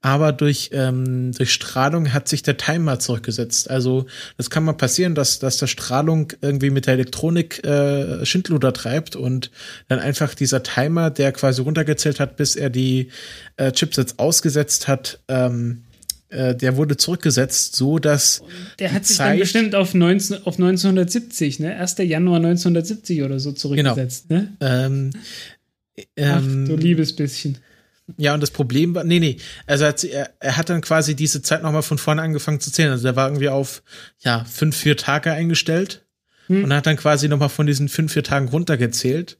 aber durch, ähm, durch Strahlung hat sich der Timer zurückgesetzt. Also das kann mal passieren, dass, dass der Strahlung irgendwie mit der Elektronik äh, Schindluder treibt und dann einfach dieser Timer, der quasi runtergezählt hat, bis er die äh, Chipsets ausgesetzt hat, ähm, äh, der wurde zurückgesetzt, so dass. Der hat sich Zeit dann bestimmt auf, 19, auf 1970, ne? 1. Januar 1970 oder so zurückgesetzt, genau. ne? Ähm, Ach, du ähm, liebes bisschen. Ja, und das Problem war, nee, nee, also er, er hat dann quasi diese Zeit nochmal von vorne angefangen zu zählen. Also der war irgendwie auf, ja, fünf, vier Tage eingestellt hm. und hat dann quasi nochmal von diesen fünf, vier Tagen runtergezählt.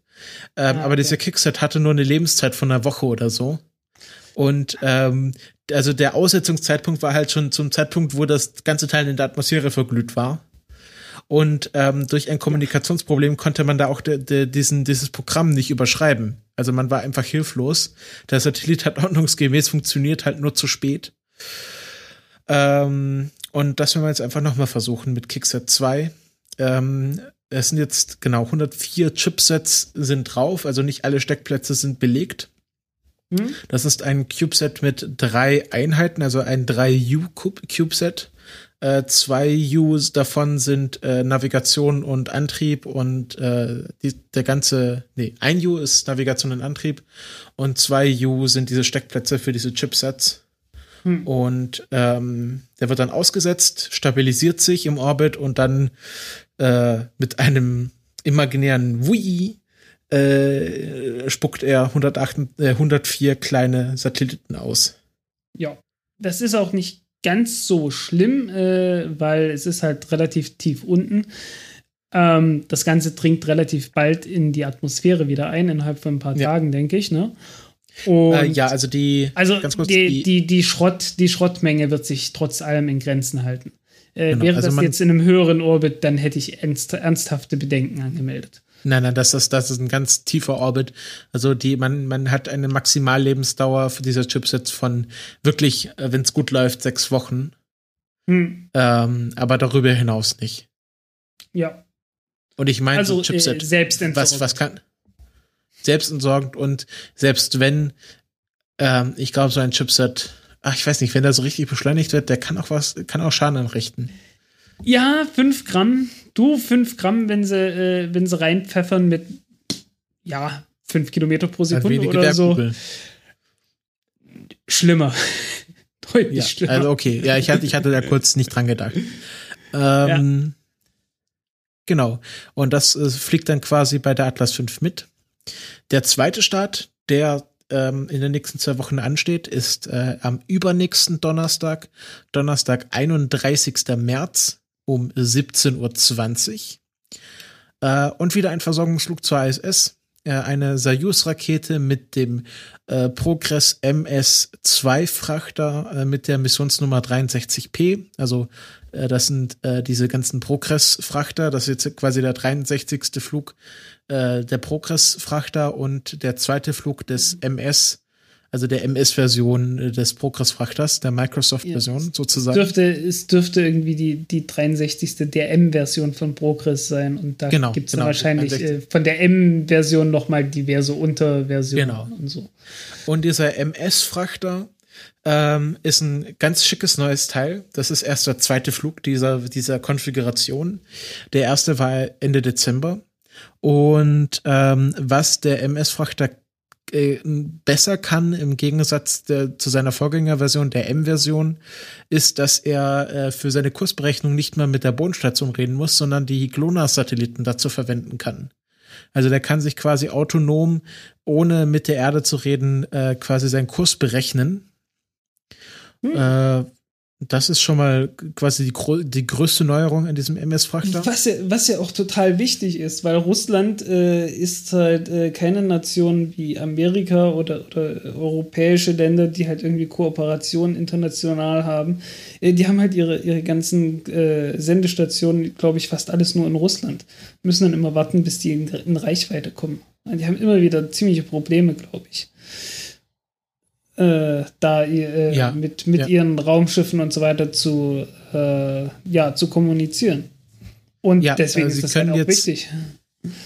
Ähm, ah, okay. Aber dieser Kickset hatte nur eine Lebenszeit von einer Woche oder so. Und ähm, also der Aussetzungszeitpunkt war halt schon zum Zeitpunkt, wo das ganze Teil in der Atmosphäre verglüht war. Und ähm, durch ein Kommunikationsproblem konnte man da auch de, de, diesen, dieses Programm nicht überschreiben. Also man war einfach hilflos. Der Satellit hat ordnungsgemäß funktioniert, halt nur zu spät. Ähm, und das werden wir jetzt einfach nochmal versuchen mit Kickset 2. Ähm, es sind jetzt genau 104 Chipsets sind drauf, also nicht alle Steckplätze sind belegt. Hm? Das ist ein CubeSat mit drei Einheiten, also ein 3U-CubeSat. Äh, zwei U's davon sind äh, Navigation und Antrieb und äh, die, der ganze, nee, ein U ist Navigation und Antrieb und zwei U sind diese Steckplätze für diese Chipsets. Hm. Und ähm, der wird dann ausgesetzt, stabilisiert sich im Orbit und dann äh, mit einem imaginären Wii äh, spuckt er 108, äh, 104 kleine Satelliten aus. Ja, das ist auch nicht ganz so schlimm, äh, weil es ist halt relativ tief unten. Ähm, das Ganze dringt relativ bald in die Atmosphäre wieder ein, innerhalb von ein paar ja. Tagen, denke ich. Ne? Äh, ja, also die, also kurz, die, die, die, Schrott, die Schrottmenge wird sich trotz allem in Grenzen halten. Äh, genau, wäre also das jetzt in einem höheren Orbit, dann hätte ich ernst, ernsthafte Bedenken angemeldet. Nein, nein, das ist, das ist ein ganz tiefer Orbit. Also die, man, man hat eine Maximallebensdauer für diese Chipsets von wirklich, äh, wenn es gut läuft, sechs Wochen. Hm. Ähm, aber darüber hinaus nicht. Ja. Und ich meine, also, so Chipset, äh, selbstentsorgend. was, was kann, selbstentsorgend und selbst wenn, ähm, ich glaube, so ein Chipset, ach, ich weiß nicht, wenn der so richtig beschleunigt wird, der kann auch was, kann auch Schaden anrichten. Ja, 5 Gramm. Du, 5 Gramm, wenn sie, äh, wenn sie reinpfeffern mit, ja, 5 Kilometer pro Sekunde oder so. Schlimmer. Deutlich ja, schlimmer. Also okay, ja, ich hatte, ich hatte da kurz nicht dran gedacht. Ähm, ja. Genau. Und das äh, fliegt dann quasi bei der Atlas 5 mit. Der zweite Start, der ähm, in den nächsten zwei Wochen ansteht, ist äh, am übernächsten Donnerstag, Donnerstag, 31. März um 17.20 Uhr. Äh, und wieder ein Versorgungsflug zur ISS. Äh, eine Soyuz-Rakete mit dem äh, Progress MS-2 Frachter äh, mit der Missionsnummer 63P. Also äh, das sind diese ganzen Progress-Frachter. Das ist jetzt quasi der 63. Flug der Progress-Frachter und der zweite Flug des MS, also der MS-Version äh, des Progress-Frachters, der Microsoft-Version ja, sozusagen. Dürfte, es dürfte irgendwie die, die 63. der M-Version von Progress sein und da genau, gibt es genau, wahrscheinlich äh, von der M-Version nochmal diverse Unterversionen genau. und so. Und dieser MS-Frachter ähm, ist ein ganz schickes neues Teil. Das ist erst der zweite Flug dieser, dieser Konfiguration. Der erste war Ende Dezember. Und ähm, was der MS-Frachter äh, besser kann im Gegensatz der, zu seiner Vorgängerversion, der M-Version, ist, dass er äh, für seine Kursberechnung nicht mehr mit der Bodenstation reden muss, sondern die GLONASS-Satelliten dazu verwenden kann. Also der kann sich quasi autonom, ohne mit der Erde zu reden, äh, quasi seinen Kurs berechnen. Hm. Das ist schon mal quasi die, die größte Neuerung in diesem MS-Frachter. Was ja, was ja auch total wichtig ist, weil Russland äh, ist halt äh, keine Nation wie Amerika oder, oder europäische Länder, die halt irgendwie Kooperationen international haben. Äh, die haben halt ihre, ihre ganzen äh, Sendestationen, glaube ich, fast alles nur in Russland. Müssen dann immer warten, bis die in, in Reichweite kommen. Die haben immer wieder ziemliche Probleme, glaube ich äh, da äh, ja. mit, mit ja. ihren Raumschiffen und so weiter zu, äh, ja, zu kommunizieren. Und ja, deswegen also ist das halt auch jetzt, wichtig.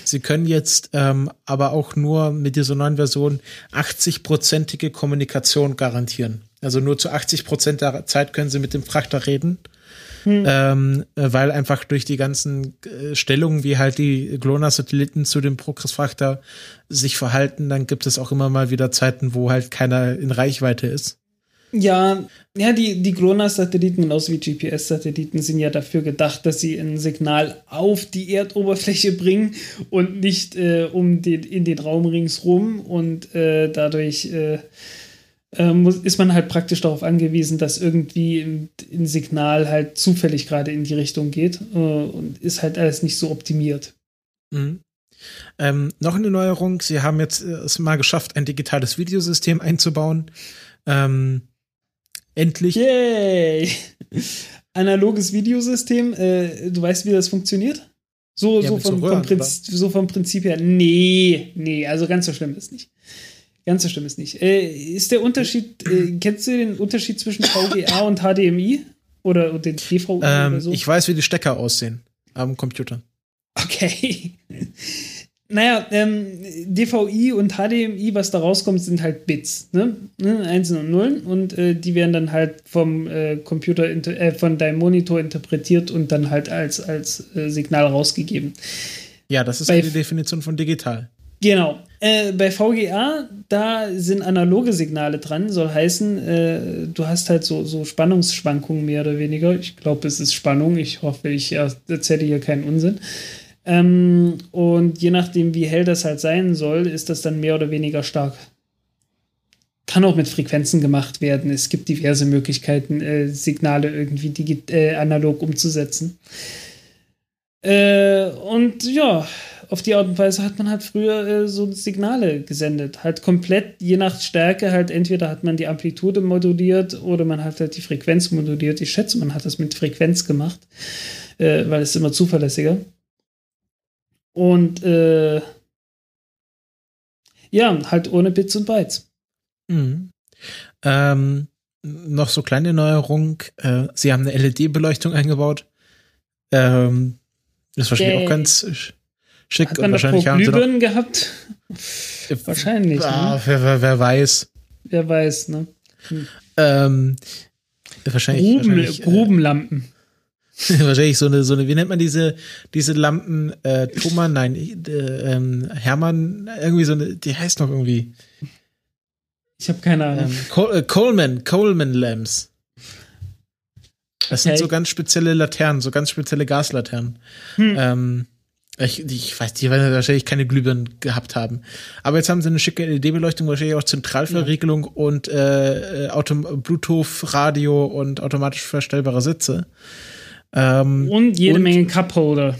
Sie können jetzt ähm, aber auch nur mit dieser neuen Version 80-prozentige Kommunikation garantieren. Also nur zu 80 Prozent der Zeit können Sie mit dem Frachter reden hm. ähm, weil einfach durch die ganzen äh, Stellungen, wie halt die GLONASS-Satelliten zu dem Progressfrachter sich verhalten, dann gibt es auch immer mal wieder Zeiten, wo halt keiner in Reichweite ist. Ja, ja, die, die GLONASS-Satelliten, genauso wie GPS-Satelliten, sind ja dafür gedacht, dass sie ein Signal auf die Erdoberfläche bringen und nicht äh, um den, in den Raum ringsrum und äh, dadurch äh, muss, ist man halt praktisch darauf angewiesen, dass irgendwie ein, Signal halt zufällig gerade in die Richtung geht äh, und ist halt alles nicht so optimiert. Mhm. Ähm, noch eine Neuerung, sie haben jetzt äh, es mal geschafft, ein digitales Videosystem einzubauen. Ähm, endlich. Yay! Analoges Videosystem, äh, du weißt, wie das funktioniert? So, ja, so, vom, so, Röhren, vom so, vom Prinzip her. Nee, nee, also ganz so schlimm ist nicht. Ganz so schlimm ist nicht. Äh, ist der Unterschied, äh, kennst du den Unterschied zwischen VGA und HDMI? Oder den DVI ähm, oder so? Ich weiß, wie die Stecker aussehen am Computer. Okay. naja, ähm, DVI und HDMI, was da rauskommt, sind halt Bits, ne? ne? Einsen und Nullen und äh, die werden dann halt vom äh, Computer, äh, von deinem Monitor interpretiert und dann halt als, als äh, Signal rausgegeben. Ja, das ist Bei, die Definition von digital. Genau. Äh, bei VGA, da sind analoge Signale dran, soll heißen, äh, du hast halt so, so Spannungsschwankungen mehr oder weniger. Ich glaube, es ist Spannung. Ich hoffe, ich erzähle hier keinen Unsinn. Ähm, und je nachdem, wie hell das halt sein soll, ist das dann mehr oder weniger stark. Kann auch mit Frequenzen gemacht werden. Es gibt diverse Möglichkeiten, äh, Signale irgendwie äh, analog umzusetzen. Äh, und ja, auf die Art und Weise hat man halt früher äh, so Signale gesendet. Halt komplett, je nach Stärke, halt entweder hat man die Amplitude moduliert oder man hat halt die Frequenz moduliert. Ich schätze, man hat das mit Frequenz gemacht, äh, weil es immer zuverlässiger. Und äh, ja, halt ohne Bits und Bytes. Mhm. Ähm, noch so kleine Neuerung. Äh, sie haben eine LED-Beleuchtung eingebaut. Ähm, ist wahrscheinlich Yay. auch ganz schick. Hat man wahrscheinlich haben Glühbirnen gehabt? wahrscheinlich. Ah, ne? wer, wer, wer, weiß. Wer weiß, ne? Hm. Ähm, wahrscheinlich, Gruben, wahrscheinlich, äh, Grubenlampen. Wahrscheinlich so eine, so eine, wie nennt man diese, diese Lampen? Äh, Thomas, nein, äh, ähm, Hermann, irgendwie so eine, die heißt noch irgendwie. Ich habe keine Ahnung. Ähm, Col äh, Coleman, Coleman Lamps. Das okay. sind so ganz spezielle Laternen, so ganz spezielle Gaslaternen. Hm. Ähm, ich, ich weiß, die werden wahrscheinlich keine Glühbirnen gehabt haben. Aber jetzt haben sie eine schicke LED-Beleuchtung, wahrscheinlich auch Zentralverriegelung ja. und äh, Bluetooth, Radio und automatisch verstellbare Sitze. Ähm, und jede und, Menge Cupholder.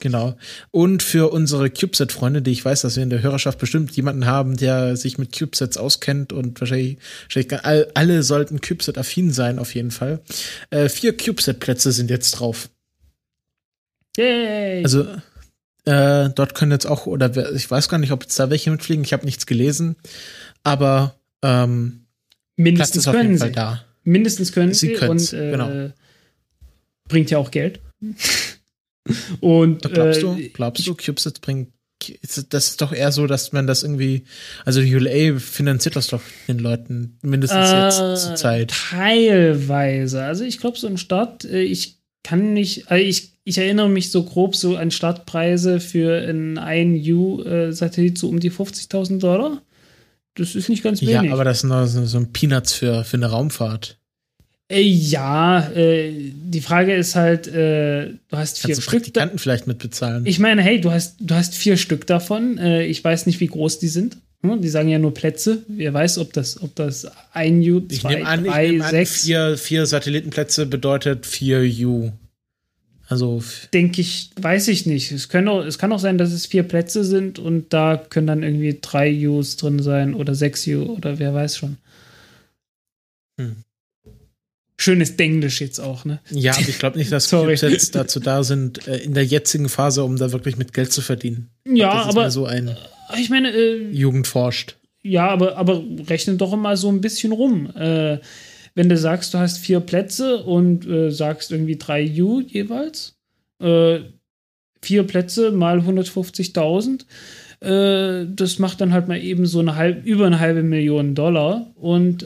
Genau. Und für unsere CubeSat-Freunde, die ich weiß, dass wir in der Hörerschaft bestimmt jemanden haben, der sich mit CubeSats auskennt und wahrscheinlich, wahrscheinlich all, alle sollten CubeSat-affin sein, auf jeden Fall. Äh, vier CubeSat-Plätze sind jetzt drauf. Yay! Also, äh, dort können jetzt auch, oder ich weiß gar nicht, ob jetzt da welche mitfliegen, ich habe nichts gelesen, aber ähm, mindestens können sie. Da. Mindestens können sie, sie und äh, genau. bringt ja auch Geld. Und glaubst du, äh, glaubst du, CubeSat bringt das ist doch eher so, dass man das irgendwie, also die ULA finanziert das doch den Leuten, mindestens äh, jetzt zur Zeit. Teilweise. Also ich glaube, so ein Start, äh, ich kann nicht, also ich, ich erinnere mich so grob so an Startpreise für einen 1U-Satellit so um die 50.000 Dollar. Das ist nicht ganz wenig. Ja, aber das ist noch so ein Peanuts für, für eine Raumfahrt. Äh, ja, äh, die Frage ist halt, äh, du hast vier Kannst Stück. Praktikanten vielleicht mitbezahlen. Ich meine, hey, du hast, du hast vier Stück davon. Äh, ich weiß nicht, wie groß die sind. Die sagen ja nur Plätze. Wer weiß, ob das, ob das ein U, zwei, ich nehme an, drei, ich nehme sechs. An, vier, vier Satellitenplätze bedeutet vier U. Also denke ich, weiß ich nicht. Es, können auch, es kann auch sein, dass es vier Plätze sind und da können dann irgendwie drei U's drin sein oder sechs U oder wer weiß schon. Hm schönes Denglisch jetzt auch, ne? Ja, aber ich glaube nicht, dass Chipsets dazu da sind, äh, in der jetzigen Phase, um da wirklich mit Geld zu verdienen. Ja, glaub, aber so ein ich meine, äh, Jugend forscht. Ja, aber, aber rechne doch mal so ein bisschen rum. Äh, wenn du sagst, du hast vier Plätze und äh, sagst irgendwie drei U jeweils, äh, vier Plätze mal 150.000, das macht dann halt mal eben so eine halb, über eine halbe Million Dollar und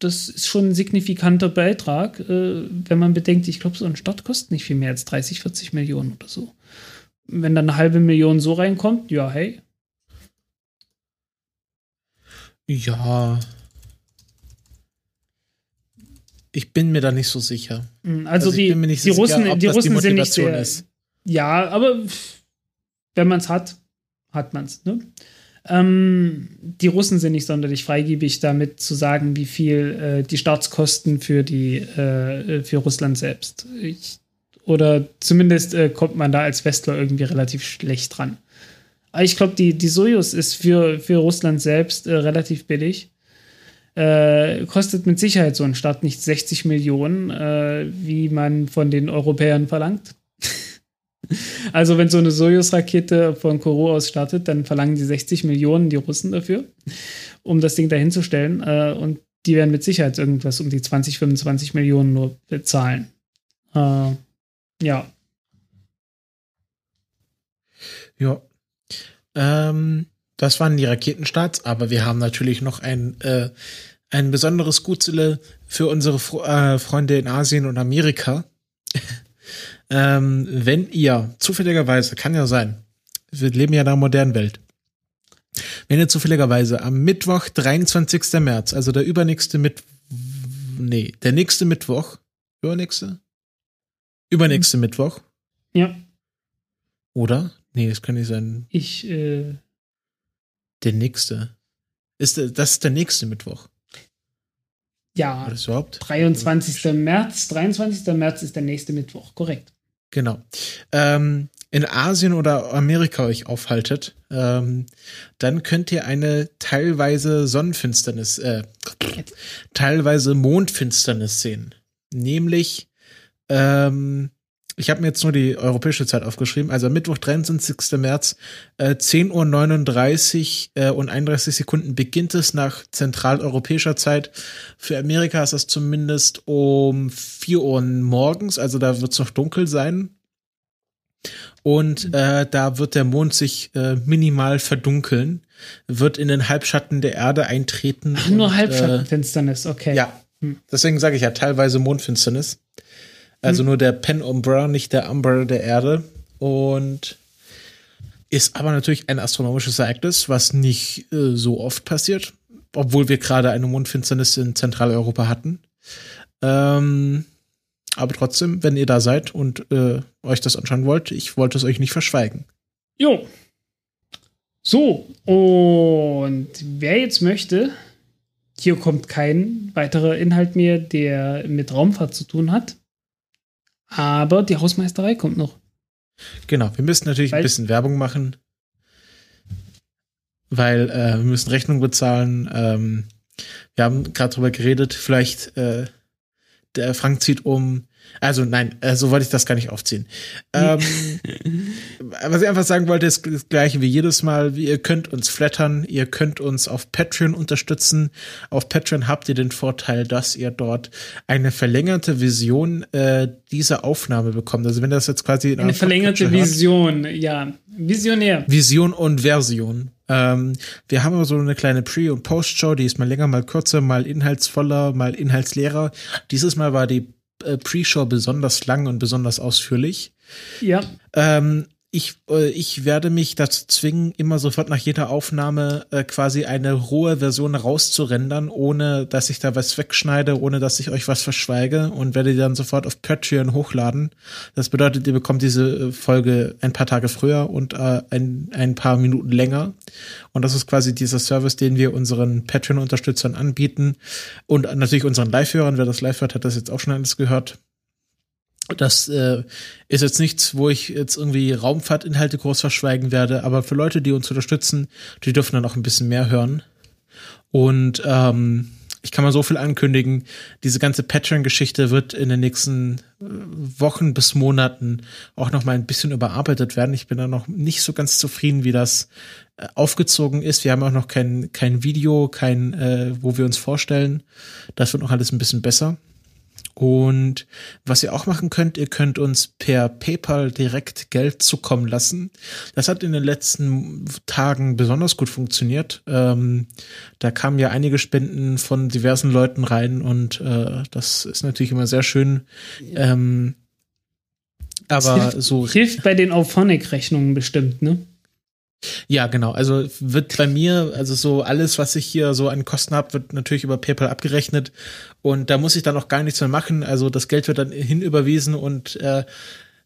das ist schon ein signifikanter Beitrag, äh, wenn man bedenkt, ich glaube, so ein Start kostet nicht viel mehr als 30, 40 Millionen oder so. Wenn dann eine halbe Million so reinkommt, ja, hey. Ja. Ich bin mir da nicht so sicher. Hm, also, also die, die sicher, Russen, die Russen die sind nicht sehr. Ist. Ja, aber wenn man es hat, hat man es. Ne? Ähm, die Russen sind nicht sonderlich freigebig damit zu sagen, wie viel äh, die Staatskosten für die äh, für Russland selbst. Ich, oder zumindest äh, kommt man da als Westler irgendwie relativ schlecht dran. Aber ich glaube, die, die Soyuz ist für, für Russland selbst äh, relativ billig. Äh, kostet mit Sicherheit so ein Start nicht 60 Millionen, äh, wie man von den Europäern verlangt. Also, wenn so eine Sojus-Rakete von Kourou aus startet, dann verlangen die 60 Millionen die Russen dafür, um das Ding dahinzustellen. Äh, und die werden mit Sicherheit irgendwas um die 20, 25 Millionen nur bezahlen. Äh, ja. Ja. Ähm, das waren die Raketenstarts, aber wir haben natürlich noch ein, äh, ein besonderes Gutzille für unsere äh, Freunde in Asien und Amerika. Ähm, wenn ihr zufälligerweise, kann ja sein, wir leben ja in einer modernen Welt. Wenn ihr zufälligerweise am Mittwoch, 23. März, also der übernächste Mittwoch, nee, der nächste Mittwoch, übernächste? Übernächste mhm. Mittwoch. Ja. Oder? Nee, das kann nicht sein. Ich, äh. Der nächste. Ist, das ist der nächste Mittwoch. Ja. Was überhaupt? 23. März. 23. März ist der nächste Mittwoch, korrekt. Genau. Ähm, in Asien oder Amerika euch aufhaltet, ähm, dann könnt ihr eine teilweise Sonnenfinsternis, äh, teilweise Mondfinsternis sehen. Nämlich, ähm, ich habe mir jetzt nur die europäische Zeit aufgeschrieben, also Mittwoch, 23. März, äh, 10.39 Uhr äh, und 31 Sekunden beginnt es nach zentraleuropäischer Zeit. Für Amerika ist das zumindest um 4 Uhr morgens, also da wird es noch dunkel sein. Und mhm. äh, da wird der Mond sich äh, minimal verdunkeln, wird in den Halbschatten der Erde eintreten. Ach, nur Halbschattenfinsternis, okay. Ja, hm. deswegen sage ich ja teilweise Mondfinsternis. Also hm. nur der Penumbra, nicht der Umbra der Erde. Und ist aber natürlich ein astronomisches Ereignis, was nicht äh, so oft passiert, obwohl wir gerade eine Mondfinsternis in Zentraleuropa hatten. Ähm, aber trotzdem, wenn ihr da seid und äh, euch das anschauen wollt, ich wollte es euch nicht verschweigen. Jo. So, und wer jetzt möchte, hier kommt kein weiterer Inhalt mehr, der mit Raumfahrt zu tun hat. Aber die Hausmeisterei kommt noch. Genau, wir müssen natürlich weil, ein bisschen Werbung machen, weil äh, wir müssen Rechnung bezahlen. Ähm, wir haben gerade drüber geredet, vielleicht äh, der Frank zieht um. Also nein, äh, so wollte ich das gar nicht aufziehen. Ähm, was ich einfach sagen wollte, ist das gleiche wie jedes Mal. Ihr könnt uns flattern, ihr könnt uns auf Patreon unterstützen. Auf Patreon habt ihr den Vorteil, dass ihr dort eine verlängerte Vision äh, dieser Aufnahme bekommt. Also wenn das jetzt quasi eine verlängerte Vision, hat, ja, visionär. Vision und Version. Ähm, wir haben aber so eine kleine Pre- und Post-Show, die ist mal länger, mal kürzer, mal inhaltsvoller, mal inhaltsleerer. Dieses Mal war die Pre-Show besonders lang und besonders ausführlich. Ja. Ähm, ich, äh, ich werde mich dazu zwingen, immer sofort nach jeder Aufnahme äh, quasi eine rohe Version rauszurendern, ohne dass ich da was wegschneide, ohne dass ich euch was verschweige und werde die dann sofort auf Patreon hochladen. Das bedeutet, ihr bekommt diese äh, Folge ein paar Tage früher und äh, ein, ein paar Minuten länger. Und das ist quasi dieser Service, den wir unseren Patreon-Unterstützern anbieten und natürlich unseren Live-Hörern. Wer das live hört, hat das jetzt auch schon alles gehört. Das äh, ist jetzt nichts, wo ich jetzt irgendwie Raumfahrtinhalte groß verschweigen werde, aber für Leute, die uns unterstützen, die dürfen dann auch ein bisschen mehr hören. Und ähm, ich kann mal so viel ankündigen, diese ganze Patreon-Geschichte wird in den nächsten äh, Wochen bis Monaten auch noch mal ein bisschen überarbeitet werden. Ich bin da noch nicht so ganz zufrieden, wie das äh, aufgezogen ist. Wir haben auch noch kein, kein Video, kein, äh, wo wir uns vorstellen. Das wird noch alles ein bisschen besser. Und was ihr auch machen könnt, ihr könnt uns per PayPal direkt Geld zukommen lassen. Das hat in den letzten Tagen besonders gut funktioniert. Ähm, da kamen ja einige Spenden von diversen Leuten rein und äh, das ist natürlich immer sehr schön. Ähm, aber hilft, so hilft bei den Auphonic-Rechnungen bestimmt, ne? Ja, genau. Also wird bei mir, also so alles, was ich hier so an Kosten habe, wird natürlich über PayPal abgerechnet. Und da muss ich dann auch gar nichts mehr machen. Also das Geld wird dann hinüberwiesen und äh,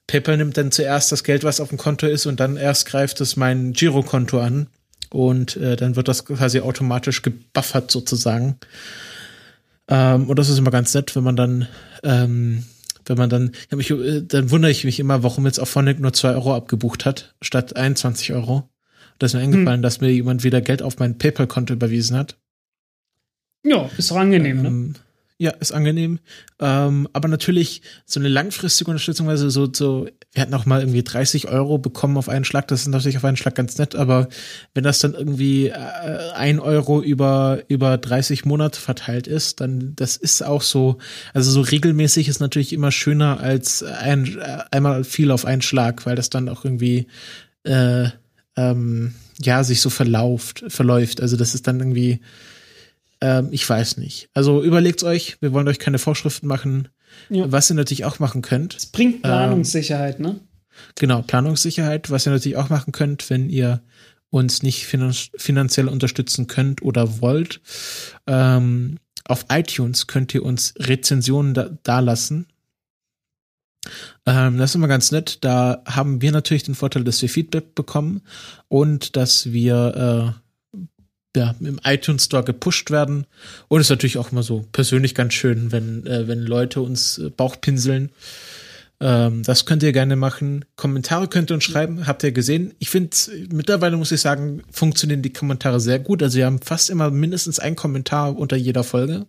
PayPal nimmt dann zuerst das Geld, was auf dem Konto ist, und dann erst greift es mein Girokonto an. Und äh, dann wird das quasi automatisch gebuffert sozusagen. Ähm, und das ist immer ganz nett, wenn man dann, ähm, wenn man dann, äh, dann wundere ich mich immer, warum jetzt auf Phonic nur zwei Euro abgebucht hat, statt 21 Euro. Da ist mir eingefallen, hm. dass mir jemand wieder Geld auf mein PayPal-Konto überwiesen hat. Ja, ist doch angenehm, ne? ähm, ne? Ja, ist angenehm. Ähm, aber natürlich so eine langfristige Unterstützung, also so, so, wir hatten auch mal irgendwie 30 Euro bekommen auf einen Schlag, das ist natürlich auf einen Schlag ganz nett, aber wenn das dann irgendwie äh, ein Euro über, über 30 Monate verteilt ist, dann das ist auch so, also so regelmäßig ist natürlich immer schöner als ein, äh, einmal viel auf einen Schlag, weil das dann auch irgendwie äh, ähm, ja, sich so verlauft, verläuft. Also das ist dann irgendwie, ähm, ich weiß nicht. Also überlegt euch, wir wollen euch keine Vorschriften machen. Ja. Was ihr natürlich auch machen könnt. Es bringt Planungssicherheit, ähm, ne? Genau, Planungssicherheit, was ihr natürlich auch machen könnt, wenn ihr uns nicht finanziell unterstützen könnt oder wollt. Ähm, auf iTunes könnt ihr uns Rezensionen da, da lassen. Ähm, das ist immer ganz nett. Da haben wir natürlich den Vorteil, dass wir Feedback bekommen und dass wir äh, ja, im iTunes Store gepusht werden. Und es ist natürlich auch immer so persönlich ganz schön, wenn, äh, wenn Leute uns äh, Bauchpinseln. Ähm, das könnt ihr gerne machen. Kommentare könnt ihr uns schreiben, habt ihr gesehen. Ich finde, mittlerweile muss ich sagen, funktionieren die Kommentare sehr gut. Also wir haben fast immer mindestens einen Kommentar unter jeder Folge.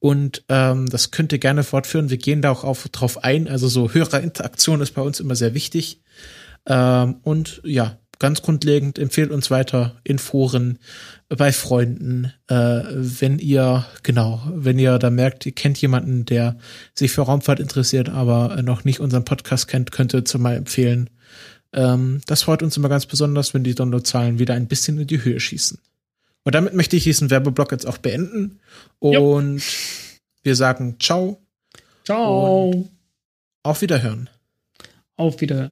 Und ähm, das könnt ihr gerne fortführen. Wir gehen da auch auf, drauf ein. Also so höhere Interaktion ist bei uns immer sehr wichtig. Ähm, und ja, ganz grundlegend empfehlt uns weiter in Foren, bei Freunden, äh, wenn ihr, genau, wenn ihr da merkt, ihr kennt jemanden, der sich für Raumfahrt interessiert, aber noch nicht unseren Podcast kennt, könnt ihr zu mal empfehlen. Ähm, das freut uns immer ganz besonders, wenn die Downloadzahlen wieder ein bisschen in die Höhe schießen. Und damit möchte ich diesen Werbeblock jetzt auch beenden. Und jo. wir sagen ciao. Ciao. Und Auf Wiederhören. Auf Wiederhören.